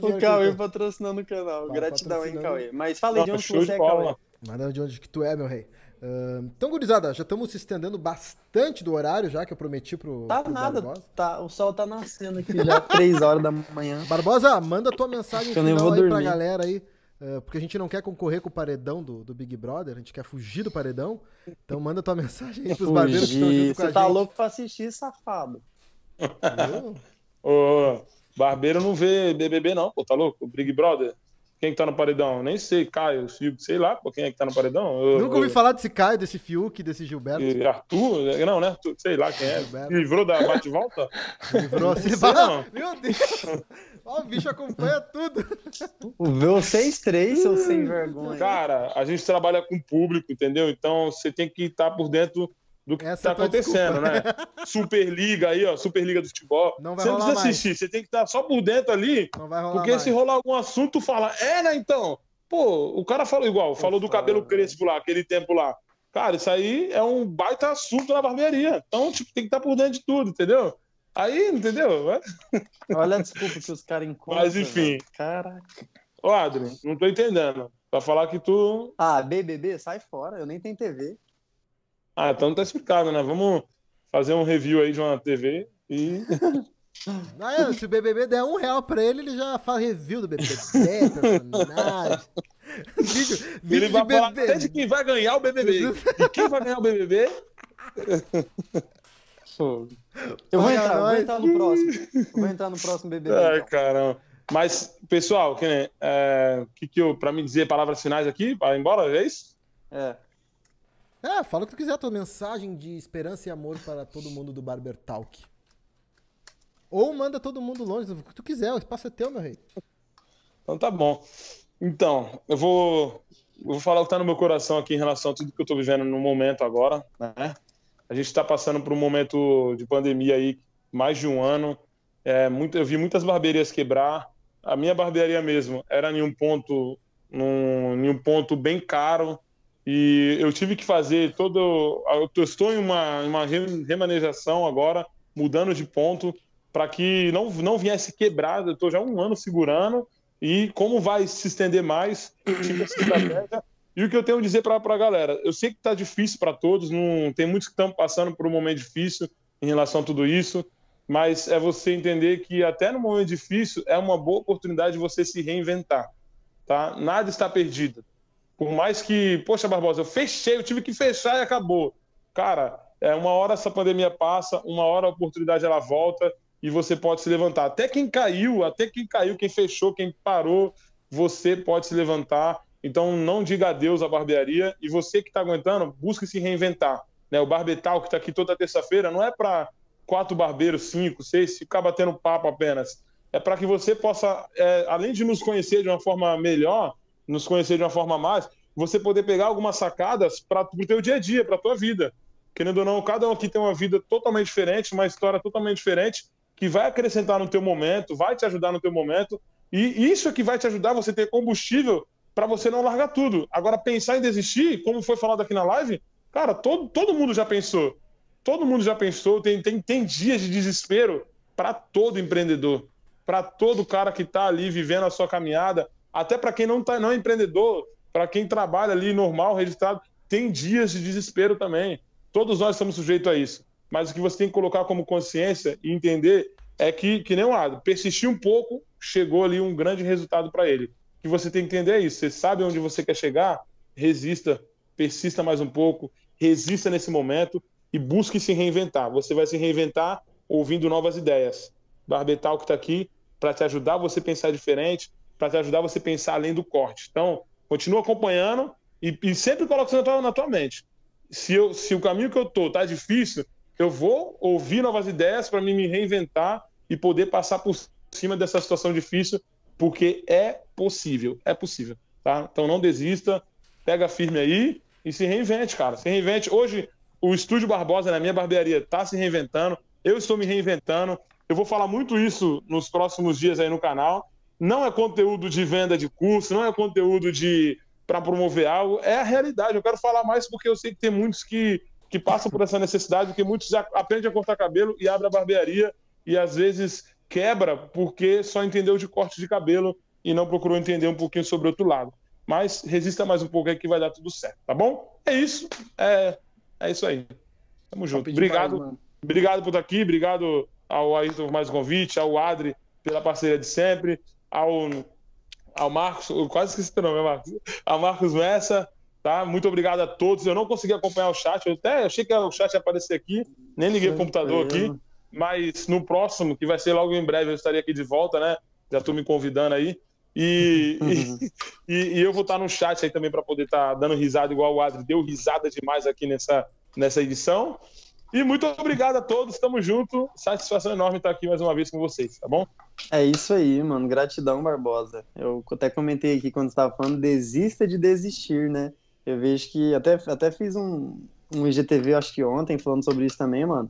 O Cauê tem. patrocinando o canal. Tá Gratidão, hein. Cauê. Mas falei de onde você é. Cauê. Manda de onde que tu é, meu rei. Então, gurizada, já estamos se estendendo bastante do horário já que eu prometi pro, Tá pro nada, Barbosa. tá, o sol tá nascendo aqui já, 3 horas da manhã. Barbosa, manda tua mensagem Eu final vou aí pra dormir. galera aí. ah, porque a gente não quer concorrer com o paredão do, do Big Brother, a gente quer fugir do paredão. Então manda tua mensagem aí pros barbeiros que estão Fugir. junto com a Você tá gente. louco pra assistir, safado. Ô, Barbeiro não vê BBB, não, pô, tá louco? O Big Brother. Quem que tá no paredão? Nem sei, Caio, Fiuk, sei lá pô, quem é que tá no paredão. Eu, Nunca ouvi eu... falar desse Caio, desse Fiuk, desse Gilberto. Arthur? Não, né? Sei lá quem é. Gilberto. Livrou da bate-volta? Livrou, se vai. Meu Deus! Ó, o bicho acompanha tudo. Vocês três são sem vergonha. Cara, a gente trabalha com público, entendeu? Então você tem que estar por dentro do que está acontecendo, desculpa. né? Superliga aí, ó, Superliga do futebol. Não vai você não precisa assistir, mais. você tem que estar só por dentro ali. Não vai rolar porque mais. se rolar algum assunto, fala, é, né, então? Pô, o cara falou igual, falou do cabelo crespo lá, aquele tempo lá. Cara, isso aí é um baita assunto na barbearia. Então, tipo, tem que estar por dentro de tudo, entendeu? Aí, entendeu? Olha a desculpa que os caras encontram. Mas enfim. Caraca. Ô, Adri, não tô entendendo. Pra falar que tu. Ah, BBB, sai fora, eu nem tenho TV. Ah, então tá explicado, né? Vamos fazer um review aí de uma TV e. Ah, é, se o BBB der um real pra ele, ele já faz review do BBB, personagem. vídeo, vídeo ele vai falar até de quem vai ganhar o BBB. E quem vai ganhar o BBB? Eu vou entrar, vou entrar no próximo. vou entrar no próximo BBB. Ai, então. caramba. Mas, pessoal, que, é, que, que eu, pra me dizer palavras finais aqui, para ir embora, é isso? É. É, fala o que tu quiser, tua mensagem de esperança e amor para todo mundo do Barber Talk. Ou manda todo mundo longe, o que tu quiser, o espaço é teu, meu rei. Então tá bom. Então, eu vou, eu vou falar o que tá no meu coração aqui em relação a tudo que eu tô vivendo no momento agora, né? A gente está passando por um momento de pandemia aí, mais de um ano. É, muito, eu vi muitas barbearias quebrar. A minha barbearia mesmo era em um ponto, num, em um ponto bem caro, e eu tive que fazer todo. Eu estou em uma, uma remanejação agora, mudando de ponto, para que não, não viesse quebrado. Eu estou já um ano segurando. E como vai se estender mais, tive essa estratégia. E o que eu tenho a dizer para a galera? Eu sei que está difícil para todos, não tem muitos que estão passando por um momento difícil em relação a tudo isso, mas é você entender que até no momento difícil é uma boa oportunidade de você se reinventar. Tá? Nada está perdido. Por mais que, poxa, Barbosa, eu fechei, eu tive que fechar e acabou. Cara, é, uma hora essa pandemia passa, uma hora a oportunidade ela volta e você pode se levantar. Até quem caiu, até quem caiu, quem fechou, quem parou, você pode se levantar. Então não diga adeus à barbearia e você que está aguentando, busque se reinventar. Né? O Barbetal, que está aqui toda terça-feira, não é para quatro barbeiros, cinco, seis, ficar batendo papo apenas. É para que você possa, é, além de nos conhecer de uma forma melhor, nos conhecer de uma forma mais, você poder pegar algumas sacadas para o teu dia a dia, para a tua vida. Querendo ou não, cada um aqui tem uma vida totalmente diferente, uma história totalmente diferente, que vai acrescentar no teu momento, vai te ajudar no teu momento, e isso é que vai te ajudar você ter combustível para você não largar tudo. Agora, pensar em desistir, como foi falado aqui na live, cara, todo, todo mundo já pensou. Todo mundo já pensou, tem, tem, tem dias de desespero para todo empreendedor, para todo cara que está ali vivendo a sua caminhada, até para quem não, tá, não é empreendedor, para quem trabalha ali normal, registrado, tem dias de desespero também. Todos nós estamos sujeitos a isso. Mas o que você tem que colocar como consciência e entender é que, que nem o Ado, persistir um pouco, chegou ali um grande resultado para ele. O que você tem que entender é isso. Você sabe onde você quer chegar, resista, persista mais um pouco, resista nesse momento e busque se reinventar. Você vai se reinventar ouvindo novas ideias. Barbetal que está aqui para te ajudar você pensar diferente, para ajudar você a pensar além do corte. Então, continua acompanhando e, e sempre coloca isso na tua, na tua mente. Se, eu, se o caminho que eu tô tá difícil, eu vou ouvir novas ideias para me reinventar e poder passar por cima dessa situação difícil, porque é possível, é possível, tá? Então não desista, pega firme aí e se reinvente, cara. Se reinvente. Hoje o Estúdio Barbosa na minha barbearia está se reinventando, eu estou me reinventando. Eu vou falar muito isso nos próximos dias aí no canal não é conteúdo de venda de curso, não é conteúdo de para promover algo, é a realidade. Eu quero falar mais porque eu sei que tem muitos que, que passam por essa necessidade, porque muitos aprendem a cortar cabelo e abrem a barbearia e às vezes quebra porque só entendeu de corte de cabelo e não procurou entender um pouquinho sobre o outro lado. Mas resista mais um pouco aí que vai dar tudo certo, tá bom? É isso. É, é isso aí. Tamo junto. Obrigado. Mais, obrigado por estar aqui, obrigado ao Ayrton por mais um convite, ao Adri pela parceria de sempre ao, ao Marcos, eu quase esqueci o nome, Marcos, ao Marcos Messa, tá? Muito obrigado a todos. Eu não consegui acompanhar o chat, eu até achei que o chat ia aparecer aqui, nem liguei o computador aqui, mas no próximo, que vai ser logo em breve, eu estaria aqui de volta, né? Já estou me convidando aí. E, e, e, eu vou estar no chat aí também para poder estar dando risada, igual o Adri deu risada demais aqui nessa, nessa edição. E muito obrigado a todos, estamos juntos. Satisfação enorme estar aqui mais uma vez com vocês, tá bom? É isso aí, mano. Gratidão, Barbosa. Eu até comentei aqui quando estava falando, desista de desistir, né? Eu vejo que até, até fiz um, um IGTV, acho que ontem, falando sobre isso também, mano.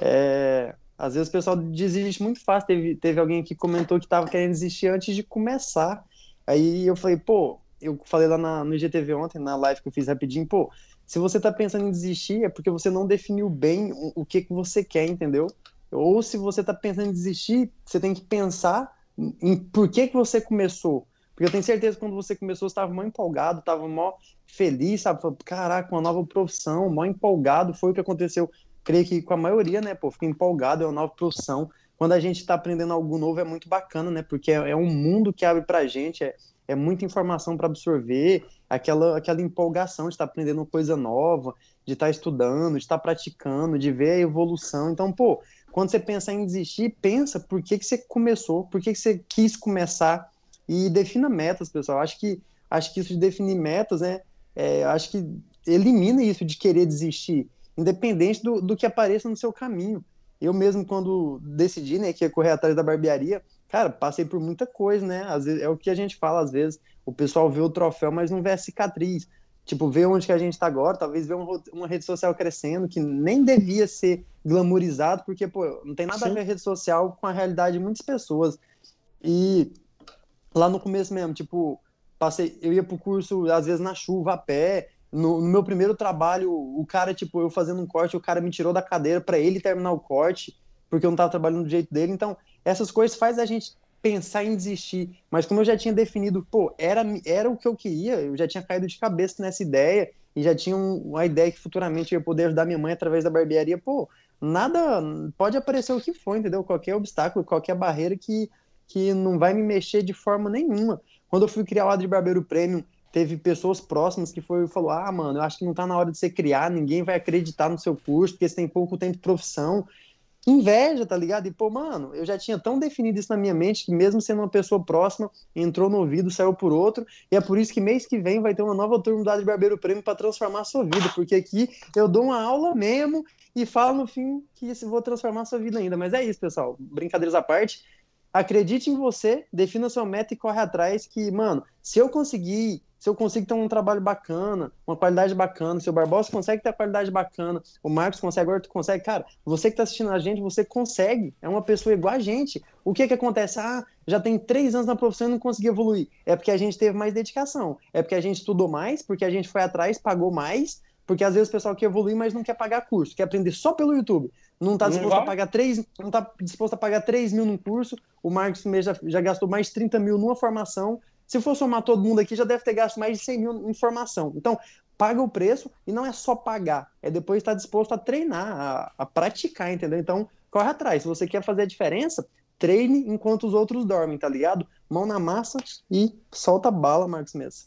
É, às vezes o pessoal desiste muito fácil. Teve, teve alguém que comentou que estava querendo desistir antes de começar. Aí eu falei, pô, eu falei lá na, no IGTV ontem, na live que eu fiz rapidinho, pô, se você está pensando em desistir, é porque você não definiu bem o, o que, que você quer, entendeu? Ou se você está pensando em desistir, você tem que pensar em por que, que você começou. Porque eu tenho certeza que quando você começou, você estava mó empolgado, estava mó feliz, sabe? Caraca, uma nova profissão, mó empolgado. Foi o que aconteceu, creio que com a maioria, né? Pô, fica empolgado, é uma nova profissão. Quando a gente está aprendendo algo novo, é muito bacana, né? Porque é, é um mundo que abre pra gente, é, é muita informação para absorver, aquela, aquela empolgação de estar tá aprendendo coisa nova, de estar tá estudando, de estar tá praticando, de ver a evolução. Então, pô, quando você pensa em desistir, pensa por que, que você começou, por que, que você quis começar e defina metas, pessoal. Acho que, acho que isso de definir metas, né, é, acho que elimina isso de querer desistir, independente do, do que apareça no seu caminho. Eu mesmo, quando decidi né, que ia correr atrás da barbearia, cara, passei por muita coisa, né? Às vezes, é o que a gente fala, às vezes, o pessoal vê o troféu, mas não vê a cicatriz. Tipo, vê onde que a gente está agora, talvez vê uma, uma, rede social crescendo que nem devia ser glamourizado, porque, pô, não tem nada Sim. a ver a rede social com a realidade de muitas pessoas. E lá no começo mesmo, tipo, passei, eu ia pro curso, às vezes, na chuva, a pé. No, no meu primeiro trabalho, o cara, tipo, eu fazendo um corte, o cara me tirou da cadeira para ele terminar o corte, porque eu não tava trabalhando do jeito dele. Então, essas coisas faz a gente pensar em desistir. Mas como eu já tinha definido, pô, era, era o que eu queria, eu já tinha caído de cabeça nessa ideia e já tinha uma ideia que futuramente eu ia poder ajudar minha mãe através da barbearia, pô, nada, pode aparecer o que for, entendeu? Qualquer obstáculo, qualquer barreira que, que não vai me mexer de forma nenhuma. Quando eu fui criar o Adri Barbeiro Premium, teve pessoas próximas que foi, falou, ah, mano, eu acho que não tá na hora de você criar, ninguém vai acreditar no seu curso, porque você tem pouco tempo de profissão, inveja, tá ligado? E, pô, mano, eu já tinha tão definido isso na minha mente que, mesmo sendo uma pessoa próxima, entrou no ouvido, saiu por outro. E é por isso que mês que vem vai ter uma nova turma do de Barbeiro Prêmio para transformar a sua vida, porque aqui eu dou uma aula mesmo e falo no fim que vou transformar a sua vida ainda. Mas é isso, pessoal. Brincadeiras à parte. Acredite em você, defina sua meta e corre atrás. Que, mano, se eu conseguir se eu consigo ter um trabalho bacana, uma qualidade bacana, se o Barbosa consegue ter a qualidade bacana, o Marcos consegue, agora tu consegue, cara, você que está assistindo a gente, você consegue, é uma pessoa igual a gente. O que que acontece? Ah, já tem três anos na profissão e não consegui evoluir. É porque a gente teve mais dedicação, é porque a gente estudou mais, porque a gente foi atrás, pagou mais, porque às vezes o pessoal quer evoluir, mas não quer pagar curso, quer aprender só pelo YouTube. Não está disposto a pagar 3, não tá disposto a pagar 3 mil num curso. O Marcos já, já gastou mais de 30 mil numa formação se for somar todo mundo aqui, já deve ter gasto mais de 100 mil em formação. Então, paga o preço e não é só pagar, é depois estar disposto a treinar, a, a praticar, entendeu? Então, corre atrás. Se você quer fazer a diferença, treine enquanto os outros dormem, tá ligado? Mão na massa e solta bala, Marcos Mesa.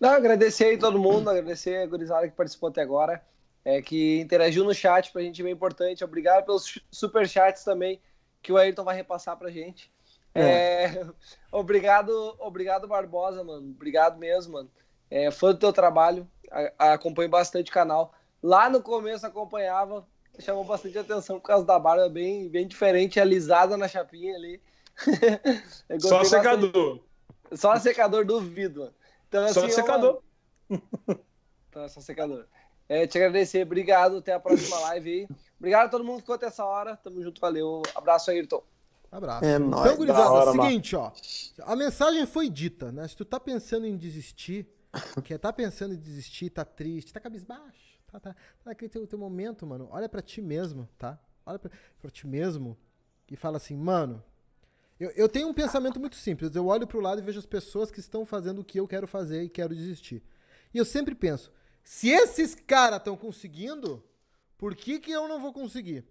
Não, agradecer aí todo mundo, agradecer a gurizada que participou até agora, é, que interagiu no chat, pra gente é bem importante. Obrigado pelos super chats também, que o Ayrton vai repassar pra gente. É. É, obrigado, obrigado, Barbosa, mano. Obrigado mesmo, mano. É, fã do teu trabalho, a, acompanho bastante o canal. Lá no começo acompanhava, chamou bastante atenção por causa da barba bem, bem diferente, alisada na chapinha ali. Só secador. Só secador, duvido, mano. Então, assim, só secador. Então, só secador. É, te agradecer, obrigado, até a próxima live aí. Obrigado a todo mundo que ficou até essa hora. Tamo junto, valeu. Abraço, Ayrton. Abraço. É nóis, então, gurizada, hora, seguinte, ó. A mensagem foi dita, né? Se tu tá pensando em desistir, que tá pensando em desistir, tá triste, tá cabisbaixo, tá, tá, tá naquele teu, teu momento, mano, olha para ti mesmo, tá? Olha pra, pra ti mesmo e fala assim, mano, eu, eu tenho um pensamento muito simples. Eu olho pro lado e vejo as pessoas que estão fazendo o que eu quero fazer e quero desistir. E eu sempre penso, se esses caras estão conseguindo, por que que eu não vou conseguir?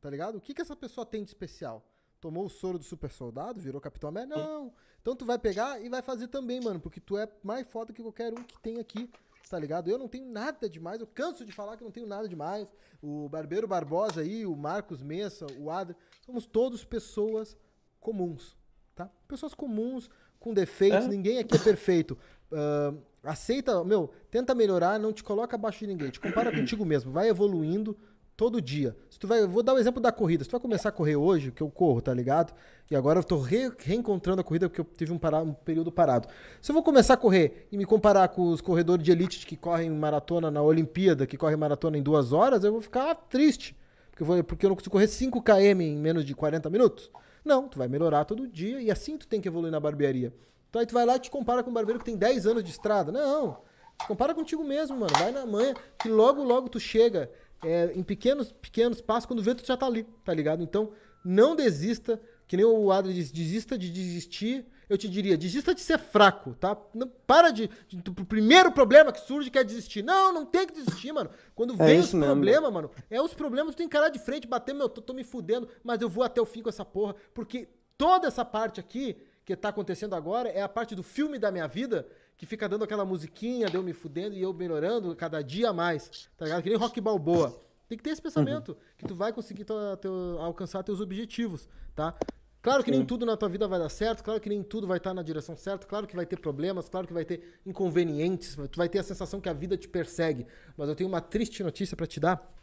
Tá ligado? O que que essa pessoa tem de especial? tomou o soro do super soldado, virou Capitão América. Não. Então tu vai pegar e vai fazer também, mano, porque tu é mais foda que qualquer um que tem aqui, tá ligado? Eu não tenho nada demais, eu canso de falar que não tenho nada demais. O Barbeiro Barbosa aí, o Marcos Messa, o Adri, somos todos pessoas comuns, tá? Pessoas comuns, com defeitos, É. ninguém aqui é perfeito. Ah, aceita, meu, tenta melhorar, não te coloca abaixo de ninguém, te compara contigo mesmo, vai evoluindo todo dia. Se tu vai, eu vou dar o exemplo da corrida. Se tu vai começar a correr hoje, que eu corro, tá ligado? E agora eu tô re- reencontrando a corrida porque eu tive um, parado, um período parado. Se eu vou começar a correr e me comparar com os corredores de elite que correm maratona na Olimpíada, que correm maratona em duas horas, eu vou ficar triste. Porque eu, vou- porque eu não consigo correr 5 km em menos de 40 minutos. Não, tu vai melhorar todo dia e assim tu tem que evoluir na barbearia. Então aí tu vai lá e te compara com um barbeiro que tem 10 anos de estrada. Não, te compara contigo mesmo, mano. Vai na manhã que logo, logo tu chega é, em pequenos, pequenos passos, quando vê tu já tá ali, tá ligado? Então não desista, que nem o Adri diz, desista de desistir. Eu te diria, desista de ser fraco, tá? Não, para de, de. O primeiro problema que surge que é desistir. Não, não tem que desistir, mano. Quando É vem os problemas, mano, é os problemas, tu tem que encarar de frente, bater, meu, tô, tô me fudendo, mas eu vou até o fim com essa porra, porque toda essa parte aqui que tá acontecendo agora é a parte do filme da minha vida que fica dando aquela musiquinha, de eu me fudendo e eu melhorando cada dia a mais, tá ligado? Que nem rock balboa. Tem que ter esse pensamento, que tu vai conseguir tua- teu- alcançar teus objetivos, tá? Claro que nem tudo na tua vida vai dar certo, claro que nem tudo vai estar na direção certa, claro que vai ter problemas, claro que vai ter inconvenientes, tu vai ter a sensação que a vida te persegue. Mas eu tenho uma triste notícia pra te dar.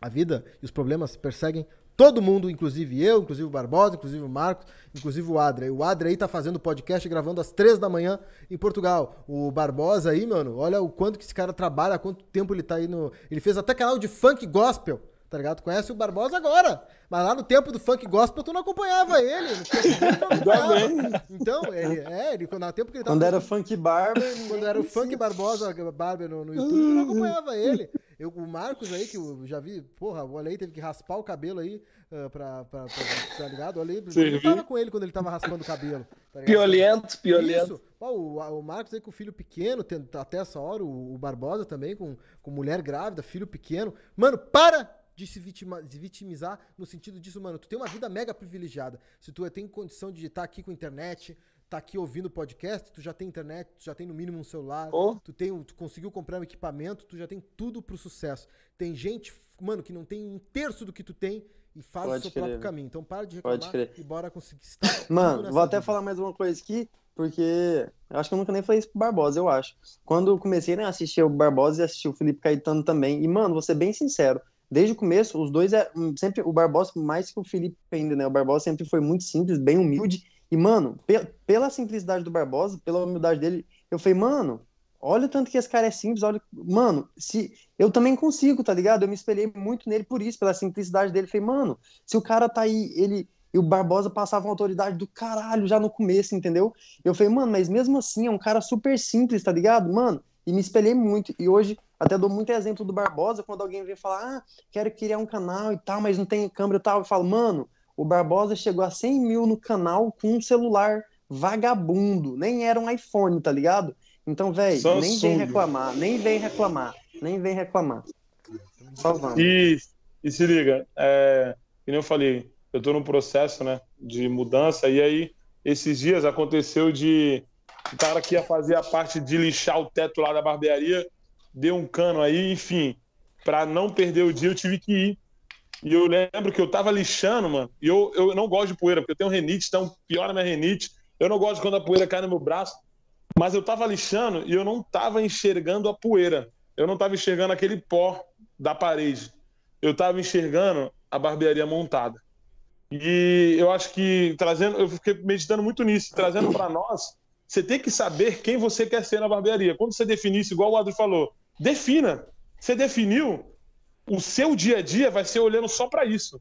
A vida e os problemas perseguem todo mundo, inclusive eu, inclusive o Barbosa, inclusive o Marcos, inclusive o Adra. E o Adra aí tá fazendo podcast gravando às três da manhã em Portugal. O Barbosa aí, mano, olha o quanto que esse cara trabalha, quanto tempo ele tá aí no. Ele fez até canal de funk gospel. Tá ligado? Tu conhece o Barbosa agora. Mas lá no tempo do funk gospel, tu não acompanhava ele. No tempo dele, tu não acompanhava. Então, ele, é, ele, no tempo que ele tava. Quando era Funk Barber. Quando era o Funk Barbosa Barber no, no YouTube, tu não acompanhava ele. Eu, o Marcos aí, que eu já vi, porra, o Olei teve que raspar o cabelo aí, ah, pra, pra, pra- tá ligado? O eu Sim, não tava com ele quando ele tava raspando o cabelo. Tá? Piolento, piolento. Isso. Pô, o, o Marcos aí com filho pequeno, até essa hora, o, o Barbosa também, com, com mulher grávida, filho pequeno. Mano, para de se vitima- de vitimizar no sentido disso, mano. Tu tem uma vida mega privilegiada. Se tu tem condição de estar aqui com internet, tá aqui ouvindo podcast, tu já tem internet, tu já tem no mínimo um celular, Oh. tu, tem, tu conseguiu comprar um equipamento, tu já tem tudo pro sucesso. Tem gente, mano, que não tem um terço do que tu tem e faz Pode o seu crer. próprio caminho. Então para de Pode reclamar crer. e bora conseguir estar Mano, vou até vida. falar mais uma coisa aqui, porque eu acho que eu nunca nem falei isso pro Barbosa, eu acho. Quando eu comecei né, a assistir o Barbosa e assistir o Felipe Caetano também, e, mano, vou ser bem sincero, desde o começo, os dois é sempre o Barbosa, mais que o Felipe ainda, né? O Barbosa sempre foi muito simples, bem humilde. E, mano, pe- pela simplicidade do Barbosa, pela humildade dele, eu falei, mano, olha o tanto que esse cara é simples, olha. Mano, se eu também consigo, tá ligado? Eu me espelhei muito nele por isso, pela simplicidade dele. Falei, mano, se o cara tá aí, ele. E o Barbosa passava uma autoridade do caralho já no começo, entendeu? Eu falei, mano, mas mesmo assim é um cara super simples, tá ligado? Mano, e me espelhei muito. E hoje até dou muito exemplo do Barbosa quando alguém vem falar, ah, quero criar um canal e tal, mas não tem câmera e tal. Eu falo, mano, o Barbosa chegou a 100 mil no canal com um celular vagabundo, nem era um iPhone, tá ligado? Então, velho, nem vem reclamar, nem vem reclamar, nem vem reclamar. Só vamos. E, e se liga, é, nem eu falei, eu tô num processo, né, de mudança, e aí, esses dias aconteceu de o cara que ia fazer a parte de lixar o teto lá da barbearia, deu um cano aí, enfim, pra não perder o dia, eu tive que ir. E eu lembro que eu tava lixando, mano, e eu, eu não gosto de poeira, porque eu tenho renite, então piora minha renite. Eu não gosto quando a poeira cai no meu braço, mas eu tava lixando e eu não tava enxergando a poeira. Eu não tava enxergando aquele pó da parede. Eu tava enxergando a barbearia montada. E eu acho que trazendo, eu fiquei meditando muito nisso, trazendo para nós, você tem que saber quem você quer ser na barbearia. Quando você definir isso, igual o Adri falou, defina. Você definiu, o seu dia a dia vai ser olhando só para isso.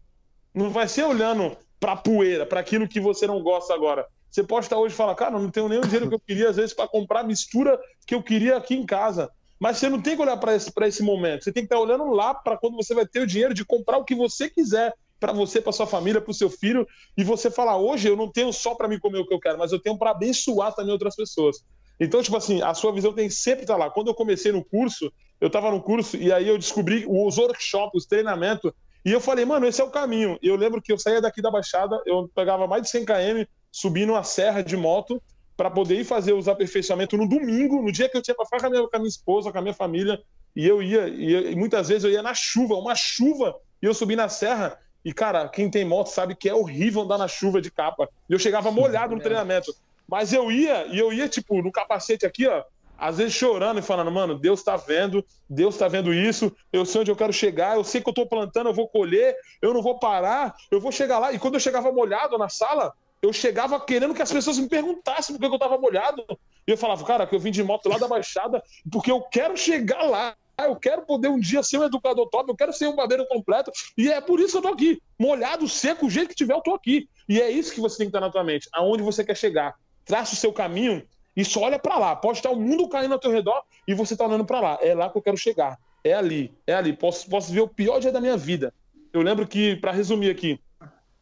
Não vai ser olhando para poeira, para aquilo que você não gosta agora. Você pode estar hoje e falar, cara, não tenho nem o dinheiro que eu queria, às vezes, para comprar a mistura que eu queria aqui em casa. Mas você não tem que olhar para esse, esse momento. Você tem que estar olhando lá para quando você vai ter o dinheiro de comprar o que você quiser para você, para sua família, para o seu filho. E você falar, hoje eu não tenho só para mim comer o que eu quero, mas eu tenho para abençoar também outras pessoas. Então, tipo assim, a sua visão tem que sempre estar lá. Quando eu comecei no curso, eu estava no curso e aí eu descobri os workshops, os treinamentos, e eu falei, mano, esse é o caminho. Eu lembro que eu saía daqui da Baixada, eu pegava mais de 100 km, subindo a serra de moto, para poder ir fazer os aperfeiçoamentos no domingo, no dia que eu tinha para ficar com a, minha, com a minha esposa, com a minha família, e eu ia, e, eu- e muitas vezes eu ia na chuva, uma chuva, e eu subi na serra, E, cara, quem tem moto sabe que é horrível andar na chuva de capa. E eu chegava molhado no treinamento. Mas eu ia, e eu ia, tipo, no capacete aqui, ó, às vezes chorando e falando, mano, Deus tá vendo, Deus tá vendo isso, eu sei onde eu quero chegar, eu sei que eu tô plantando, eu vou colher, eu não vou parar, eu vou chegar lá. E quando eu chegava molhado na sala, eu chegava querendo que as pessoas me perguntassem por que eu tava molhado. E eu falava, cara, que eu vim de moto lá da Baixada, porque eu quero chegar lá. Eu quero poder um dia ser um educador top, eu quero ser um barbeiro completo, e é por isso que eu tô aqui. Molhado, seco, o jeito que tiver, eu tô aqui. E é isso que você tem que estar na tua mente, aonde você quer chegar. Traça o seu caminho e só olha para lá. Pode estar o mundo caindo ao teu redor e você tá olhando para lá. É lá que eu quero chegar. É ali, é ali. Posso, posso ver o pior dia da minha vida. Eu lembro que, para resumir aqui,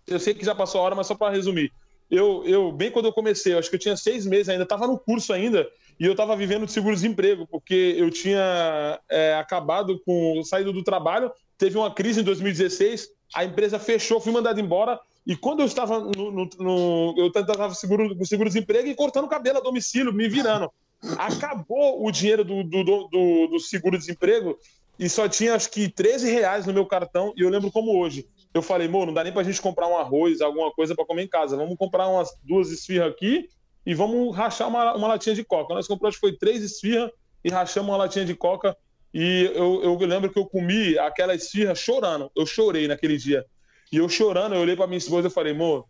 eu sei que já passou a hora, mas só para resumir. Eu, eu, bem quando eu comecei, eu acho que eu tinha seis meses ainda, estava no curso ainda, e eu estava vivendo de seguro-desemprego, porque eu tinha é, acabado com. saído do trabalho, teve uma crise em 2016, a empresa fechou, fui mandado embora, e quando eu estava no. no, no eu estava seguro, com seguro-desemprego e cortando cabelo a domicílio, me virando. Acabou o dinheiro do, do, do, do seguro-desemprego e só tinha acho que 13 reais no meu cartão, e eu lembro como hoje. Eu falei, amor, não dá nem pra gente comprar um arroz, alguma coisa para comer em casa. Vamos comprar umas duas esfirras aqui e vamos rachar uma, uma latinha de coca. Nós compramos, acho que foi três esfirras e rachamos uma latinha de coca. E eu, eu lembro que eu comi aquela esfirra chorando. Eu chorei naquele dia. E eu chorando, eu olhei para minha esposa e falei, amor,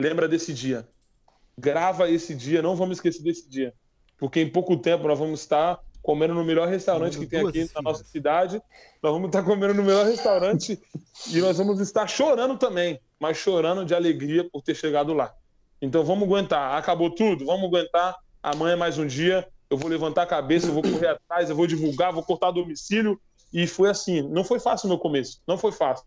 lembra desse dia. Grava esse dia, não vamos esquecer desse dia. Porque em pouco tempo nós vamos estar comendo no melhor restaurante que tem aqui esfirras. na nossa cidade. Nós vamos estar comendo no melhor restaurante e nós vamos estar chorando também, mas chorando de alegria por ter chegado lá. Então vamos aguentar. Acabou tudo, vamos aguentar. Amanhã é mais um dia. Eu vou levantar a cabeça, eu vou correr atrás, eu vou divulgar, vou cortar domicílio. E foi assim. Não foi fácil no começo, não foi fácil.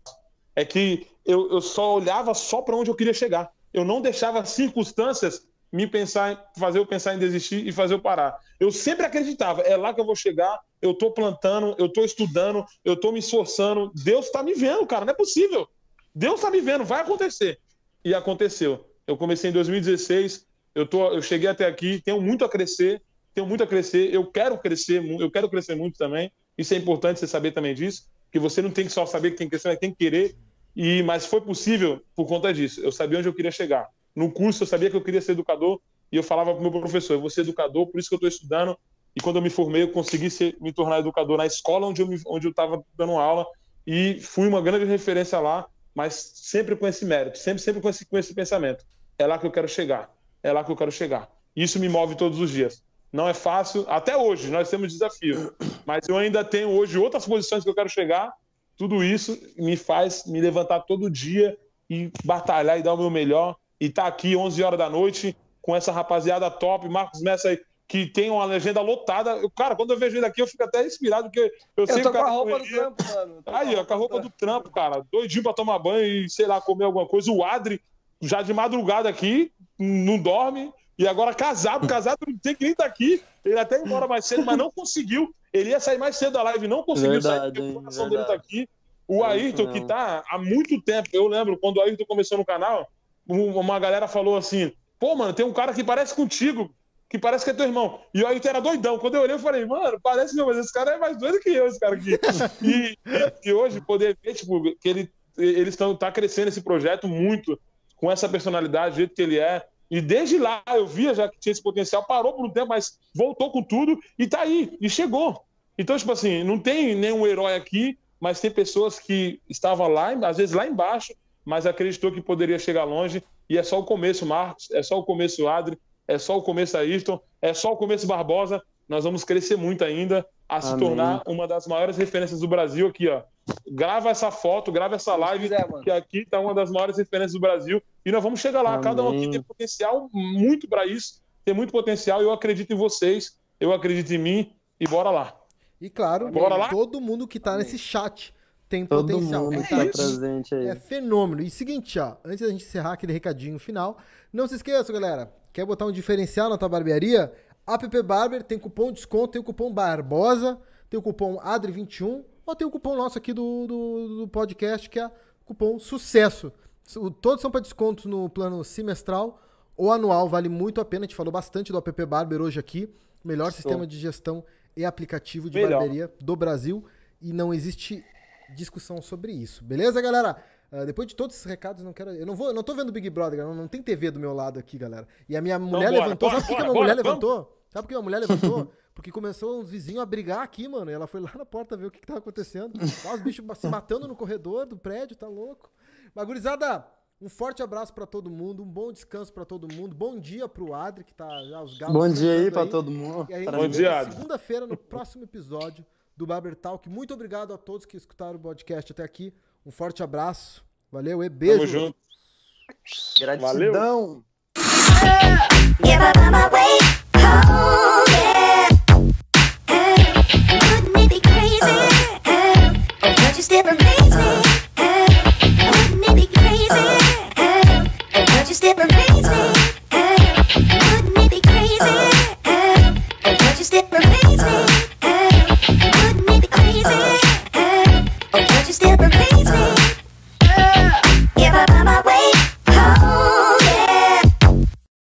É que eu, eu só olhava só para onde eu queria chegar. Eu não deixava circunstâncias me pensar, fazer eu pensar em desistir e fazer eu parar. Eu sempre acreditava, é lá que eu vou chegar, eu estou plantando, eu estou estudando, eu estou me esforçando. Deus está me vendo, cara, não é possível. Deus está me vendo, vai acontecer. E aconteceu. Eu comecei em 2016, eu, tô, eu cheguei até aqui, tenho muito a crescer, tenho muito a crescer, eu quero crescer, eu quero crescer muito também. Isso é importante você saber também disso, que você não tem que só saber que tem que crescer, mas tem que querer. E, mas foi possível por conta disso. Eu sabia onde eu queria chegar. No curso eu sabia que eu queria ser educador e eu falava para o meu professor, eu vou ser educador, por isso que eu estou estudando. E quando eu me formei, eu consegui ser, me tornar educador na escola onde eu estava dando aula e fui uma grande referência lá, mas sempre com esse mérito, sempre sempre com esse, com esse pensamento. É lá que eu quero chegar. É lá que eu quero chegar. Isso me move todos os dias. Não é fácil, até hoje nós temos desafios, mas eu ainda tenho hoje outras posições que eu quero chegar. Tudo isso me faz me levantar todo dia e batalhar e dar o meu melhor e tá aqui 11 horas da noite com essa rapaziada top, Marcos Messa aí, que tem uma legenda lotada. Eu, cara, quando eu vejo ele aqui, eu fico até inspirado, porque eu, eu sei tô com a roupa do trampo, mano. Aí, ó, com a roupa do trampo, cara. Doidinho pra tomar banho e, sei lá, comer alguma coisa. O Adri, já de madrugada aqui, não dorme. E agora casado, casado não tem que nem estar tá aqui. Ele até ia embora mais cedo, mas não conseguiu. Ele ia sair mais cedo da live, não conseguiu verdade, sair, porque o coração dele tá aqui. O Ayrton, que tá há muito tempo, eu lembro, quando o Ayrton começou no canal, uma galera falou assim: pô, mano, tem um cara que parece contigo, que parece que é teu irmão. E aí tu era doidão. Quando eu olhei, eu falei, mano, parece meu, mas esse cara é mais doido que eu, esse cara aqui. e, e, hoje poder ver, tipo, que ele, eles estão tá crescendo esse projeto muito, com essa personalidade, do jeito que ele é. E desde lá eu via já que tinha esse potencial, parou por um tempo, mas voltou com tudo e tá aí, e chegou. Então, tipo assim, não tem nenhum herói aqui, mas tem pessoas que estavam lá, às vezes lá embaixo, mas acreditou que poderia chegar longe. E é só o começo, Marcos, é só o começo, Adri, é só o começo, Ayrton, é só o começo, Barbosa. Nós vamos crescer muito ainda a se Amém. tornar uma das maiores referências do Brasil aqui, ó. Grava essa foto, grava essa live, quiser, que aqui está uma das maiores referências do Brasil. E nós vamos chegar lá. Amém. Cada um aqui tem potencial muito para isso, tem muito potencial. Eu acredito em vocês, eu acredito em mim e bora lá. E claro, bora lá? todo mundo que está nesse chat tem Todo potencial. Mundo é, tá presente aí. é fenômeno. E seguinte, ó, antes da gente encerrar aquele recadinho final, não se esqueça, galera, quer botar um diferencial na tua barbearia? App Barber tem cupom de desconto, tem o cupom Barbosa, tem o cupom ADRI21, ou tem o cupom nosso aqui do, do, do podcast, que é cupom Sucesso. Todos são para descontos no plano semestral ou anual, vale muito a pena. A gente falou bastante do App Barber hoje aqui. Melhor Estou. sistema de gestão e aplicativo de Melhor. barbearia do Brasil. E não existe discussão sobre isso. Beleza, galera? Uh, depois de todos esses recados, não quero. Eu não vou, eu não tô vendo Big Brother, não, não tem TV do meu lado aqui, galera. E a minha mulher bora, levantou. bora, sabe por que a minha mulher bora, levantou? Sabe por que a mulher levantou? Porque começou uns vizinhos a brigar aqui, mano. E ela foi lá na porta ver o que, que tava acontecendo. Lá os bichos se matando no corredor do prédio, tá louco. Mas, gurizada, um forte abraço pra todo mundo, um bom descanso pra todo mundo. Bom dia pro Adri, que tá já os galos. Bom dia aí pra todo mundo. E aí, Bom dia, Adri. Segunda-feira, no próximo episódio do Barber Talk. Muito obrigado a todos que escutaram o podcast até aqui. Um forte abraço. Valeu e beijo. Tamo junto. Gratidão. Valeu. feel the beat.